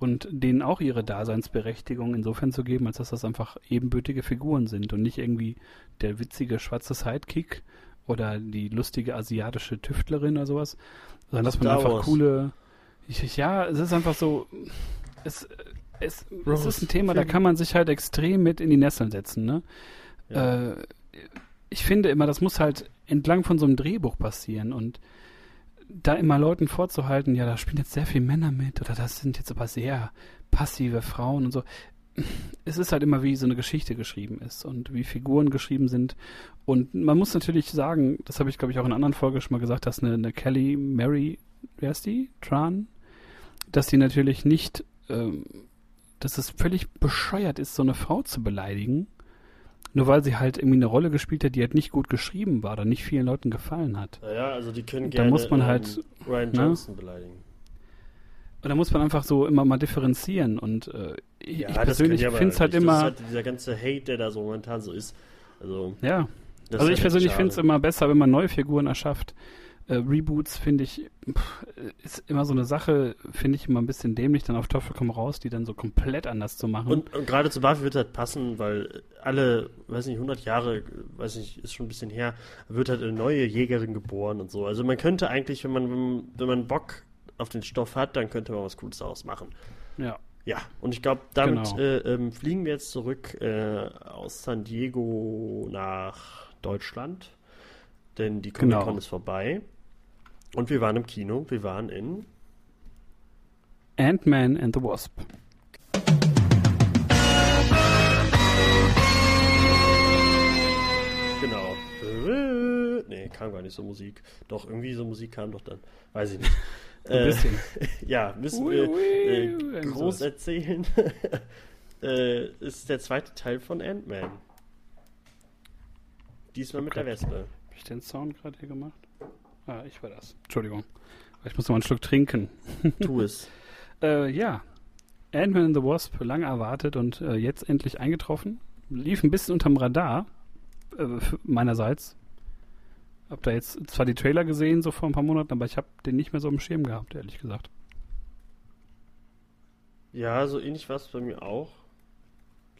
und denen auch ihre Daseinsberechtigung insofern zu geben, als dass das einfach ebenbürtige Figuren sind und nicht irgendwie der witzige schwarze Sidekick oder die lustige asiatische Tüftlerin oder sowas, sondern dass man Star einfach Wars. coole. Ich, ja, es ist einfach so. Es, es, es ist ein Thema, da kann man sich halt extrem mit in die Nesseln setzen. Ne? Ja. Äh, ich finde immer, das muss halt entlang von so einem Drehbuch passieren und da immer Leuten vorzuhalten, ja, da spielen jetzt sehr viele Männer mit oder das sind jetzt aber sehr passive Frauen und so. Es ist halt immer, wie so eine Geschichte geschrieben ist und wie Figuren geschrieben sind. Und man muss natürlich sagen, das habe ich, glaube ich, auch in einer anderen Folge schon mal gesagt, dass eine, eine Kelly Mary, wer ist die? Tran? Dass die natürlich nicht, ähm, dass es völlig bescheuert ist, so eine Frau zu beleidigen nur weil sie halt irgendwie eine Rolle gespielt hat, die halt nicht gut geschrieben war oder nicht vielen Leuten gefallen hat. Naja, also die können gerne da muss man halt, Ryan ne? Johnson ne? beleidigen. Und da muss man einfach so immer mal differenzieren und äh, ja, ich persönlich finde es halt immer. Das ist halt dieser ganze Hate, der da so momentan so ist. Also, ja. Also ich persönlich finde es immer besser, wenn man neue Figuren erschafft, äh, Reboots finde ich, pff, ist immer so eine Sache, finde ich immer ein bisschen dämlich, dann auf Teufel komm raus, die dann so komplett anders zu machen. Und, und gerade zu Buffy wird halt passen, weil alle, weiß nicht, 100 Jahre, weiß nicht, ist schon ein bisschen her, wird halt eine neue Jägerin geboren und so. Also man könnte eigentlich, wenn man, wenn man Bock auf den Stoff hat, dann könnte man was Cooles daraus machen. Ja. Ja, und ich glaube, damit genau. äh, ähm, fliegen wir jetzt zurück äh, aus San Diego nach Deutschland, denn die Comic-Con genau. ist vorbei. Und wir waren im Kino, wir waren in Ant-Man and the Wasp. Genau. Nee, kam gar nicht so Musik. Doch, irgendwie so Musik kam doch dann. Weiß ich nicht. Ein äh, bisschen. ja, müssen ui, wir äh, groß erzählen. äh, ist der zweite Teil von Ant-Man. Diesmal mit der Wespe. Habe ich den Sound gerade hier gemacht? Ah, ich war das. Entschuldigung. Ich muss noch mal einen Schluck trinken. Tu es. äh, ja. Ant-Man and the Wasp, lange erwartet und äh, jetzt endlich eingetroffen. Lief ein bisschen unterm Radar, äh, meinerseits. Hab da jetzt zwar die Trailer gesehen, so vor ein paar Monaten, aber ich habe den nicht mehr so im Schirm gehabt, ehrlich gesagt. Ja, so ähnlich war es bei mir auch.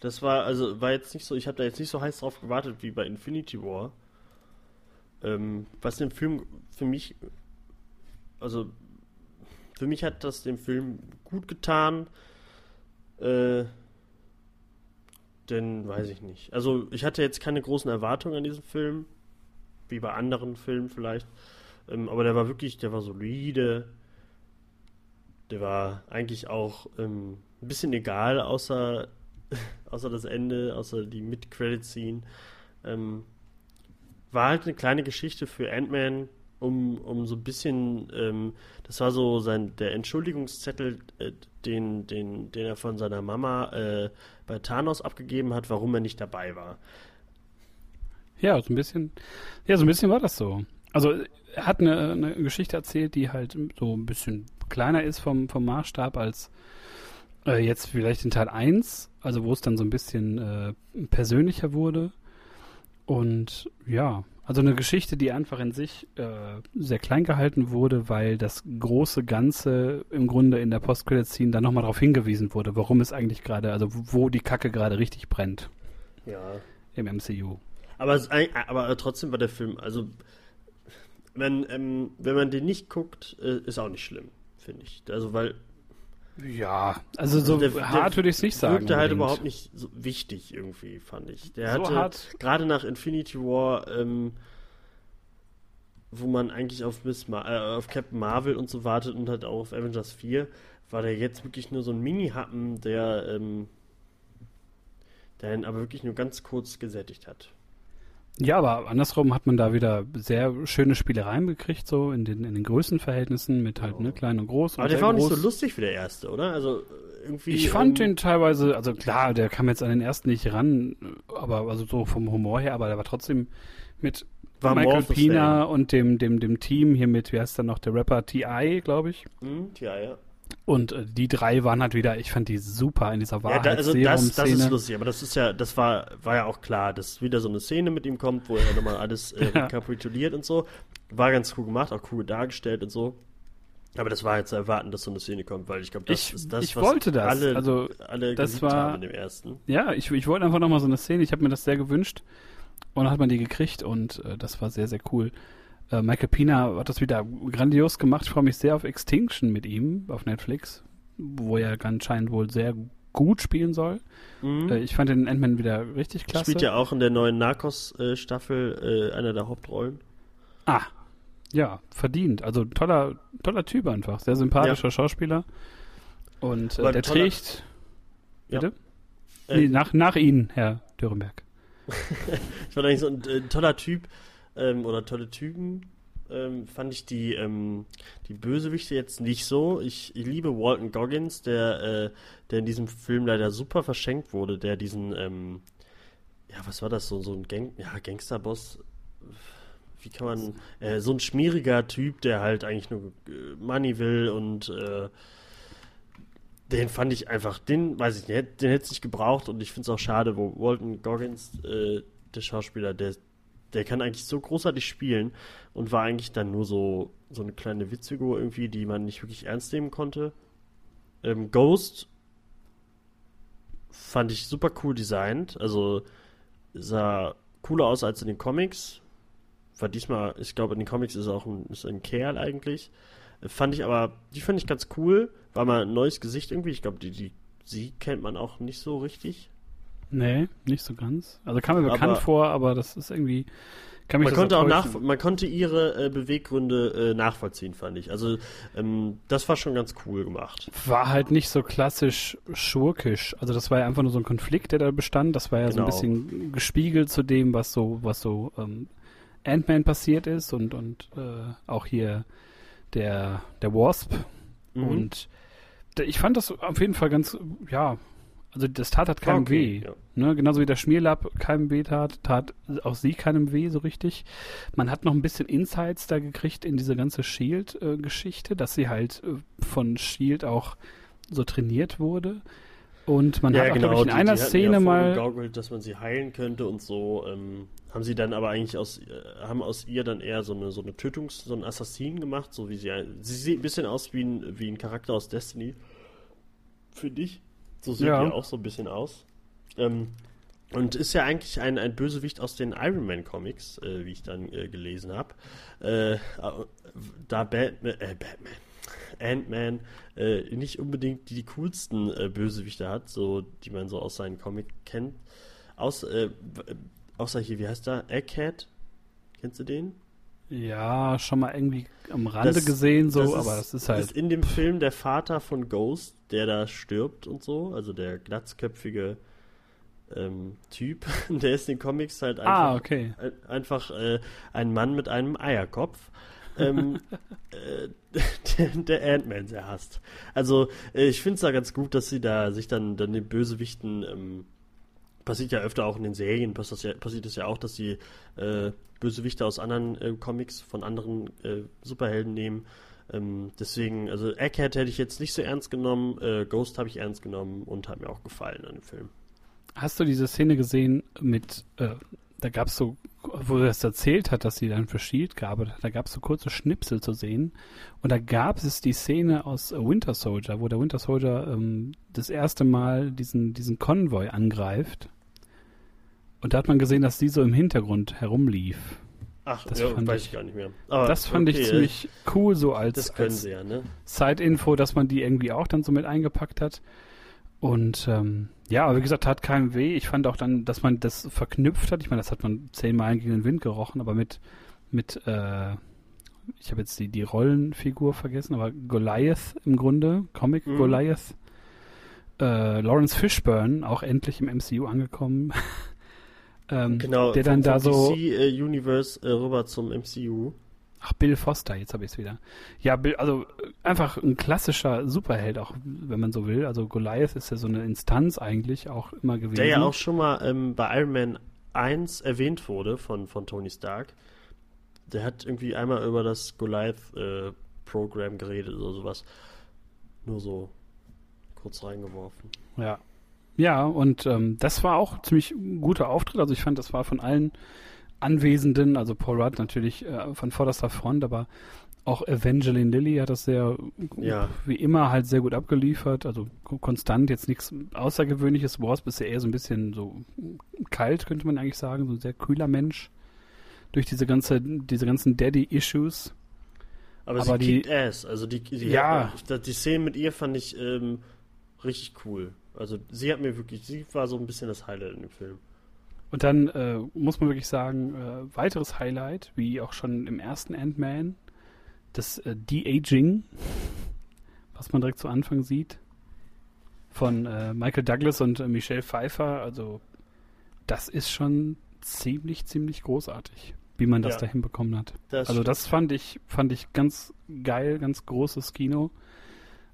Das war, also, war jetzt nicht so, ich habe da jetzt nicht so heiß drauf gewartet wie bei Infinity War. Ähm, was den Film für mich, also für mich hat das dem Film gut getan. Äh, denn weiß ich nicht. Also ich hatte jetzt keine großen Erwartungen an diesem Film, wie bei anderen Filmen vielleicht. Ähm, aber der war wirklich, der war solide. Der war eigentlich auch ähm, ein bisschen egal, außer, außer das Ende, außer die Mid-Credit-Scene. Ähm, war halt eine kleine Geschichte für Ant-Man, um, um so ein bisschen, ähm, das war so sein der Entschuldigungszettel, äh, den, den, den er von seiner Mama äh, bei Thanos abgegeben hat, warum er nicht dabei war. Ja, so ein bisschen, ja, so ein bisschen war das so. Also er hat eine, eine Geschichte erzählt, die halt so ein bisschen kleiner ist vom, vom Maßstab als äh, jetzt vielleicht in Teil 1, also wo es dann so ein bisschen äh, persönlicher wurde. Und ja, Also eine Geschichte, die einfach in sich äh, sehr klein gehalten wurde, weil das große Ganze im Grunde in der Post-Credit-Scene dann nochmal darauf hingewiesen wurde, warum es eigentlich gerade, also wo die Kacke gerade richtig brennt. Ja. Im MCU. Aber, es, aber trotzdem war der Film, also wenn, ähm, wenn man den nicht guckt, äh, ist auch nicht schlimm, finde ich. Also weil ja, also, also so der, hart würde ich es nicht sagen. Wirkte halt überhaupt nicht so wichtig irgendwie, fand ich. Der so hatte gerade nach Infinity War, ähm, wo man eigentlich auf Miss Mar äh, auf Captain Marvel und so wartet und halt auch auf Avengers 4, war der jetzt wirklich nur so ein Mini-Happen, der, ähm, der ihn aber wirklich nur ganz kurz gesättigt hat. Ja, aber andersrum hat man da wieder sehr schöne Spielereien gekriegt, so in den, in den Größenverhältnissen mit halt ne, klein und groß. Aber und der war auch nicht so lustig wie der erste, oder? Also irgendwie. Ich fand ähm, den teilweise, also klar, der kam jetzt an den ersten nicht ran, aber also so vom Humor her, aber der war trotzdem mit war Michael Pina und dem, dem, dem Team hier mit, wie heißt der noch, der Rapper T.I., glaube ich. Mhm, T.I., ja. Und äh, die drei waren halt wieder, ich fand die super in dieser Wahrheit. Ja, da, also das, das ist lustig, aber das ist ja, das war, war ja auch klar, dass wieder so eine Szene mit ihm kommt, wo er nochmal alles äh, rekapituliert und so. War ganz cool gemacht, auch cool dargestellt und so. Aber das war jetzt zu erwarten, dass so eine Szene kommt, weil ich glaube, das ich, ist das, ich was wollte das. alle, also, alle das war, haben in dem ersten. Ja, ich, ich wollte einfach nochmal so eine Szene, ich habe mir das sehr gewünscht und dann hat man die gekriegt und äh, das war sehr, sehr cool. Äh, Michael Pina hat das wieder grandios gemacht. Ich freue mich sehr auf Extinction mit ihm auf Netflix wo er anscheinend wohl sehr gut spielen soll. Mhm. Äh, ich fand den Ant-Man wieder richtig klasse. Spielt ja auch in der neuen Narcos-Staffel äh, einer der Hauptrollen. Ah, ja, verdient. Also toller, toller Typ einfach. Sehr sympathischer ja. Schauspieler. Und äh, der toller... trägt. Bitte? Ja. Nee, nach, nach Ihnen, Herr Dürrenberg. ich war eigentlich so ein äh, toller Typ ähm, oder tolle Typen. Ähm, fand ich die, ähm, die Bösewichte jetzt nicht so. Ich, ich liebe Walton Goggins, der, äh, der in diesem Film leider super verschenkt wurde, der diesen, ähm, ja, was war das, so, so ein Gang ja, Gangsterboss, wie kann man, äh, so ein schmieriger Typ, der halt eigentlich nur äh, Money will und äh, den fand ich einfach, den weiß ich nicht, den hätte es nicht gebraucht und ich finde es auch schade, wo Walton Goggins, äh, der Schauspieler, der, der kann eigentlich so großartig spielen und war eigentlich dann nur so, so eine kleine Witzfigur irgendwie, die man nicht wirklich ernst nehmen konnte. Ähm, Ghost fand ich super cool designt. Also sah cooler aus als in den Comics. War diesmal, ich glaube, in den Comics ist er auch ein, ist ein Kerl eigentlich. Fand ich aber, die fand ich ganz cool. War mal ein neues Gesicht irgendwie. Ich glaube, die, die, sie kennt man auch nicht so richtig. Nee, nicht so ganz. Also kam mir bekannt aber, vor, aber das ist irgendwie. Kann mich man konnte auch nach, man konnte ihre äh, Beweggründe äh, nachvollziehen, fand ich. Also ähm, das war schon ganz cool gemacht. War halt nicht so klassisch schurkisch. Also das war ja einfach nur so ein Konflikt, der da bestand. Das war ja genau. so ein genau. bisschen gespiegelt zu dem, was so, was so ähm, Ant-Man passiert ist und und äh, auch hier der der Wasp. Mhm. Und ich fand das auf jeden Fall ganz, ja, also das tat hat keinem okay, weh. Ja. Ne? Genauso wie der Schmierlapp keinem weh tat, tat auch sie keinem weh so richtig. Man hat noch ein bisschen Insights da gekriegt in diese ganze Shield-Geschichte, dass sie halt äh, von Shield auch so trainiert wurde. Und man ja, hat auch, genau, ich, in die, einer die Szene ja mal. dass man sie heilen könnte und so. Ähm, haben sie dann aber eigentlich aus, äh, haben aus ihr dann eher so eine, so eine Tötungs-, so einen Assassin gemacht, so wie sie. Sie sieht ein bisschen aus wie ein, wie ein Charakter aus Destiny. Für dich. So sieht ja. er auch so ein bisschen aus. Ähm, und ist ja eigentlich ein, ein Bösewicht aus den Iron Man Comics, äh, wie ich dann äh, gelesen habe. Äh, da Batman, äh, Batman, Ant-Man äh, nicht unbedingt die, die coolsten äh, Bösewichte hat, so die man so aus seinen Comics kennt. Aus, äh, außer hier, wie heißt der? Egghead? Kennst du den? Ja, schon mal irgendwie am Rande das, gesehen, so, das aber das ist halt. Ist in dem Film der Vater von Ghost, der da stirbt und so, also der glatzköpfige ähm, Typ, der ist in den Comics halt ah, einfach, ah, okay. einfach äh, ein Mann mit einem Eierkopf. ähm, äh, der, der Ant-Man sehr hasst. Also, äh, ich finde es da ganz gut, dass sie da sich dann, dann den Bösewichten ähm, passiert ja öfter auch in den Serien, passiert, es ja auch, dass sie äh, Bösewichte aus anderen äh, Comics von anderen äh, Superhelden nehmen. Ähm, deswegen, also Egghead hätte ich jetzt nicht so ernst genommen, äh, Ghost habe ich ernst genommen und hat mir auch gefallen an dem Film. Hast du diese Szene gesehen mit, äh, da gab es so, wo er es erzählt hat, dass sie dann für Shield gearbeitet da gab es so kurze Schnipsel zu sehen. Und da gab es die Szene aus Winter Soldier, wo der Winter Soldier ähm, das erste Mal diesen, diesen Konvoi angreift. Und da hat man gesehen, dass sie so im Hintergrund herumlief. Ach, Das ja, fand weiß ich- ich gar nicht mehr. Aber das fand okay, ich ziemlich cool, so als, Das können als sie ja, ne? Side-Info, dass man die irgendwie auch dann so mit eingepackt hat. Und ähm, ja, aber wie gesagt, tat keinem weh. Ich fand auch dann, dass man das verknüpft hat. Ich meine, das hat man zehnmal gegen den Wind gerochen, aber mit, mit äh, ich habe jetzt die, die Rollenfigur vergessen, aber Goliath im Grunde, Comic Mhm. Goliath. Äh, Lawrence Fishburne, auch endlich im MCU angekommen. ähm, Genau, der dann da vom so. DC äh, Universe äh, rüber zum MCU. Ach, Bill Foster, jetzt habe ich es wieder. Ja, Bill, also äh, einfach ein klassischer Superheld, auch wenn man so will. Also Goliath ist ja so eine Instanz eigentlich auch immer gewesen. Der ja auch schon mal ähm, bei Iron Man 1 erwähnt wurde von, von Tony Stark. Der hat irgendwie einmal über das Goliath-Programm geredet oder sowas. Nur so kurz reingeworfen. Ja. Ja, und ähm, das war auch ziemlich guter Auftritt. Also ich fand, das war von allen Anwesenden, also Paul Rudd natürlich äh, von vorderster Front, aber auch Evangeline Lilly hat das sehr, Ja. wie immer, halt sehr gut abgeliefert. Also ko- konstant, jetzt nichts Außergewöhnliches. Wars bisher eher so ein bisschen so kalt, könnte man eigentlich sagen. So ein sehr kühler Mensch. Durch diese ganze, diese ganzen Daddy-Issues. Aber, Aber sie die- kickt ass. Also die, die, Ja. hat, die Szene mit ihr fand ich ähm, richtig cool. Also sie hat mir wirklich, sie war so ein bisschen das Highlight in dem Film. Und dann äh, muss man wirklich sagen, äh, weiteres Highlight, wie auch schon im ersten Ant-Man, das äh, De-Aging, was man direkt zu Anfang sieht, von äh, Michael Douglas und äh, Michelle Pfeiffer. Also das ist schon ziemlich, ziemlich großartig, wie man das Ja. da hinbekommen hat. Also das fand ich, fand ich ganz geil, ganz großes Kino.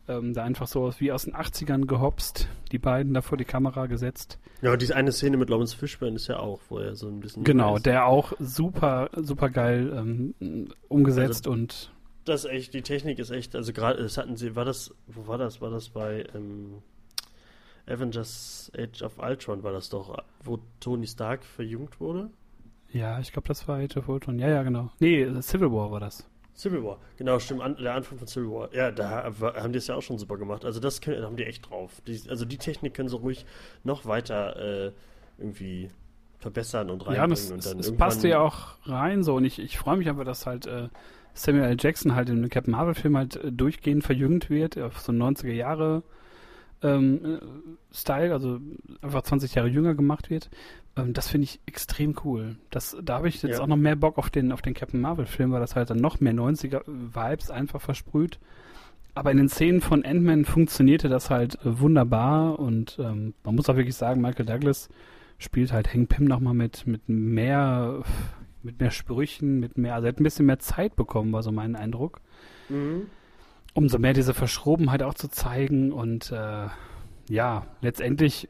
Ähm, da einfach so aus- wie aus den 80ern gehopst, die beiden da vor die Kamera gesetzt. Ja, und diese eine Szene mit Lawrence Fishburne ist ja auch, wo er so ein bisschen. Genau, der auch super, super geil ähm, umgesetzt und Das ist echt, die Technik ist echt, also gerade, das hatten sie, war das, wo war das? War das bei ähm, Avengers Age of Ultron, war das doch, wo Tony Stark verjüngt wurde? ja, ich glaube, das war Age of Ultron. Ja, ja, genau. Nee, Civil War war das. Civil War, genau, stimmt, an, der Anfang von Civil War. Ja, da haben die es ja auch schon super gemacht. Also das können, haben die echt drauf. Die, also die Technik können sie ruhig noch weiter äh, irgendwie verbessern und reinbringen. Ja, es, und dann es passte ja auch rein so und ich, ich freue mich einfach, dass halt äh, Samuel L. Jackson halt im Captain Marvel Film halt äh, durchgehend verjüngt wird auf so 90er Jahre ähm, äh, Style, also einfach 20 Jahre jünger gemacht wird. Ähm, das finde ich extrem cool. Das, da habe ich jetzt Ja. auch noch mehr Bock auf den, auf den Captain Marvel Film, weil das halt dann noch mehr 90er Vibes einfach versprüht. Aber in den Szenen von Ant-Man funktionierte das halt äh, wunderbar und ähm, man muss auch wirklich sagen, Michael Douglas spielt halt Hank Pym nochmal mit, mit mehr, mit mehr Sprüchen, mit mehr, also er hat ein bisschen mehr Zeit bekommen, war so mein Eindruck. Mhm. Umso mehr diese Verschrobenheit auch zu zeigen und äh, ja, letztendlich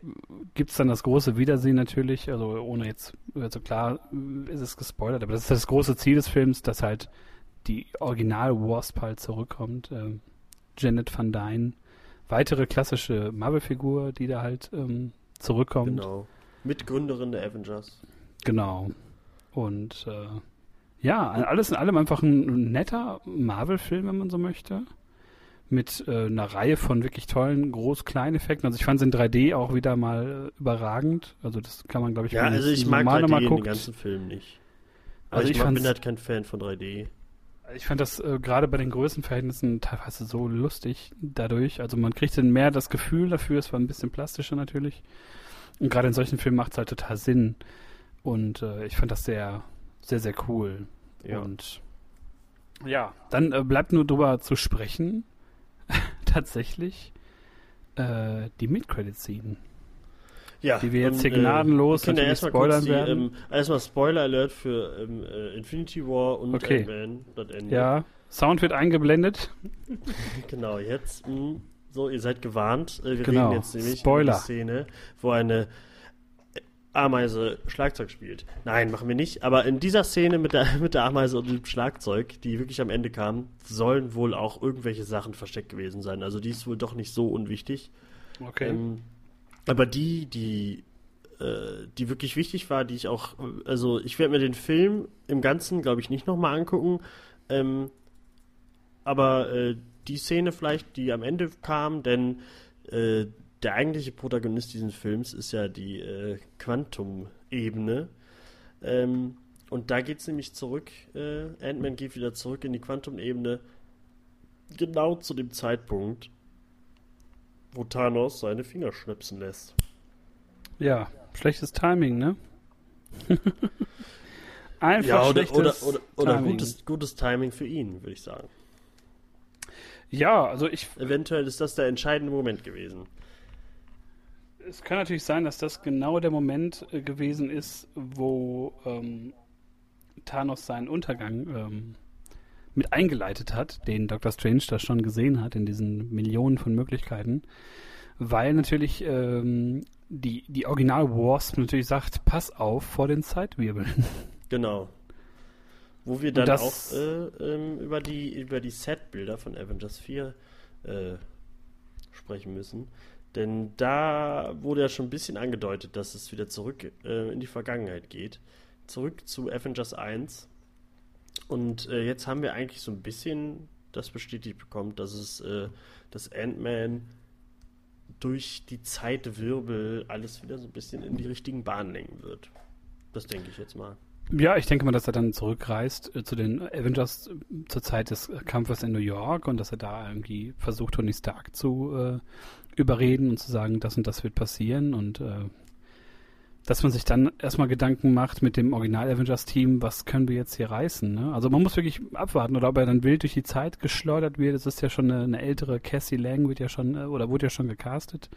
gibt's dann das große Wiedersehen natürlich, also ohne jetzt, also klar äh, ist es gespoilert, aber das ist das große Ziel des Films, dass halt die Original Wasp halt zurückkommt, ähm, Janet Van Dyne, weitere klassische Marvel-Figur, die da halt ähm, zurückkommt. Genau. Mitgründerin der Avengers. Genau. Und äh, ja, alles in allem einfach ein netter Marvel-Film, wenn man so möchte. Mit äh, einer Reihe von wirklich tollen Groß-Klein-Effekten. Also ich fand es in 3D auch wieder mal äh, überragend. Also das kann man, glaube ich, Ja, wenn also ich mag normal 3D nochmal in den guckt. ganzen Film nicht. Aber Also ich, ich mag, bin halt kein Fan von 3D. Ich fand das äh, gerade bei den Größenverhältnissen teilweise so lustig dadurch. Also man kriegt dann mehr das Gefühl dafür, es war ein bisschen plastischer natürlich. Und gerade in solchen Filmen macht es halt total Sinn. Und äh, ich fand das sehr, sehr, sehr cool. Ja. Und ja, dann äh, bleibt nur drüber zu sprechen, tatsächlich, äh, die Mid-Credit-Scene, Ja, die wir jetzt hier äh, gnadenlos können ja erstmal spoilern die, werden. ähm, erstmal Spoiler-Alert für ähm, äh, Infinity War und Okay. Ant-Man, das Ende. ja, Sound wird eingeblendet. Genau, jetzt, mh, so, ihr seid gewarnt. Äh, wir Genau, reden jetzt nämlich Spoiler. über die Szene, wo eine Ameise Schlagzeug spielt. Nein, machen wir nicht. Aber in dieser Szene mit der, mit der Ameise und dem Schlagzeug, die wirklich am Ende kam, sollen wohl auch irgendwelche Sachen versteckt gewesen sein. Also die ist wohl doch nicht so unwichtig. Okay. Ähm, aber die, die äh, die wirklich wichtig war, die ich auch, also ich werde mir den Film im Ganzen, glaube ich, nicht nochmal angucken. Ähm, aber äh, die Szene vielleicht, die am Ende kam, denn äh, der eigentliche Protagonist dieses Films ist ja die äh, Quantum-Ebene. Ähm, und da geht es nämlich zurück, äh, Ant-Man geht wieder zurück in die Quantum-Ebene, genau zu dem Zeitpunkt, wo Thanos seine Finger schnipsen lässt. Ja, schlechtes Timing, ne? Einfach ja, oder, schlechtes oder, oder, oder gutes, gutes Timing für ihn, würde ich sagen. Ja, also ich. Eventuell ist das der entscheidende Moment gewesen. Es kann natürlich sein, dass das genau der Moment äh, gewesen ist, wo ähm, Thanos seinen Untergang ähm, mit eingeleitet hat, den Dr. Strange da schon gesehen hat in diesen Millionen von Möglichkeiten, weil natürlich ähm, die, die Original Wasp natürlich sagt, pass auf vor den Zeitwirbeln. Genau. Wo wir dann das, auch äh, ähm, über die, über die Setbilder von Avengers 4 äh, sprechen müssen. Denn da wurde ja schon ein bisschen angedeutet, dass es wieder zurück äh, in die Vergangenheit geht. Zurück zu Avengers 1. Und äh, jetzt haben wir eigentlich so ein bisschen das bestätigt bekommen, dass es, äh, dass Ant-Man durch die Zeitwirbel alles wieder so ein bisschen in die richtigen Bahnen lenken wird. Das denke ich jetzt mal. Ja, ich denke mal, dass er dann zurückreist äh, zu den Avengers äh, zur Zeit des Kampfes in New York und dass er da irgendwie versucht, Tony Stark zu äh, überreden und zu sagen, das und das wird passieren und äh, dass man sich dann erstmal Gedanken macht mit dem Original-Avengers-Team, was können wir jetzt hier reißen. Ne? Also man muss wirklich abwarten, oder ob er dann wild durch die Zeit geschleudert wird. Es ist ja schon eine, eine, ältere Cassie Lang, wird ja schon, äh, oder wurde ja schon gecastet.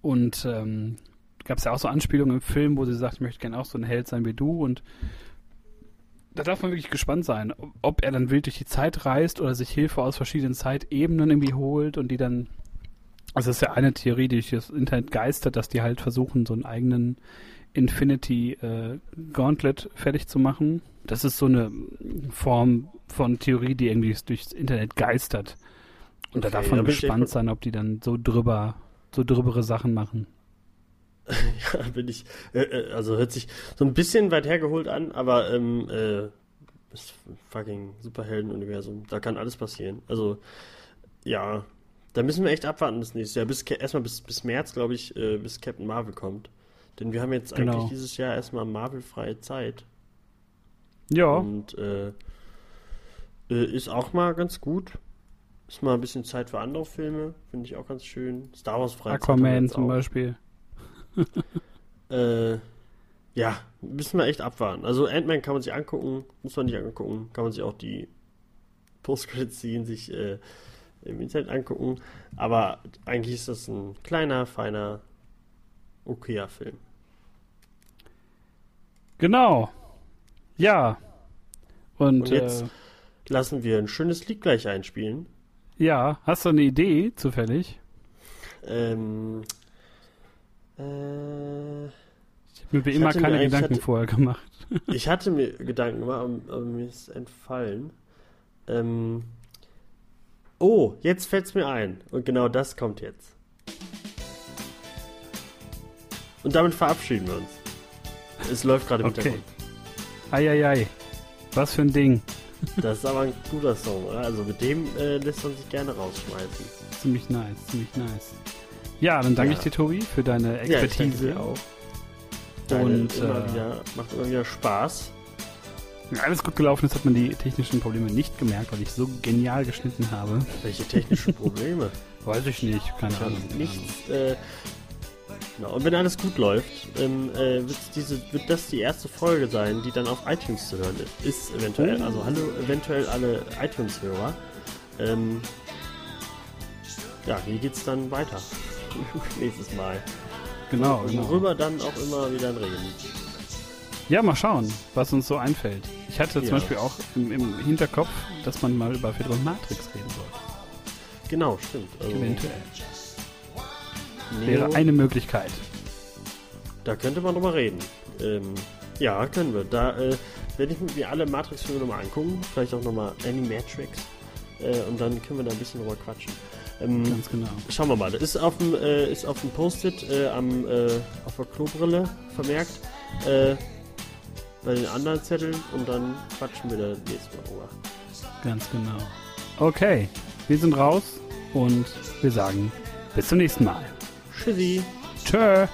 Und ähm, gab es ja auch so Anspielungen im Film, wo sie sagt, ich möchte gerne auch so ein Held sein wie du und da darf man wirklich gespannt sein, ob er dann wild durch die Zeit reist oder sich Hilfe aus verschiedenen Zeitebenen irgendwie holt und die dann, also das ist ja eine Theorie, die durch das Internet geistert, dass die halt versuchen, so einen eigenen Infinity äh, Gauntlet fertig zu machen. Das ist so eine Form von Theorie, die irgendwie durchs Internet geistert. Und okay, da darf man gespannt sein, ob die dann so drüber, so drübere Sachen machen. ja, bin ich, äh, äh, also hört sich so ein bisschen weit hergeholt an, aber ähm, äh, das fucking Superhelden-Universum, da kann alles passieren. Also, ja, da müssen wir echt abwarten das nächste Jahr. Bis, erstmal bis, bis März, glaube ich, äh, bis Captain Marvel kommt. Denn wir haben jetzt genau. eigentlich dieses Jahr erstmal Marvel-freie Zeit. Ja. Und äh, äh, ist auch mal ganz gut. Ist mal ein bisschen Zeit für andere Filme, finde ich auch ganz schön. Star Wars freie Aquaman zum auch. Beispiel. äh, ja, müssen wir echt abwarten. Also Ant-Man kann man sich angucken, muss man nicht angucken, kann man sich auch die Post-Credit-Scene sich äh, im Internet angucken. Aber eigentlich ist das ein kleiner, feiner, okayer Film. Genau. Ja. Und, Und jetzt äh, lassen wir ein schönes Lied gleich einspielen. Ja, hast du eine Idee zufällig? Ähm, äh, ich habe mir wie immer keine Gedanken hatte, vorher gemacht. ich hatte mir Gedanken gemacht, aber, mir ist entfallen. Ähm, oh, jetzt fällt es mir ein. Und genau das kommt jetzt. Und damit verabschieden wir uns. Es läuft gerade im okay. Hintergrund. Eieiei. Was für ein Ding. Das ist aber ein guter Song, oder? Also mit dem äh, lässt man sich gerne rausschmeißen. Ziemlich nice, ziemlich nice. Ja, dann danke ja. ich dir, Tobi, für deine Expertise. Ja, auch. Und immer äh, wieder, macht immer wieder Spaß. Alles gut gelaufen ist, hat man die technischen Probleme nicht gemerkt, weil ich so genial geschnitten habe. Welche technischen Probleme? Weiß ich nicht, keine Ahnung. Nichts. Äh, genau. Und wenn alles gut läuft, ähm, äh, diese, wird das die erste Folge sein, die dann auf iTunes zu hören ist. Eventuell. Oh. Also hallo, eventuell alle iTunes-Hörer. Ähm, ja, wie geht's dann weiter? nächstes Mal. Genau, und genau. Worüber dann auch immer wieder reden. Ja, mal schauen, was uns so einfällt. Ich hatte ja. zum Beispiel auch im, im, Hinterkopf, dass man mal über Fedor Matrix reden sollte. Genau, stimmt. Also Eventuell. Neo, Wäre eine Möglichkeit. Da könnte man drüber reden. Ähm, ja, können wir. Da äh, werde ich mir alle Matrix-Filme nochmal angucken. Vielleicht auch nochmal Animatrix. Äh, und dann können wir da ein bisschen drüber quatschen. Ähm, Ganz genau. Schauen wir mal. Das ist auf dem, äh, ist auf dem Post-it äh, am, äh, auf der Klobrille vermerkt. Äh, bei den anderen Zetteln und dann quatschen wir da nächstes Mal drüber. Ganz genau. Okay, wir sind raus und wir sagen bis zum nächsten Mal. Tschüssi. Tschö.